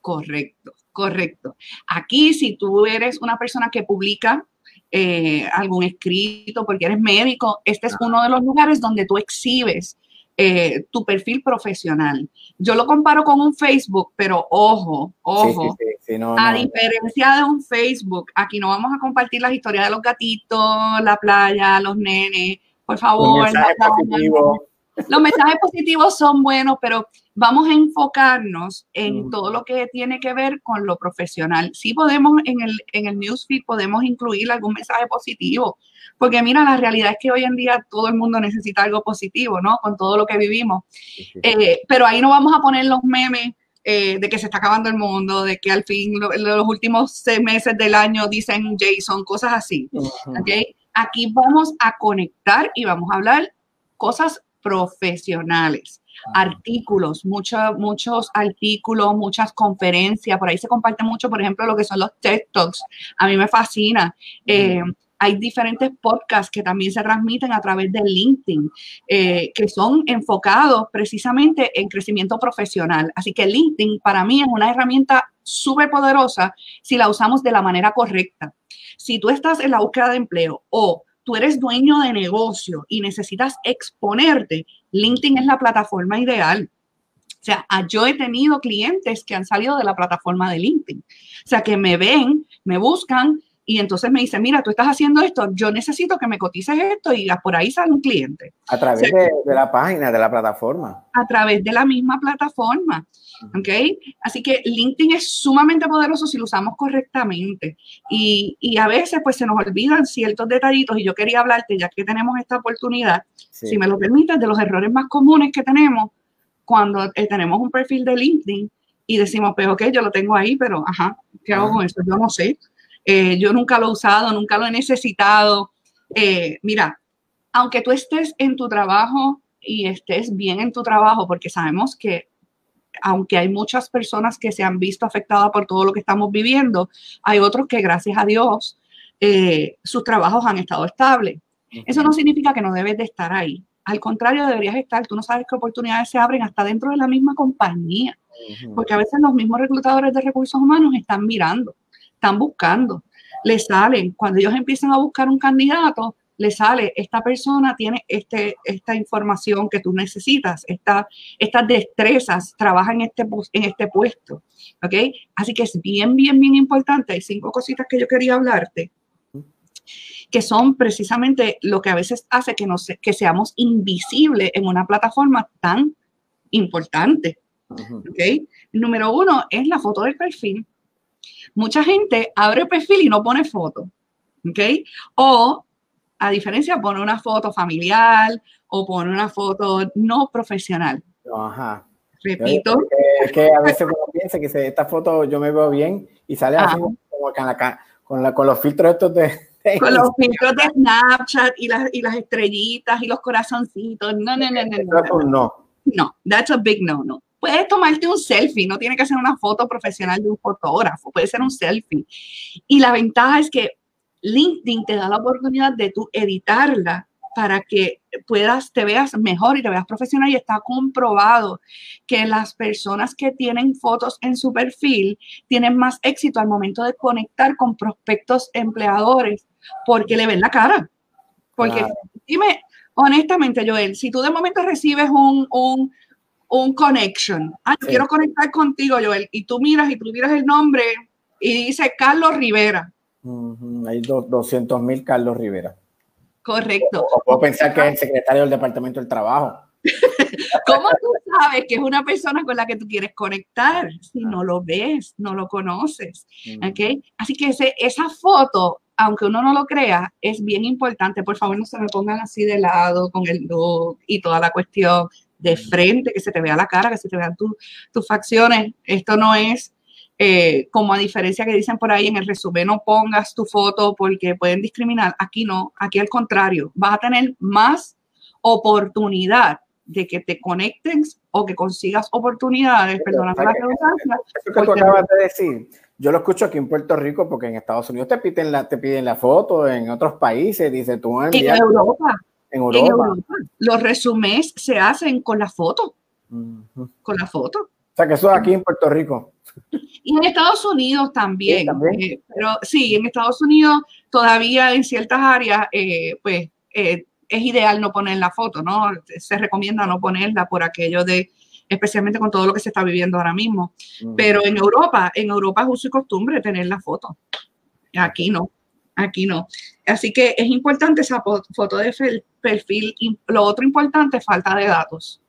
Correcto, correcto. Aquí si tú eres una persona que publica eh, algún escrito porque eres médico, este es uno de los lugares donde tú exhibes eh, tu perfil profesional. Yo lo comparo con un Facebook, pero ojo, ojo, a diferencia de un Facebook, aquí no vamos a compartir las historias de los gatitos, la playa, los nenes, por favor. Los mensajes positivos son buenos, pero vamos a enfocarnos en todo lo que tiene que ver con lo profesional. Sí podemos en el, en el newsfeed, podemos incluir algún mensaje positivo, porque mira, la realidad es que hoy en día todo el mundo necesita algo positivo, ¿no? Con todo lo que vivimos. Eh, pero ahí no vamos a poner los memes eh, de que se está acabando el mundo, de que al fin los últimos seis meses del año dicen Jason, cosas así. Aquí vamos a conectar y vamos a hablar cosas profesionales, ah. artículos, muchos artículos, muchas conferencias, por ahí se comparte mucho, por ejemplo, lo que son los TED Talks, a mí me fascina. Eh, hay diferentes podcasts que también se transmiten a través de LinkedIn, eh, que son enfocados precisamente en crecimiento profesional. Así que LinkedIn para mí es una herramienta súper poderosa si la usamos de la manera correcta. Si tú estás en la búsqueda de empleo o tú eres dueño de negocio y necesitas exponerte, LinkedIn es la plataforma ideal. O sea, yo he tenido clientes que han salido de la plataforma de LinkedIn. O sea, que me ven, me buscan y entonces me dicen, mira, tú estás haciendo esto, yo necesito que me cotices esto y por ahí sale un cliente. A través de, de, la página, de la plataforma. A través de la misma plataforma. ¿Ok? Así que LinkedIn es sumamente poderoso si lo usamos correctamente y, y, a veces pues se nos olvidan ciertos detallitos y yo quería hablarte, ya que tenemos esta oportunidad, si me lo permites, de los errores más comunes que tenemos cuando eh, tenemos un perfil de LinkedIn y decimos, pues ok, yo lo tengo ahí, pero ajá, ¿qué hago con eso? Yo no sé. Eh, yo nunca lo he usado, nunca lo he necesitado. Eh, mira, aunque tú estés en tu trabajo y estés bien en tu trabajo, porque sabemos que aunque hay muchas personas que se han visto afectadas por todo lo que estamos viviendo, hay otros que gracias a Dios eh, sus trabajos han estado estables. Eso no significa que no debes de estar ahí. Al contrario, deberías estar. Tú no sabes qué oportunidades se abren hasta dentro de la misma compañía. Porque a veces los mismos reclutadores de recursos humanos están mirando, están buscando, les salen. Cuando ellos empiezan a buscar un candidato, le sale, esta persona tiene este, esta información que tú necesitas, esta, estas destrezas, trabaja en este, en este puesto, ¿ok? Así que es bien, bien, bien importante. Hay cinco cositas que yo quería hablarte que son precisamente lo que a veces hace que, nos, que seamos invisibles en una plataforma tan importante. ¿okay? Número uno es la foto del perfil. Mucha gente abre perfil y no pone foto. ¿ok? O, a diferencia, pone una foto familiar o pone una foto no profesional. Ajá. Repito. Es que, a veces uno piensa que esta foto yo me veo bien y sale así como con, la, con, la, con los filtros estos de, con los filtros de Snapchat y las, y las estrellitas y los corazoncitos. No, no, no, no. No, no. that's a big no, no. Puedes tomarte un selfie, no tiene que ser una foto profesional de un fotógrafo, puede ser un selfie. Y la ventaja es que LinkedIn te da la oportunidad de tú editarla para que puedas, te veas mejor y te veas profesional y está comprobado que las personas que tienen fotos en su perfil tienen más éxito al momento de conectar con prospectos empleadores porque le ven la cara. Porque dime, honestamente, Joel, si tú de momento recibes un, un, un connection, ah, quiero conectar contigo, Joel, y tú miras y tú miras el nombre y dice Carlos Rivera. Hay 200 mil Carlos Rivera. Correcto. O, puedo pensar que es el secretario del Departamento del Trabajo. ¿Cómo tú sabes que es una persona con la que tú quieres conectar si no lo ves, no lo conoces? ¿okay? Así que ese, esa foto aunque uno no lo crea, es bien importante. Por favor, no se me pongan así de lado con el look y toda la cuestión de frente, que se te vea la cara, que se te vean tus facciones. Esto no es eh, como a diferencia que dicen por ahí en el resumen, no pongas tu foto porque pueden discriminar. Aquí no, aquí al contrario, vas a tener más oportunidad de que te conectes o que consigas oportunidades, perdona la redundancia. Eso que tú acabas de decir, yo lo escucho aquí en Puerto Rico porque en Estados Unidos te piden la, te piden la foto, en otros países dice tú en Europa. En Europa. Los resumés se hacen con la foto. Con la foto. Sea que eso es aquí en Puerto Rico. Y en Estados Unidos también. Eh, pero sí, en Estados Unidos todavía en ciertas áreas, eh, pues eh, es ideal no poner la foto, ¿no? Se recomienda no ponerla por aquello de especialmente con todo lo que se está viviendo ahora mismo. Pero en Europa, en Europa es uso y costumbre tener la foto. Aquí no, aquí no. Así que es importante esa foto de perfil. Lo otro importante, falta de datos.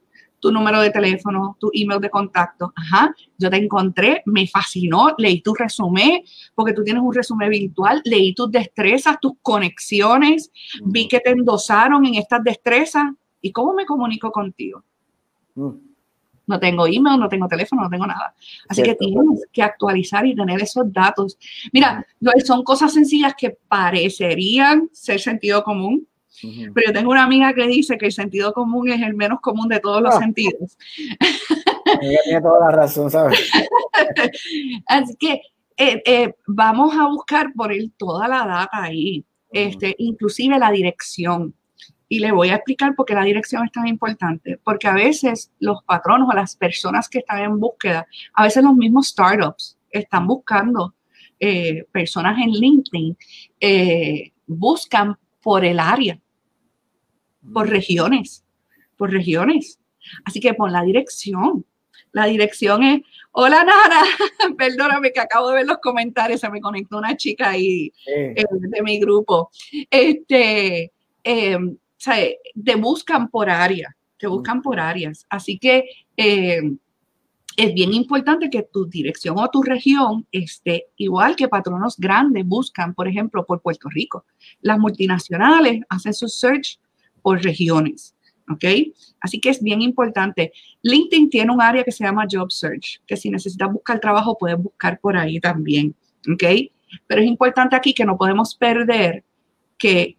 Tu número de teléfono, tu email de contacto. Ajá, yo te encontré, me fascinó, leí tu resumen, porque tú tienes un resumen virtual, leí tus destrezas, tus conexiones, vi que te endosaron en estas destrezas. ¿Y cómo me comunico contigo? no tengo email, no tengo teléfono, no tengo nada. Así que tienes que actualizar y tener esos datos. Mira, son cosas sencillas que parecerían ser sentido común, pero yo tengo una amiga que dice que el sentido común es el menos común de todos los ah. sentidos. Ella tiene toda la razón, ¿sabes? Así que eh, eh, vamos a buscar por él toda la data ahí, este, inclusive la dirección. Y le voy a explicar por qué la dirección es tan importante. Porque a veces los patronos o las personas que están en búsqueda, a veces los mismos startups están buscando eh, personas en LinkedIn, buscan por el área, por regiones, por regiones. Así que pon la dirección. La dirección es, hola Nara, perdóname que acabo de ver los comentarios, se me conectó una chica ahí eh, de mi grupo. Este, sea, te buscan por área, te buscan por áreas. Así que eh, es bien importante que tu dirección o tu región esté igual que patronos grandes buscan, por ejemplo, por Puerto Rico. Las multinacionales hacen su search por regiones. ¿ok? Así que es bien importante. LinkedIn tiene un área que se llama Job Search, que si necesitas buscar trabajo puedes buscar por ahí también, ¿ok? Pero es importante aquí que no podemos perder que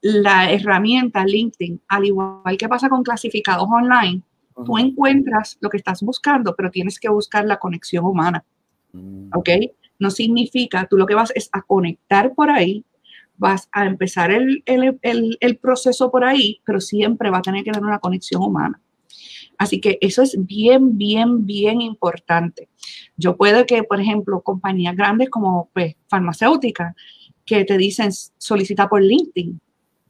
la herramienta LinkedIn, al igual que pasa con clasificados online, tú encuentras lo que estás buscando, pero tienes que buscar la conexión humana. Mm. ¿Ok? No significa, tú lo que vas es a conectar por ahí, vas a empezar el, el, proceso por ahí, pero siempre va a tener que tener una conexión humana. Así que eso es bien, bien, bien importante. Yo puedo que, por ejemplo, compañías grandes como pues, farmacéuticas que te dicen solicita por LinkedIn,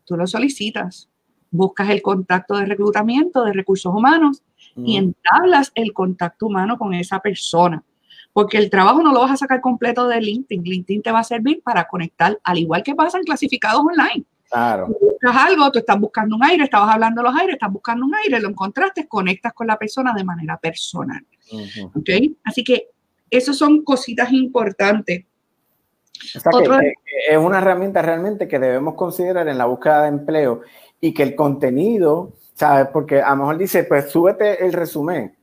tú lo solicitas, buscas el contacto de reclutamiento de recursos humanos y entablas el contacto humano con esa persona. Porque el trabajo no lo vas a sacar completo de LinkedIn. LinkedIn te va a servir para conectar, al igual que pasa en clasificados online. Claro. Tú buscas algo, tú estás buscando un aire, estabas hablando de los aires, estás buscando un aire, lo encontraste, conectas con la persona de manera personal. ¿Ok? Así que esas son cositas importantes. O sea, que, que es una herramienta realmente que debemos considerar en la búsqueda de empleo y que el contenido, ¿sabes? Porque a lo mejor dice, pues súbete el resumen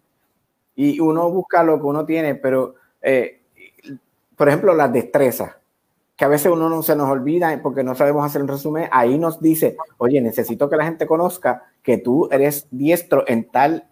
y uno busca lo que uno tiene, pero, eh, por ejemplo, las destrezas, que a veces uno no se nos olvida porque no sabemos hacer un resumen, ahí nos dice, oye, necesito que la gente conozca que tú eres diestro en tal,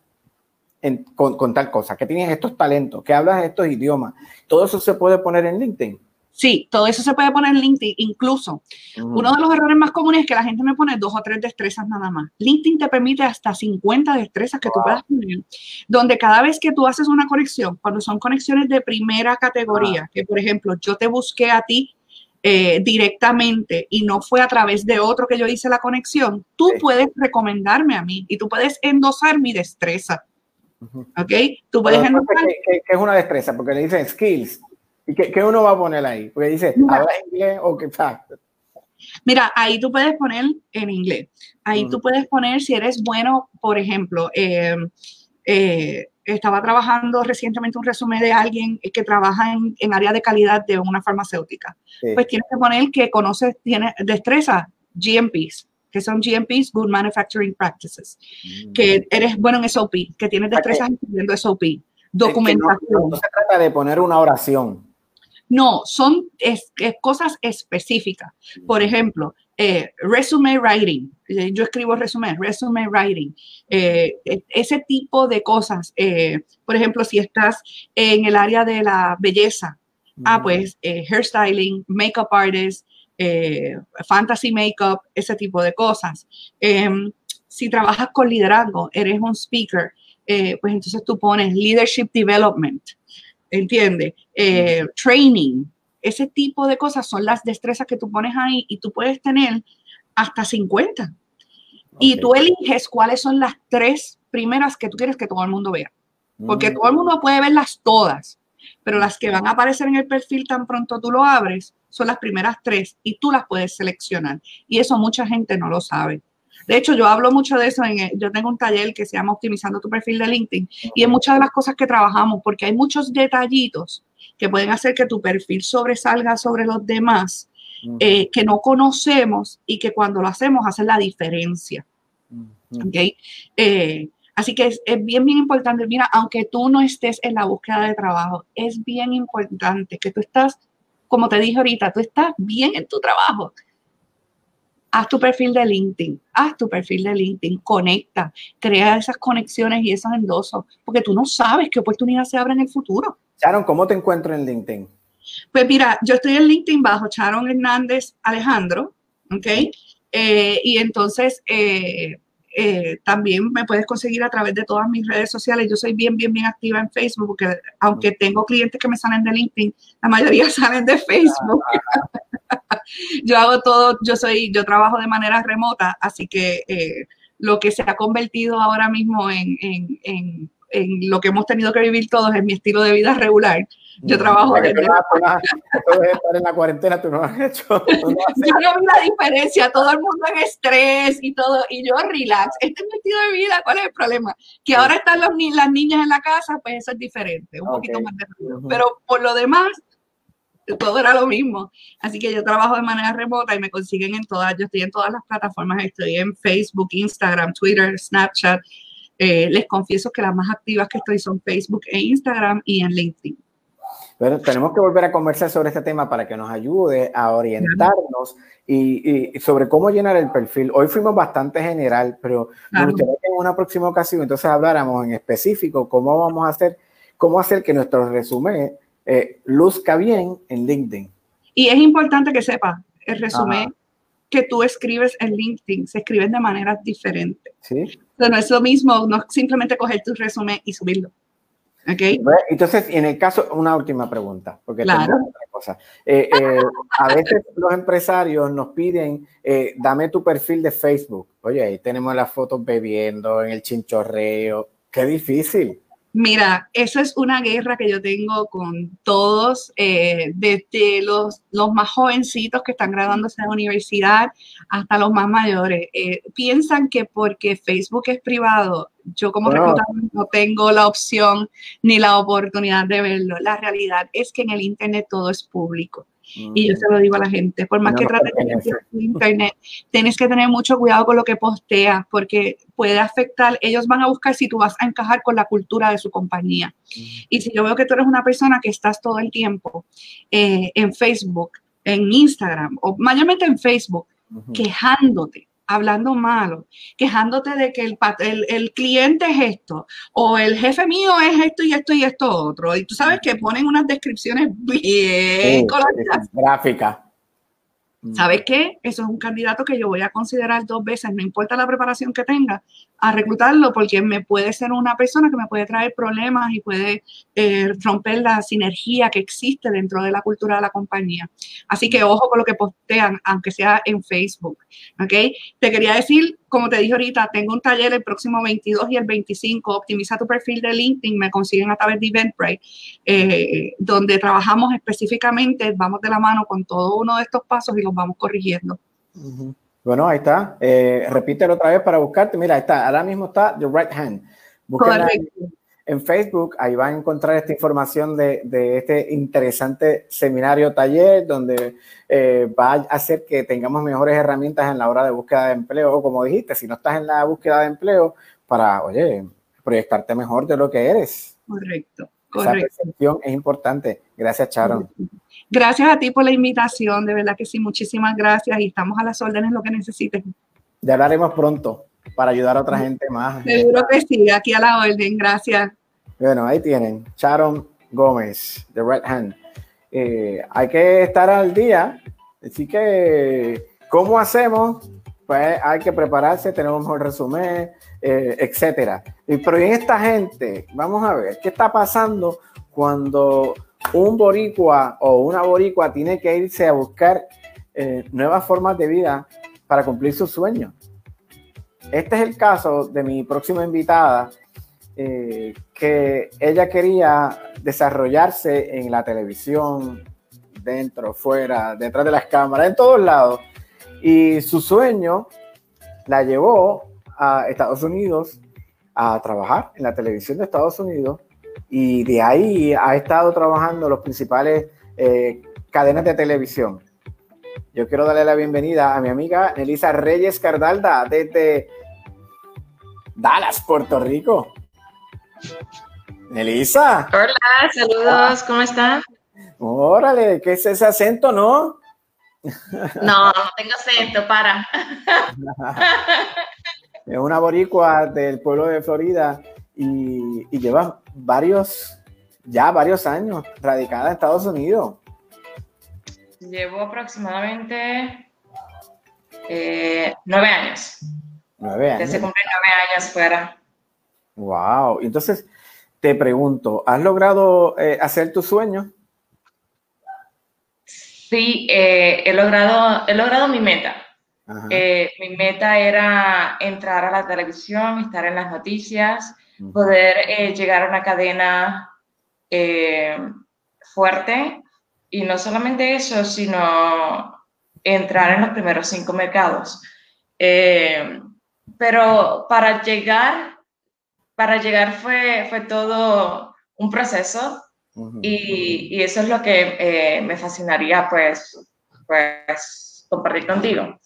en, con, con tal cosa, que tienes estos talentos, que hablas estos idiomas. Todo eso se puede poner en LinkedIn. Sí, todo eso se puede poner en LinkedIn. Incluso, uno de los errores más comunes es que la gente me pone dos o tres destrezas nada más. LinkedIn te permite hasta 50 destrezas que tú puedas poner, donde cada vez que tú haces una conexión, cuando son conexiones de primera categoría, que por ejemplo yo te busqué a ti eh, directamente y no fue a través de otro que yo hice la conexión, tú Sí. puedes recomendarme a mí y tú puedes endosar mi destreza. ¿Ok? Tú puedes endosar. entonces, ¿qué, qué- qué es una destreza? Porque le dicen skills. ¿Y qué, qué uno va a poner ahí? Porque dice. ¿hablas inglés o qué tal? Mira, ahí tú puedes poner en inglés. Ahí tú puedes poner si eres bueno, por ejemplo, eh, eh, estaba trabajando recientemente un resumen de alguien que trabaja en, en área de calidad de una farmacéutica. Sí. Pues tienes que poner que conoces, tiene destreza, GMPs, que son GMPs, Good Manufacturing Practices, que eres bueno en SOP, que tienes Mm. Que- destrezas escribiendo SOP, Es que documentación. no, no se trata de poner una oración. No, son es- es cosas específicas. Por ejemplo, eh, resume writing. Eh, Yo escribo resumen, resume writing. Eh, e- ese tipo de cosas. Por ejemplo, si estás en el área de la belleza, ah, pues hairstyling, makeup artist, fantasy makeup, ese tipo de cosas. Em, si trabajas con liderazgo, eres un speaker, pues entonces tú pones leadership development. ¿Entiendes? Eh, training, ese tipo de cosas son las destrezas que tú pones ahí y tú puedes tener hasta 50. Y tú eliges cuáles son las tres primeras que tú quieres que todo el mundo vea. Porque Mm. todo el mundo puede verlas todas, pero las que van a aparecer en el perfil tan pronto tú lo abres son las primeras tres y tú las puedes seleccionar. Y eso mucha gente no lo sabe. De hecho, yo hablo mucho de eso. En el- yo tengo un taller que se llama Optimizando tu perfil de LinkedIn y en muchas de las cosas que trabajamos, porque hay muchos detallitos que pueden hacer que tu perfil sobresalga sobre los demás, eh, que no conocemos y que cuando lo hacemos hacen la diferencia. ¿ok? Eh, así que es, es bien, bien importante. Mira, aunque tú no estés en la búsqueda de trabajo, es bien importante que tú estás, como te dije ahorita, tú estás bien en tu trabajo. Haz tu perfil de LinkedIn, haz tu perfil de LinkedIn, conecta, crea esas conexiones y esos endosos, porque tú no sabes qué oportunidad se abre en el futuro. Sharon, ¿cómo te encuentro en LinkedIn? Pues mira, yo estoy en LinkedIn bajo Sharon Hernández Alejandro, ¿ok? Eh, y entonces eh, eh, también me puedes conseguir a través de todas mis redes sociales. Yo soy bien, bien, bien activa en Facebook, porque aunque tengo clientes que me salen de LinkedIn, la mayoría salen de Facebook. yo hago todo, yo soy, yo trabajo de manera remota, así que eh, lo que se ha convertido ahora mismo en, en, en, en lo que hemos tenido que vivir todos es mi estilo de vida regular. Yo trabajo Porque tú desde- no has- tú no has- tú debes estar en la cuarentena, tú no has hecho. tú has yo no vi la diferencia, todo el mundo en estrés y todo, y yo relax, este es mi estilo de vida, ¿cuál es el problema? Que ahora están los las niñas en la casa, pues eso es diferente, un poquito Ok. más de. Pero por lo demás, todo era lo mismo. Así que yo trabajo de manera remota y me consiguen en todas, yo estoy en todas las plataformas, estoy en Facebook, Instagram, Twitter, Snapchat. Eh, les confieso que las más activas que estoy son Facebook e Instagram y en LinkedIn. Pero tenemos que volver a conversar sobre este tema para que nos ayude a orientarnos y, y sobre cómo llenar el perfil. Hoy fuimos bastante general, pero me gustaría que en una próxima ocasión entonces habláramos en específico cómo vamos a hacer, cómo hacer que nuestro resumen eh, luzca bien en LinkedIn. Y es importante que sepas, el resumen Ajá. que tú escribes en LinkedIn se escriben de maneras diferentes. ¿sí? O sea, no es lo mismo, no es simplemente coger tu resumen y subirlo. ¿Ok? Bueno, Entonces, en el caso, una última pregunta, porque Claro. tengo otra cosa. cosa. Eh, eh, a veces los empresarios nos piden, eh, dame tu perfil de Facebook. Oye, ahí tenemos las fotos bebiendo en el chinchorreo. Qué difícil. Mira, esa es una guerra que yo tengo con todos, eh, desde los, los más jovencitos que están graduándose de la universidad hasta los más mayores. Eh, piensan que porque Facebook es privado, yo como reclutador no tengo la opción ni la oportunidad de verlo. La realidad es que en el Internet todo es público. Y yo se lo digo a la gente, por más que trates de internet, tienes que tener mucho cuidado con lo que posteas, porque puede afectar, ellos van a buscar si tú vas a encajar con la cultura de su compañía. Y si yo veo que tú eres una persona que estás todo el tiempo eh, en Facebook, en Instagram, o mayormente en Facebook, quejándote, hablando malo, quejándote de que el, el, cliente es esto, o el jefe mío es esto y esto y esto otro. Y tú sabes que ponen unas descripciones bien coloridas. Gráficas. ¿Sabes qué? Eso es un candidato que yo voy a considerar dos veces, no importa la preparación que tenga, a reclutarlo porque me puede ser una persona que me puede traer problemas y puede eh, romper la sinergia que existe dentro de la cultura de la compañía. Así que ojo con lo que postean, aunque sea en Facebook. ¿Ok? Te quería decir como te dije ahorita, tengo un taller el próximo 22 y el 25, optimiza tu perfil de LinkedIn, me consiguen a través de Eventbrite, eh, donde trabajamos específicamente, vamos de la mano con todo uno de estos pasos y los vamos corrigiendo. Bueno, ahí está. Eh, repítelo otra vez para buscarte. Mira, ahí está. Ahora mismo está The Right Hand. Correcto en Facebook, ahí van a encontrar esta información de, este interesante seminario taller donde eh, va a hacer que tengamos mejores herramientas en la hora de búsqueda de empleo, o como dijiste, si no estás en la búsqueda de empleo, para, oye, proyectarte mejor de lo que eres. Correcto, correcto. Esa es importante. Gracias, Sharon. Gracias a ti por la invitación, de verdad que sí, muchísimas gracias y estamos a las órdenes lo que necesiten. Ya hablaremos pronto para ayudar a otra gente más. Seguro que sí, aquí a la orden, gracias. Bueno, ahí tienen, Sharon Gómez, The Red Hand. Eh, hay que estar al día, así que, ¿cómo hacemos? Pues hay que prepararse, tenemos un resumen, eh, etcétera. Pero en esta gente, vamos a ver, ¿qué está pasando cuando un boricua o una boricua tiene que irse a buscar eh, nuevas formas de vida para cumplir sus sueños? Este es el caso de mi próxima invitada, eh, que ella quería desarrollarse en la televisión, dentro, fuera, detrás de las cámaras, en todos lados. Y su sueño la llevó a Estados Unidos a trabajar en la televisión de Estados Unidos y de ahí ha estado trabajando los principales eh, cadenas de televisión. Yo quiero darle la bienvenida a mi amiga Elisa Reyes Cardalda desde Dallas, Puerto Rico. Elisa. Hola, saludos, ¿cómo están? Órale, ¿qué es ese acento, no? No, no tengo acento, para. Es una boricua del pueblo de Florida y, lleva varios, ya varios años radicada en Estados Unidos. Llevo aproximadamente eh, nueve años. Nueve años. Desde cumplí nueve años fuera. Wow. Entonces, te pregunto, ¿has logrado eh, hacer tu sueño? Sí, eh, he, logrado, he logrado mi meta. Mi meta era entrar a la televisión, estar en las noticias, poder llegar a una cadena fuerte y no solamente eso, sino entrar en los primeros cinco mercados. pero para llegar para llegar fue, fue todo un proceso y, y, eso es lo que eh, me fascinaría pues, pues compartir contigo.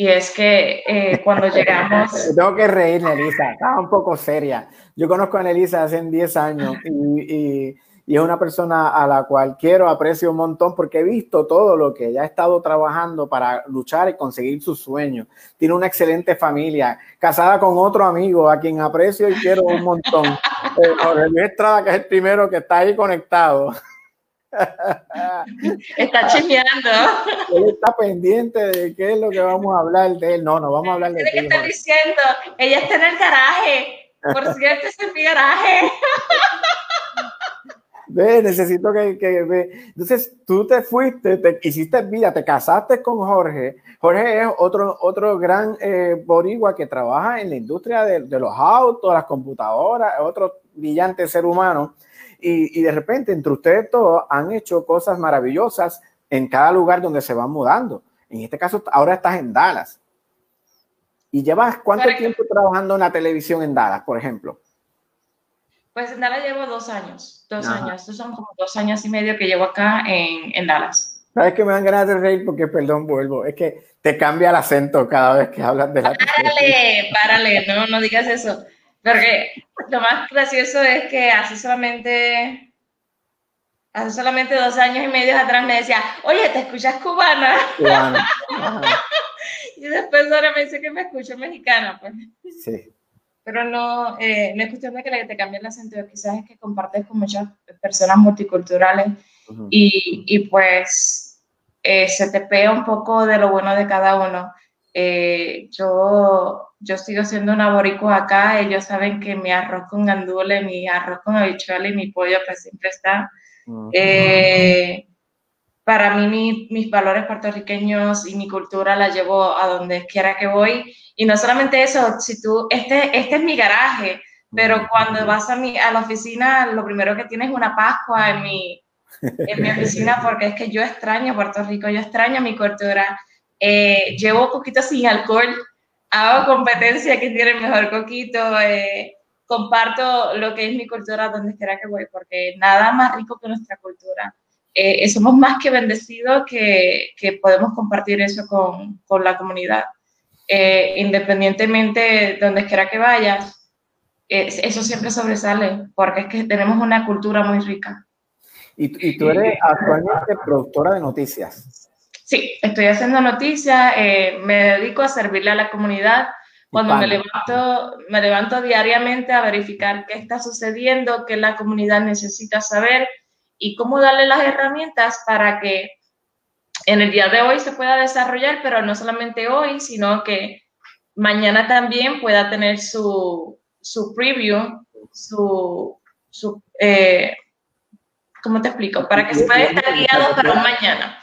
Y es que eh, cuando llegamos... Tengo que reír, Elisa, estaba un poco seria. Yo conozco a Elisa hace 10 años y, y y es una persona a la cual quiero, aprecio un montón porque he visto todo lo que ella ha estado trabajando para luchar y conseguir sus sueños. Tiene una excelente familia, casada con otro amigo a quien aprecio y quiero un montón. Eh, Jorge Luis Estrada, que es el primero que está ahí conectado. Está chismeando. Él está pendiente de qué es lo que vamos a hablar de él. No, no vamos a hablar de ¿Qué está diciendo? Ella está en el garaje. Por cierto, es mi garaje. Ve, necesito que, que ve. Entonces, tú te fuiste, te hiciste vida, te casaste con Jorge. Jorge es otro, otro gran eh, boricua que trabaja en la industria de, de, los autos, las computadoras, otro brillante ser humano. Y, y de repente, entre ustedes todos han hecho cosas maravillosas en cada lugar donde se van mudando. En este caso, ahora estás en Dallas. ¿Y llevas cuánto tiempo trabajando en la televisión en Dallas, por ejemplo? Pues en Dallas llevo dos años, dos años. Estos son como dos años y medio que llevo acá en, en Dallas. ¿Sabes que me dan ganas de reír? Porque, perdón, vuelvo. Es que te cambia el acento cada vez que hablas de la Párale, párale, no, no digas eso. Porque lo más gracioso es que hace solamente, hace solamente dos años y medio atrás me decía, oye, ¿te escuchas cubana? Cubana. y después ahora me dice que me escucho mexicana. Pues. Sí pero no, eh, no es cuestión de que te cambie el acento, quizás es que compartes con muchas personas multiculturales y, y, pues eh, se te pega un poco de lo bueno de cada uno. Eh, yo, yo sigo siendo una boricua acá, ellos saben que mi arroz con gandules, mi arroz con habichuela y mi pollo pues siempre está para mí mis valores puertorriqueños y mi cultura la llevo a donde quiera que voy. Y no solamente eso, si tú, este, este es mi garaje, pero cuando vas a, mi, a la oficina, lo primero que tienes es una Pascua en mi, en mi oficina, porque es que yo extraño Puerto Rico, yo extraño mi cultura. Eh, llevo poquito sin alcohol, hago competencia que tiene el mejor coquito, eh, comparto lo que es mi cultura donde quiera que voy, porque nada más rico que nuestra cultura. Eh, somos más que bendecidos que, que podemos compartir eso con, con la comunidad. Eh, independientemente de donde quiera que vayas, eso siempre sobresale, porque es que tenemos una cultura muy rica. Y, y tú eres actualmente productora de noticias. Sí, estoy haciendo noticias, me dedico a servirle a la comunidad. Cuando me levanto, me levanto diariamente a verificar qué está sucediendo, qué la comunidad necesita saber y cómo darle las herramientas para que en el día de hoy se pueda desarrollar, pero no solamente hoy, sino que mañana también pueda tener su, su preview, su, su eh, ¿cómo te explico? Para que se pueda estar guiado para un mañana.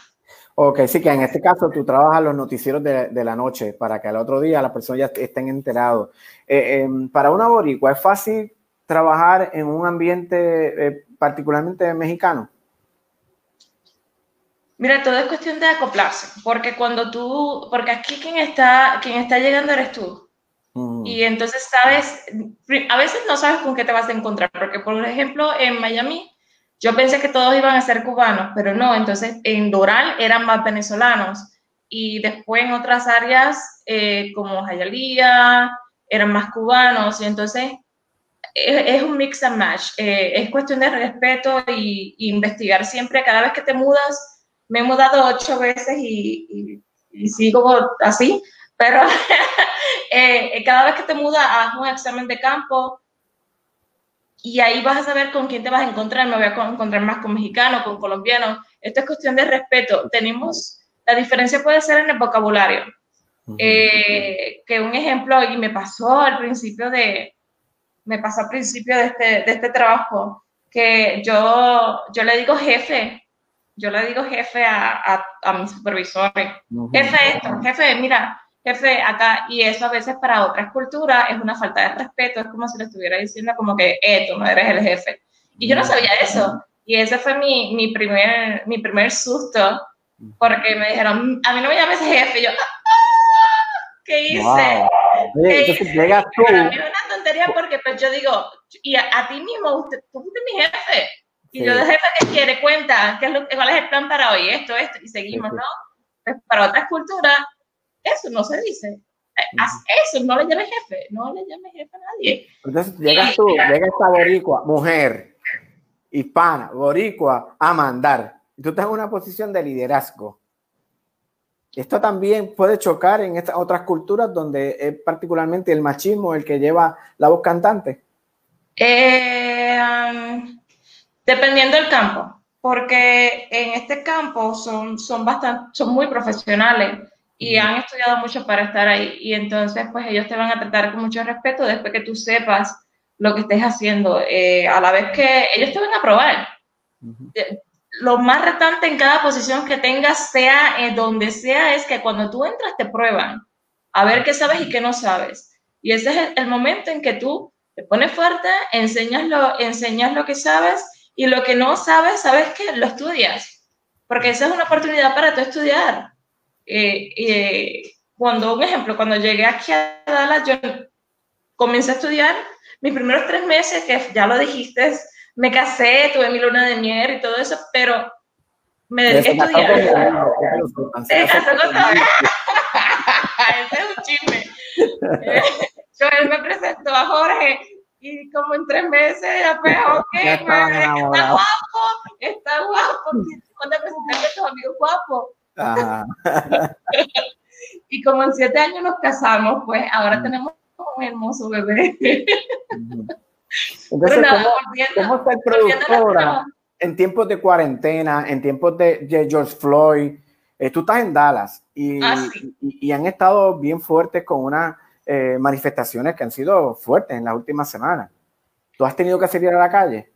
Ok, sí que en este caso tú trabajas los noticieros de, de la noche para que al otro día las personas ya estén enterados. Eh, em, para una boricua, ¿es fácil trabajar en un ambiente eh, particularmente mexicano? Mira, todo es cuestión de acoplarse, porque cuando tú, porque aquí quien está, quien está llegando eres tú. Mm. Y entonces sabes, a veces no sabes con qué te vas a encontrar, porque por ejemplo en Miami yo pensé que todos iban a ser cubanos, pero no, entonces en Doral eran más venezolanos y después en otras áreas eh, como Jayalía eran más cubanos y entonces es, un mix and match. Eh, es cuestión de respeto y, investigar siempre. Cada vez que te mudas, me he mudado ocho veces y, sigo así, pero eh, cada vez que te mudas, haz un examen de campo y ahí vas a saber con quién te vas a encontrar. Me voy a encontrar más con mexicanos, con colombianos. Esto es cuestión de respeto. Tenemos, la diferencia puede ser en el vocabulario. Eh, que un ejemplo, y me pasó al principio de, me pasó al principio de este, de este trabajo, que yo, yo le digo jefe, yo le digo jefe a, a, a mis supervisores, jefe esto, jefe, mira, jefe acá, y eso a veces para otras culturas es una falta de respeto, es como si le estuviera diciendo como que, eh, tú no eres el jefe. Y yo no sabía eso, y ese fue mi, mi, primer, mi primer susto, porque me dijeron, a mí no me llames jefe, y yo, ah, ¿qué hice? entonces llegas tú. Para mí es una tontería porque pues yo digo, y a, ti mismo, usted, tú fuiste mi jefe. Y yo de jefe que quiere, cuenta, ¿qué es lo, ¿cuál es el plan para hoy? Esto, esto, y seguimos, ¿no? Pues para otras culturas, eso no se dice. Eh, haz eso, no le llames jefe, no le llames jefe a nadie. Entonces llegas tú, llega esta boricua, mujer, hispana, boricua, a mandar. Tú estás en una posición de liderazgo. Esto también puede chocar en estas otras culturas donde es particularmente el machismo el que lleva la voz cantante. Eh, um, dependiendo del campo, porque en este campo son, son, bastante, son muy profesionales y han estudiado mucho para estar ahí. Y entonces, pues ellos te van a tratar con mucho respeto después que tú sepas lo que estés haciendo. Eh, a la vez que ellos te van a probar. lo más retante en cada posición que tengas, sea en donde sea, es que cuando tú entras te prueban a ver qué sabes y qué no sabes. Y ese es el, momento en que tú te pones fuerte, enseñas lo, enseñas lo que sabes y lo que no sabes, sabes que lo estudias. Porque esa es una oportunidad para tú estudiar. Eh, eh, cuando, un ejemplo, cuando llegué aquí a Dallas, yo comencé a estudiar mis primeros tres meses, que ya lo dijiste, me casé, tuve mi luna de miel y todo eso, pero me dediqué a estudiar. Se casó con Ese es un chisme. yo, él me presentó a Jorge y como en tres meses, pues, ok, pues, está guapo, está guapo. ¿Cuándo presentaste a tus amigos guapos? y como en siete años nos casamos, pues ahora tenemos un hermoso bebé. Entonces, ¿cómo, está el productor en tiempos de cuarentena, en tiempos de, George Floyd? Eh, tú estás en Dallas y, ah, y, han estado bien fuertes con unas eh, manifestaciones que han sido fuertes en las últimas semanas. ¿Tú has tenido que salir a la calle?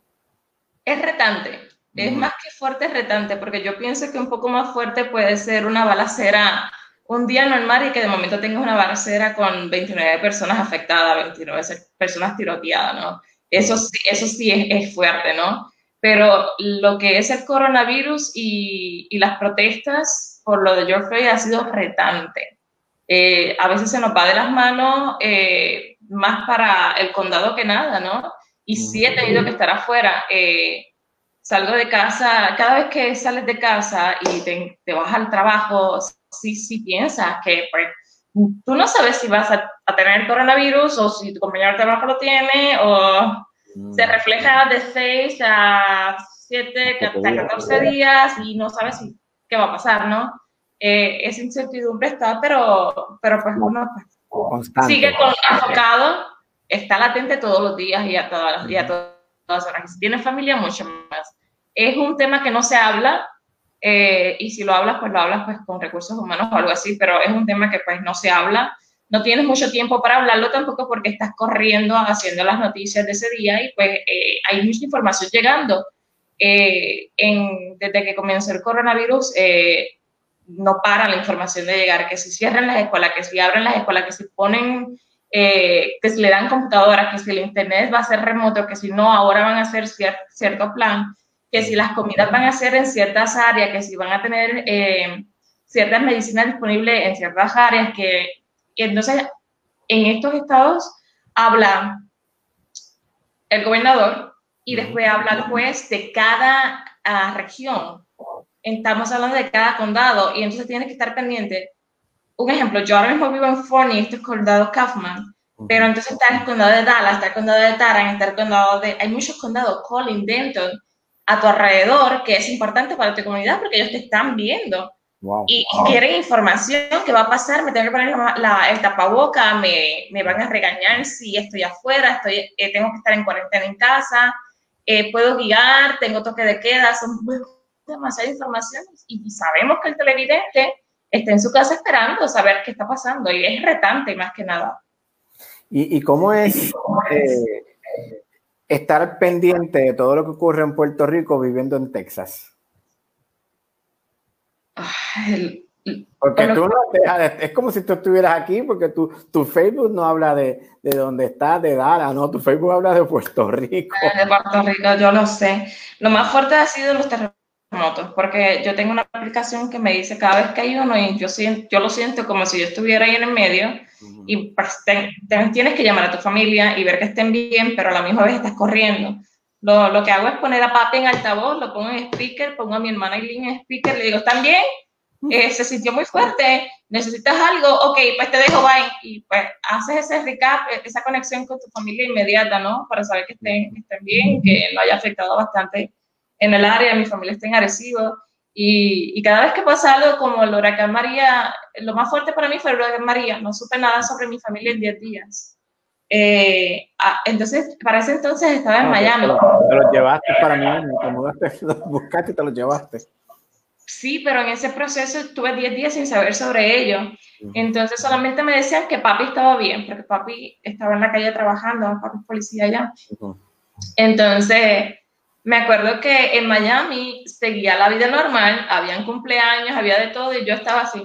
Es retante, es más que fuerte, es retante, porque yo pienso que un poco más fuerte puede ser una balacera un día normal y que de momento tengas una balacera con 29 personas afectadas, 29 personas tiroteadas, ¿no? Eso, eso sí es, fuerte, ¿no? Pero lo que es el coronavirus y, y las protestas por lo de George Floyd ha sido retante. Eh, a veces se nos va de las manos eh, más para el condado que nada, ¿no? Y sí he tenido que estar afuera. Eh, salgo de casa, cada vez que sales de casa y te, te vas al trabajo, sí, sí piensas que pues, tú no sabes si vas a, tener coronavirus o si tu compañero de trabajo lo tiene o mm. se refleja de 6 a 7, hasta 14 días y no sabes si, qué va a pasar, ¿no? Eh, esa incertidumbre está, pero, pero pues uno pues, sigue con, enfocado, está latente todos los días y a todas, y a todas Si tienes familia, mucho más. Es un tema que no se habla, eh, y si lo hablas, pues lo hablas pues con recursos humanos o algo así, pero es un tema que pues no se habla. No tienes mucho tiempo para hablarlo tampoco porque estás corriendo haciendo las noticias de ese día y pues eh, hay mucha información llegando. Eh, desde que comenzó el coronavirus, no para la información de llegar, que si cierran las escuelas, que si abren las escuelas, que si ponen, que si le dan computadoras, que si el internet va a ser remoto, que si no, ahora van a hacer cierto plan que si las comidas van a ser en ciertas áreas, que si van a tener eh, ciertas medicinas disponibles en ciertas áreas, que entonces en estos estados habla el gobernador y después habla el juez de cada ah, región. Estamos hablando de cada condado y entonces tiene que estar pendiente. Un ejemplo, yo ahora mismo vivo en Forney, este es condado Kaufman, pero entonces está el condado de Dallas, está el condado de Tarrant, está el condado de... Hay muchos condados, Collin, Denton, a tu alrededor, que es importante para tu comunidad porque ellos te están viendo. y, quieren información, ¿qué va a pasar? Me tengo que poner la, el tapaboca, me, me, van a regañar si estoy afuera, estoy, eh, tengo que estar en cuarentena en casa, eh, puedo guiar, tengo toque de queda, son demasiadas informaciones y, sabemos que el televidente está en su casa esperando saber qué está pasando y es retante más que nada. ¿Y, y cómo es? Eh, estar pendiente de todo lo que ocurre en Puerto Rico viviendo en Texas? porque tú no es como si tú estuvieras aquí, porque tu, tu Facebook no habla de, de dónde estás, de Dallas, no, tu Facebook habla de Puerto Rico. Eh, de Puerto Rico, yo lo sé. Lo más fuerte ha sido los terremotos, porque yo tengo una aplicación que me dice cada vez que hay uno y yo, siento, yo lo siento como si yo estuviera ahí en el medio y pues, tienes que llamar a tu familia y ver que estén bien, pero a la misma vez estás corriendo. Lo, lo, que hago es poner a papi en altavoz, lo pongo en speaker, pongo a mi hermana Eileen en speaker, le digo, ¿están bien? Eh, se sintió muy fuerte, necesitas algo, ok, pues te dejo, bye. Y pues haces ese recap, e, esa conexión con tu familia inmediata, ¿no? Para saber que estén, que estén bien, que no haya afectado bastante en el área, mi familia está en Arecibo. Y, cada vez que pasa algo como el huracán María, lo más fuerte para mí fue el huracán María. No supe nada sobre mi familia en 10 días. Eh, ah, entonces, para ese entonces estaba en Miami. Te lo, llevaste para mí, te mudaste, lo buscaste y te lo llevaste. Sí, pero en ese proceso estuve 10 días sin saber sobre ello. Entonces solamente me decían que papi estaba bien, porque papi estaba en la calle trabajando, papi es policía allá. Entonces, me acuerdo que en Miami seguía la vida normal, habían cumpleaños, había de todo y yo estaba así,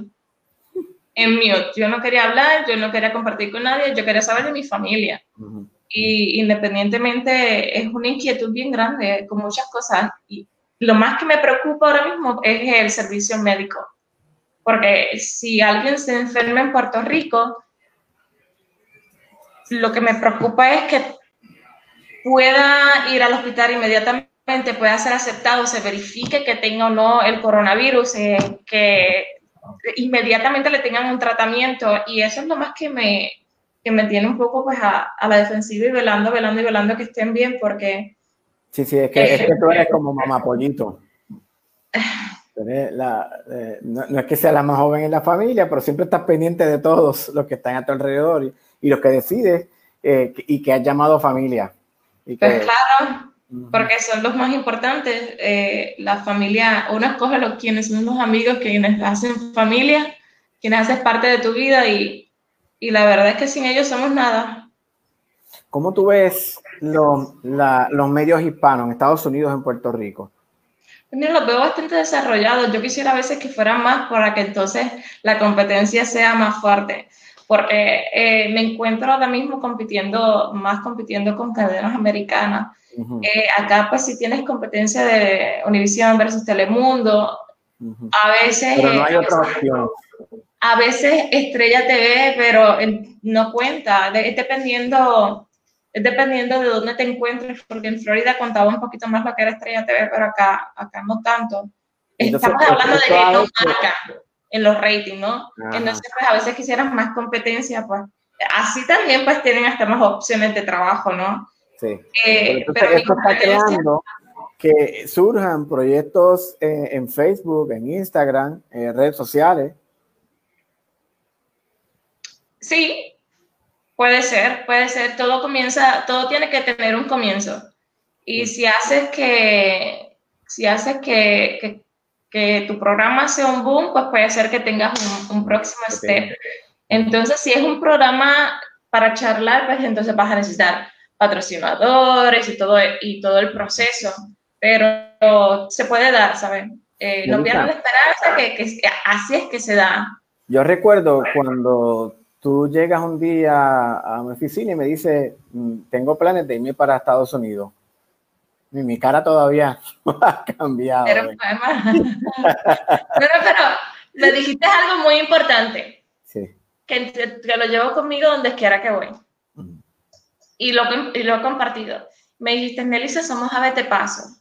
en mute. Yo no quería hablar, yo no quería compartir con nadie, yo quería saber de mi familia. Y independientemente es una inquietud bien grande con muchas cosas. Y lo más que me preocupa ahora mismo es el servicio médico. Porque si alguien se enferma en Puerto Rico, lo que me preocupa es que pueda ir al hospital inmediatamente, pueda ser aceptado, se verifique que tenga o no el coronavirus, eh, que inmediatamente le tengan un tratamiento. Y eso es lo más que me, que me tiene un poco pues a, a, la defensiva y velando, velando y velando que estén bien porque... Sí, sí, es que, es que tú eres como mamá pollito. La, eh, no, no, es que sea la más joven en la familia, pero siempre estás pendiente de todos los que están a tu alrededor y, y los que decides eh, y que has llamado familia. Y que, pues claro, porque son los más importantes. Eh, la familia, uno escoge los quienes son los amigos, quienes hacen familia, quienes hacen parte de tu vida y, y la verdad es que sin ellos somos nada. ¿Cómo tú ves los, la, los medios hispanos en Estados Unidos, en Puerto Rico? Mira, los veo bastante desarrollados. Yo quisiera a veces que fueran más para que entonces la competencia sea más fuerte. Porque eh, me encuentro ahora mismo compitiendo, más compitiendo con cadenas americanas. Uh -huh. eh, acá, pues, si tienes competencia de Univision versus Telemundo, uh -huh. a veces. Pero no hay otra opción a veces Estrella TV, pero no cuenta, es dependiendo, es dependiendo de dónde te encuentres, porque en Florida contaba un poquito más lo que era Estrella TV, pero acá, acá no tanto. Entonces, Estamos hablando de que no marca en los ratings, ¿no? Ajá. Entonces, pues a veces quisieran más competencia, pues así también pues tienen hasta más opciones de trabajo, ¿no? Sí. Eh, Entonces, pero esto está creando que surjan proyectos eh, en Facebook, en Instagram, en redes sociales, Sí, puede ser, puede ser. Todo comienza, todo tiene que tener un comienzo. Y si haces que, si haces que, que, que tu programa sea un boom, pues puede ser que tengas un, un próximo step. Entonces, si es un programa para charlar, pues entonces vas a necesitar patrocinadores y todo, y todo el proceso. Pero se puede dar, ¿sabes? Eh, no pierdas la esperanza que, que así es que se da. Yo recuerdo cuando tú llegas un día a mi oficina y me dices, tengo planes de irme para Estados Unidos. Y mi cara todavía no ha cambiado. Pero, pero, pero le dijiste algo muy importante. Sí. Que, que, lo llevo conmigo donde quiera que voy. Y, lo, y lo he compartido. Me dijiste, Melissa, somos a vete paso.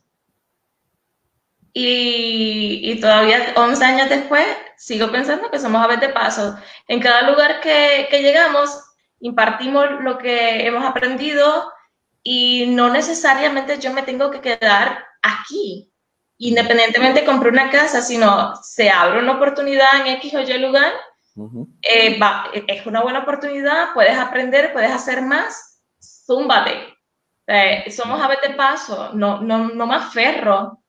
Y, y, todavía 11 años después sigo pensando que somos aves de paso. En cada lugar que, que, llegamos impartimos lo que hemos aprendido y no necesariamente yo me tengo que quedar aquí. Independientemente compré una casa, sino se abre una oportunidad en X o Y lugar, uh -huh. eh, va, es una buena oportunidad, puedes aprender, puedes hacer más, zúmbate. Eh, somos aves de paso, no, no, no me aferro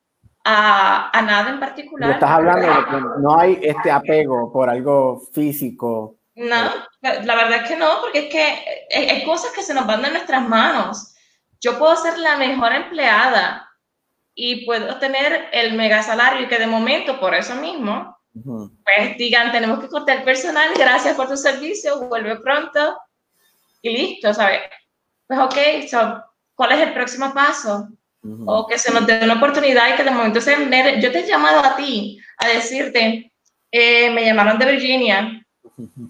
a, a, nada en particular. Estás hablando de que no hay este apego por algo físico. No, la verdad es que no, porque es que hay cosas que se nos van de nuestras manos. Yo puedo ser la mejor empleada y puedo tener el mega salario y que de momento, por eso mismo, uh -huh. pues digan, tenemos que cortar personal, gracias por tu servicio, vuelve pronto y listo, ¿sabes? Pues ok, so, ¿cuál es el próximo paso? o que se nos dé una oportunidad y que de momento se yo te he llamado a ti a decirte, eh, me llamaron de Virginia,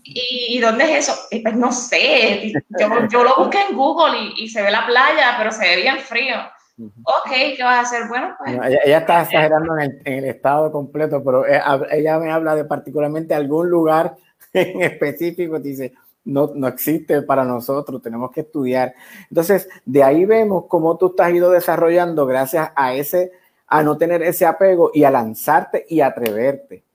¿Y, ¿y, dónde es eso? Y pues no sé, yo, yo, lo busqué en Google y, y, se ve la playa, pero se ve bien frío. Ok, ¿qué vas a hacer? Bueno, pues... No, ella, ella, está exagerando en el, en el, estado completo, pero eh, ella me habla de particularmente algún lugar en específico, dice, no, no existe para nosotros, tenemos que estudiar. Entonces, de ahí vemos cómo tú has ido desarrollando gracias a ese, a no tener ese apego y a lanzarte y atreverte.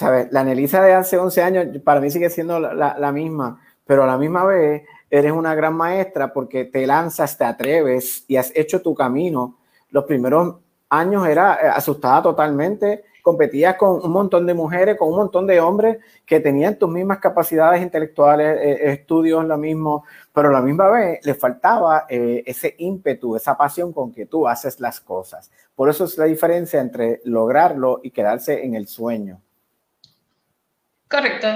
¿Sabes? La Anelisa de hace 11 años para mí sigue siendo la, misma, pero a la misma vez eres una gran maestra porque te lanzas, te atreves y has hecho tu camino. Los primeros años era asustada totalmente, competías con un montón de mujeres, con un montón de hombres que tenían tus mismas capacidades intelectuales, eh, estudios, lo mismo, pero a la misma vez le faltaba eh, ese ímpetu, esa pasión con que tú haces las cosas. Por eso es la diferencia entre lograrlo y quedarse en el sueño. Correcto.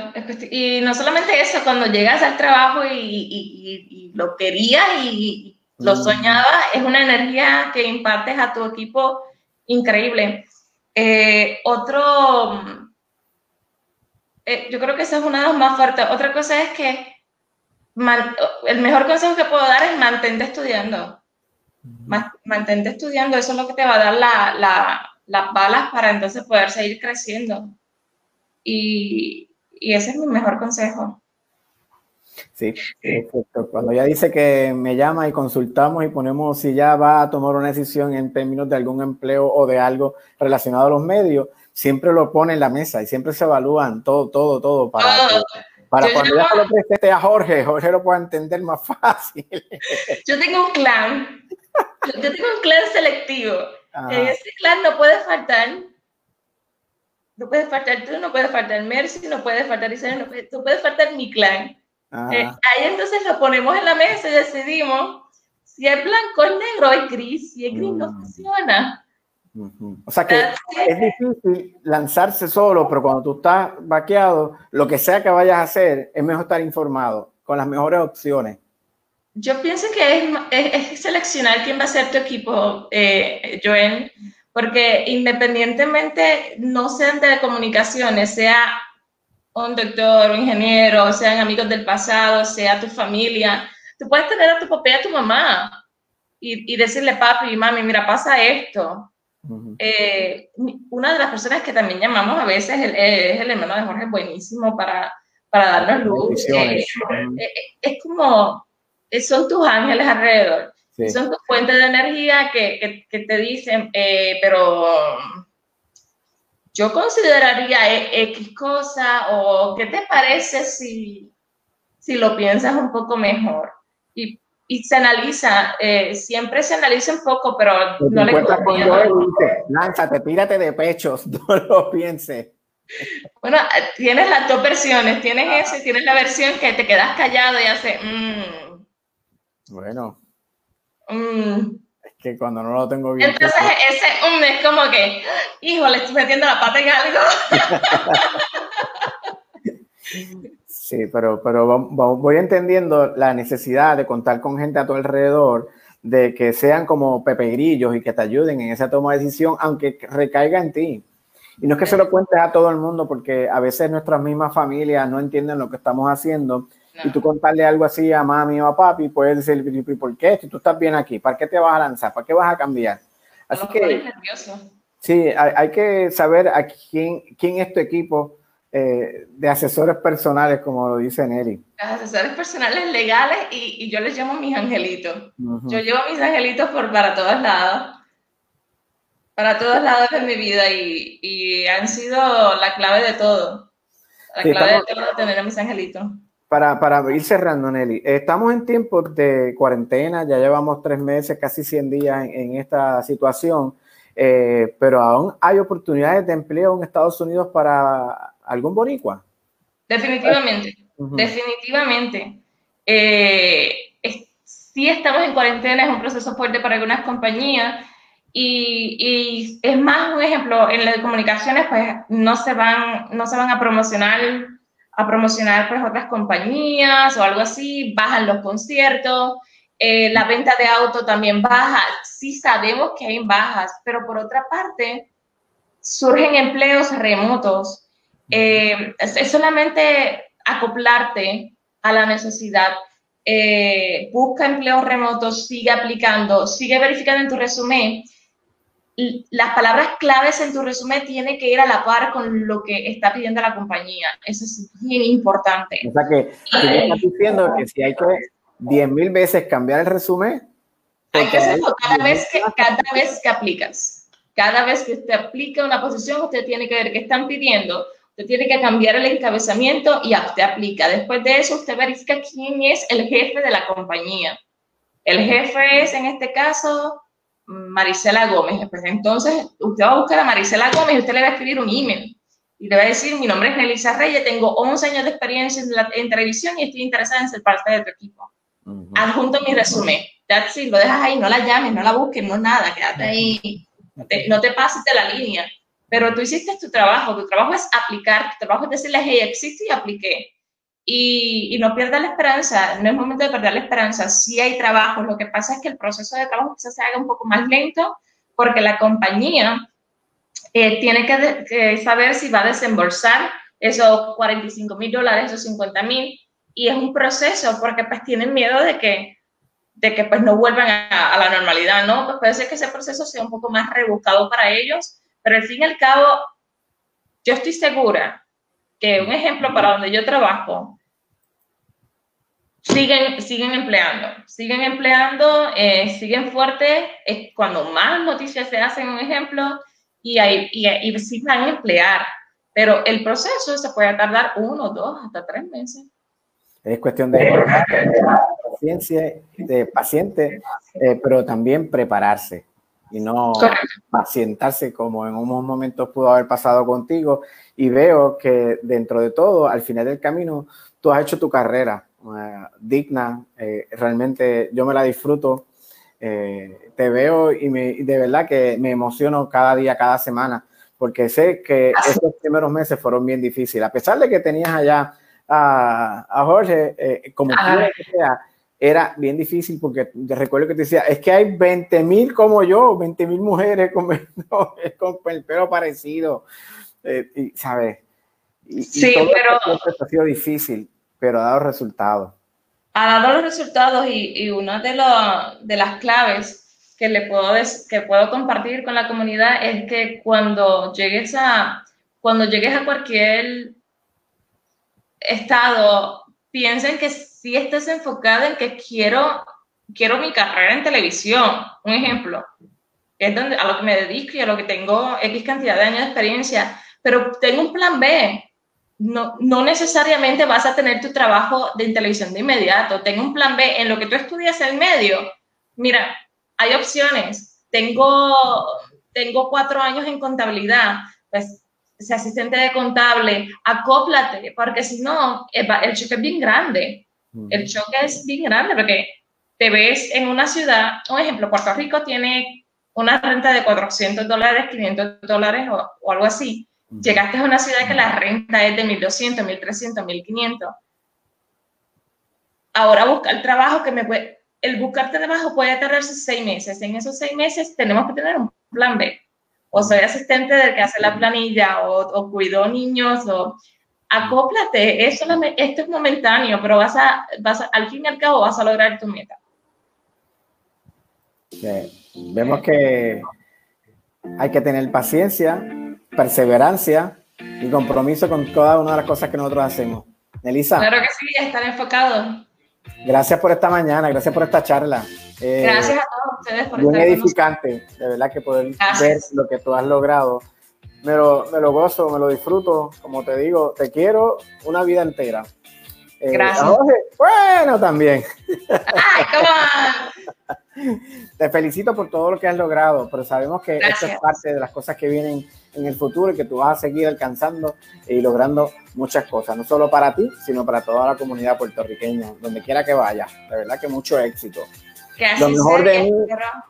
Y no solamente eso, cuando llegas al trabajo y, lo querías y lo mm. soñabas, es una energía que impartes a tu equipo increíble. Eh, otro, eh, yo creo que esa es una de las más fuertes. Otra cosa es que el mejor consejo que puedo dar es mantente estudiando. Mantente estudiando, eso es lo que te va a dar las balas para entonces poder seguir creciendo. Y, y ese es mi mejor consejo. Sí, perfecto. Cuando ella dice que me llama y consultamos y ponemos si ya va a tomar una decisión en términos de algún empleo o de algo relacionado a los medios, siempre lo pone en la mesa y siempre se evalúan todo, todo, todo para, para cuando ya lo presente a Jorge, Jorge lo pueda entender más fácil. Yo tengo un clan, yo tengo un clan selectivo. En ese clan no puede faltar no puede faltar tú, no puede faltar Mercy, no puede faltar Isabel, no puede, no puede faltar mi clan. Eh, ahí entonces lo ponemos en la mesa y decidimos si es blanco, es negro, es gris. Si es gris, no mm. funciona. O sea que es difícil lanzarse solo, pero cuando tú estás vaqueado, lo que sea que vayas a hacer, es mejor estar informado con las mejores opciones. Yo pienso que es, es, seleccionar quién va a ser tu equipo, eh, Joel, porque independientemente no sean telecomunicaciones, sea un doctor, un ingeniero, sean amigos del pasado, sea tu familia. Tú puedes tener a tu papá y a tu mamá y, decirle, papi y mami, mira, pasa esto. Eh, una de las personas que también llamamos a veces es el, hermano de Jorge, buenísimo para, para darnos luz. Eh, eh, es como, son tus ángeles alrededor. Son tus fuentes de energía que, que te dicen, pero yo consideraría e, X cosa o qué te parece si, si lo piensas un poco mejor. Y, y se analiza, eh, siempre se analiza un poco, pero no le dice, lánzate, pírate de pechos, no lo pienses. Bueno, tienes las dos versiones, tienes ah. ese, tienes la versión que te quedas callado y hace, mmm. Bueno. Mm que cuando no lo tengo bien. Entonces ese un es como que, hijo, le estoy metiendo la pata en algo. sí, pero, pero voy entendiendo la necesidad de contar con gente a tu alrededor, de que sean como Pepe Grillos y que te ayuden en esa toma de decisión, aunque recaiga en ti. Y no es que se lo cuentes a todo el mundo, porque a veces nuestras mismas familias no entienden lo que estamos haciendo y tú contarle algo así a mami o a papi, puedes decir, ¿por qué? Si tú estás bien aquí, ¿para qué te vas a lanzar? ¿Para qué vas a cambiar? Así que... Sí, hay, que saber a quién, quién es tu equipo eh, de asesores personales, como lo dice Nelly. Asesores personales legales y, yo les llamo mis angelitos. Yo llevo mis angelitos por, para todos lados, para todos lados de mi vida y, han sido la clave de todo. La clave de todo tener a mis angelitos para, para ir cerrando, Nelly, estamos en tiempos de cuarentena, ya llevamos tres meses, casi 100 días en, esta situación, eh, pero aún hay oportunidades de empleo en Estados Unidos para algún boricua. Definitivamente, definitivamente. Eh, sí estamos en cuarentena, es un proceso fuerte para algunas compañías. Y, y, es más un ejemplo, en las comunicaciones pues no se van, no se van a promocionar a promocionar pues otras compañías o algo así, bajan los conciertos, eh, la venta de auto también baja, sí sabemos que hay bajas, pero por otra parte surgen empleos remotos. Eh, es, solamente acoplarte a la necesidad. Eh, busca empleos remotos, sigue aplicando, sigue verificando en tu resumen las palabras claves en tu resumen tienen que ir a la par con lo que está pidiendo la compañía. Eso es bien importante. O sea que tú estás diciendo que si hay que 10 mil veces cambiar el resumen. Hay que hacerlo cada vez que, cada vez que aplicas. Cada vez que usted aplica una posición, usted tiene que ver qué están pidiendo. Usted tiene que cambiar el encabezamiento y usted aplica. Después de eso, usted verifica quién es el jefe de la compañía. El jefe es, en este caso, Marisela Gómez. Pues entonces usted va a buscar a Marisela Gómez y usted le va a escribir un email. Y le va a decir, mi nombre es Nelisa Reyes, tengo 11 años de experiencia en, televisión y estoy interesada en ser parte de tu equipo. Adjunto mi resumen. That's it, lo dejas ahí, no la llames, no la busques, no nada, quédate ahí. no te pases de la línea. Pero tú hiciste tu trabajo, tu trabajo es aplicar, tu trabajo es decirles, hey, existe y apliqué. Y, y, no pierdas la esperanza, no es momento de perder la esperanza, sí hay trabajo, lo que pasa es que el proceso de trabajo quizás se haga un poco más lento porque la compañía eh, tiene que, saber si va a desembolsar esos 45 mil dólares, esos 50 mil, y es un proceso porque pues tienen miedo de que, de que pues no vuelvan a, a, la normalidad, ¿no? Pues puede ser que ese proceso sea un poco más rebuscado para ellos, pero al fin y al cabo, yo estoy segura que un ejemplo para donde yo trabajo, siguen, siguen empleando, siguen empleando, eh, siguen fuertes, es cuando más noticias se hacen, un ejemplo, y, hay, y, y sí van a emplear, pero el proceso se puede tardar uno, dos, hasta tres meses. Es cuestión de paciencia, de paciente, eh, pero también prepararse y no pacientarse como en unos momentos pudo haber pasado contigo. Y veo que dentro de todo, al final del camino, tú has hecho tu carrera uh, digna. Eh, realmente yo me la disfruto. Eh, te veo y, me, de verdad que me emociono cada día, cada semana, porque sé que estos primeros meses fueron bien difíciles. A pesar de que tenías allá a, a Jorge, eh, como quiera que sea, era bien difícil porque te recuerdo que te decía, es que hay 20 mil como yo, 20 mil mujeres con, con, el pelo parecido, eh, y, ¿sabes? sí, pero... ha sido difícil, pero ha dado resultados. Ha dado los resultados y, y una de, de las claves que le puedo, que puedo compartir con la comunidad es que cuando llegues a, cuando llegues a cualquier estado, piensen que si estás enfocada en que quiero, quiero mi carrera en televisión, un ejemplo, es donde, a lo que me dedico y a lo que tengo X cantidad de años de experiencia, pero tengo un plan B. No, no necesariamente vas a tener tu trabajo de televisión de inmediato. Tengo un plan B en lo que tú estudias en medio. Mira, hay opciones. Tengo, tengo cuatro años en contabilidad. Pues ese asistente de contable, acóplate, porque si no, el choque es bien grande. El choque es bien grande porque te ves en una ciudad, un ejemplo, Puerto Rico tiene una renta de 400 dólares, 500 dólares o, algo así. Llegaste a una ciudad que la renta es de 1200, 1300, 1500. Ahora busca el trabajo que me puede, el buscar trabajo puede tardarse seis meses. En esos seis meses tenemos que tener un plan B. O soy asistente del que hace la planilla o, cuido niños o acóplate, esto es momentáneo, pero vas a, al fin y al cabo vas a lograr tu meta. Vemos que hay que tener paciencia, perseverancia y compromiso con cada una de las cosas que nosotros hacemos. Elisa. Claro que sí, estar enfocado. Gracias por esta mañana, gracias por esta charla. Eh, gracias a todos ustedes por Muy edificante, de verdad que poder ver lo que tú has logrado me lo, me lo gozo, me lo disfruto. Como te digo, te quiero una vida entera. Eh, Gracias. bueno, también. Ay, te felicito por todo lo que has logrado, pero sabemos que esto es parte de las cosas que vienen en el futuro y que tú vas a seguir alcanzando y logrando muchas cosas, no solo para ti, sino para toda la comunidad puertorriqueña, donde quiera que vaya. De verdad que mucho éxito. lo mejor de mí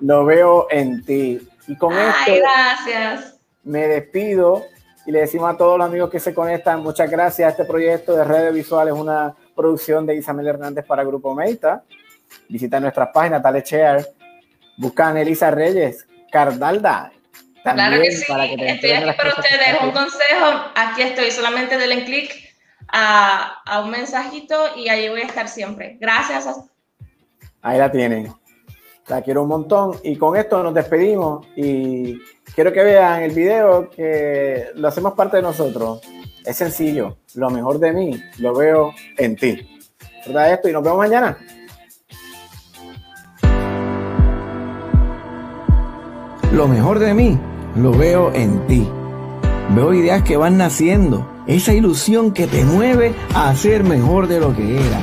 lo veo en ti. Y con Ay, gracias me despido y le decimos a todos los amigos que se conectan, muchas gracias. Este proyecto de redes visuales es una producción de Isabel Hernández para Grupo Meita. Visita nuestras páginas, dale share, buscan Elisa Reyes, Cardalda. Claro que sí, estoy aquí para ustedes. Un consejo, aquí estoy, solamente denle clic a, a un mensajito y ahí voy a estar siempre. Gracias. Ahí la tienen. La quiero un montón. Y con esto nos despedimos y quiero que vean el video que lo hacemos parte de nosotros. Es sencillo. Lo mejor de mí lo veo en ti. ¿Verdad esto? Y nos vemos mañana. Lo mejor de mí lo veo en ti. Veo ideas que van naciendo. Esa ilusión que te mueve a ser mejor de lo que eras.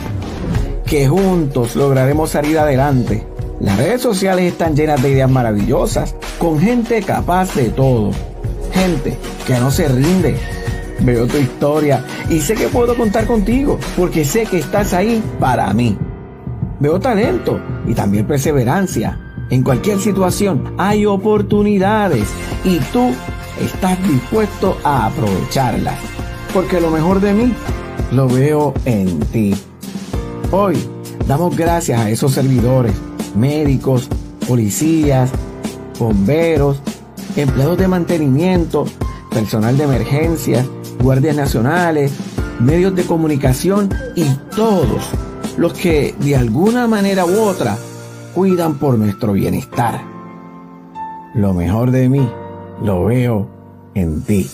Que juntos lograremos salir adelante Las redes sociales están llenas de ideas maravillosas, con gente capaz de todo. Gente que no se rinde. Veo tu historia y sé que puedo contar contigo, porque sé que estás ahí para mí. Veo talento y también perseverancia. En cualquier situación hay oportunidades y tú estás dispuesto a aprovecharlas. Porque lo mejor de mí lo veo en ti. Hoy damos gracias a esos servidores, médicos, policías, bomberos, empleados de mantenimiento, personal de emergencias, guardias nacionales, medios de comunicación y todos los que de alguna manera u otra cuidan por nuestro bienestar. Lo mejor de mí lo veo en ti.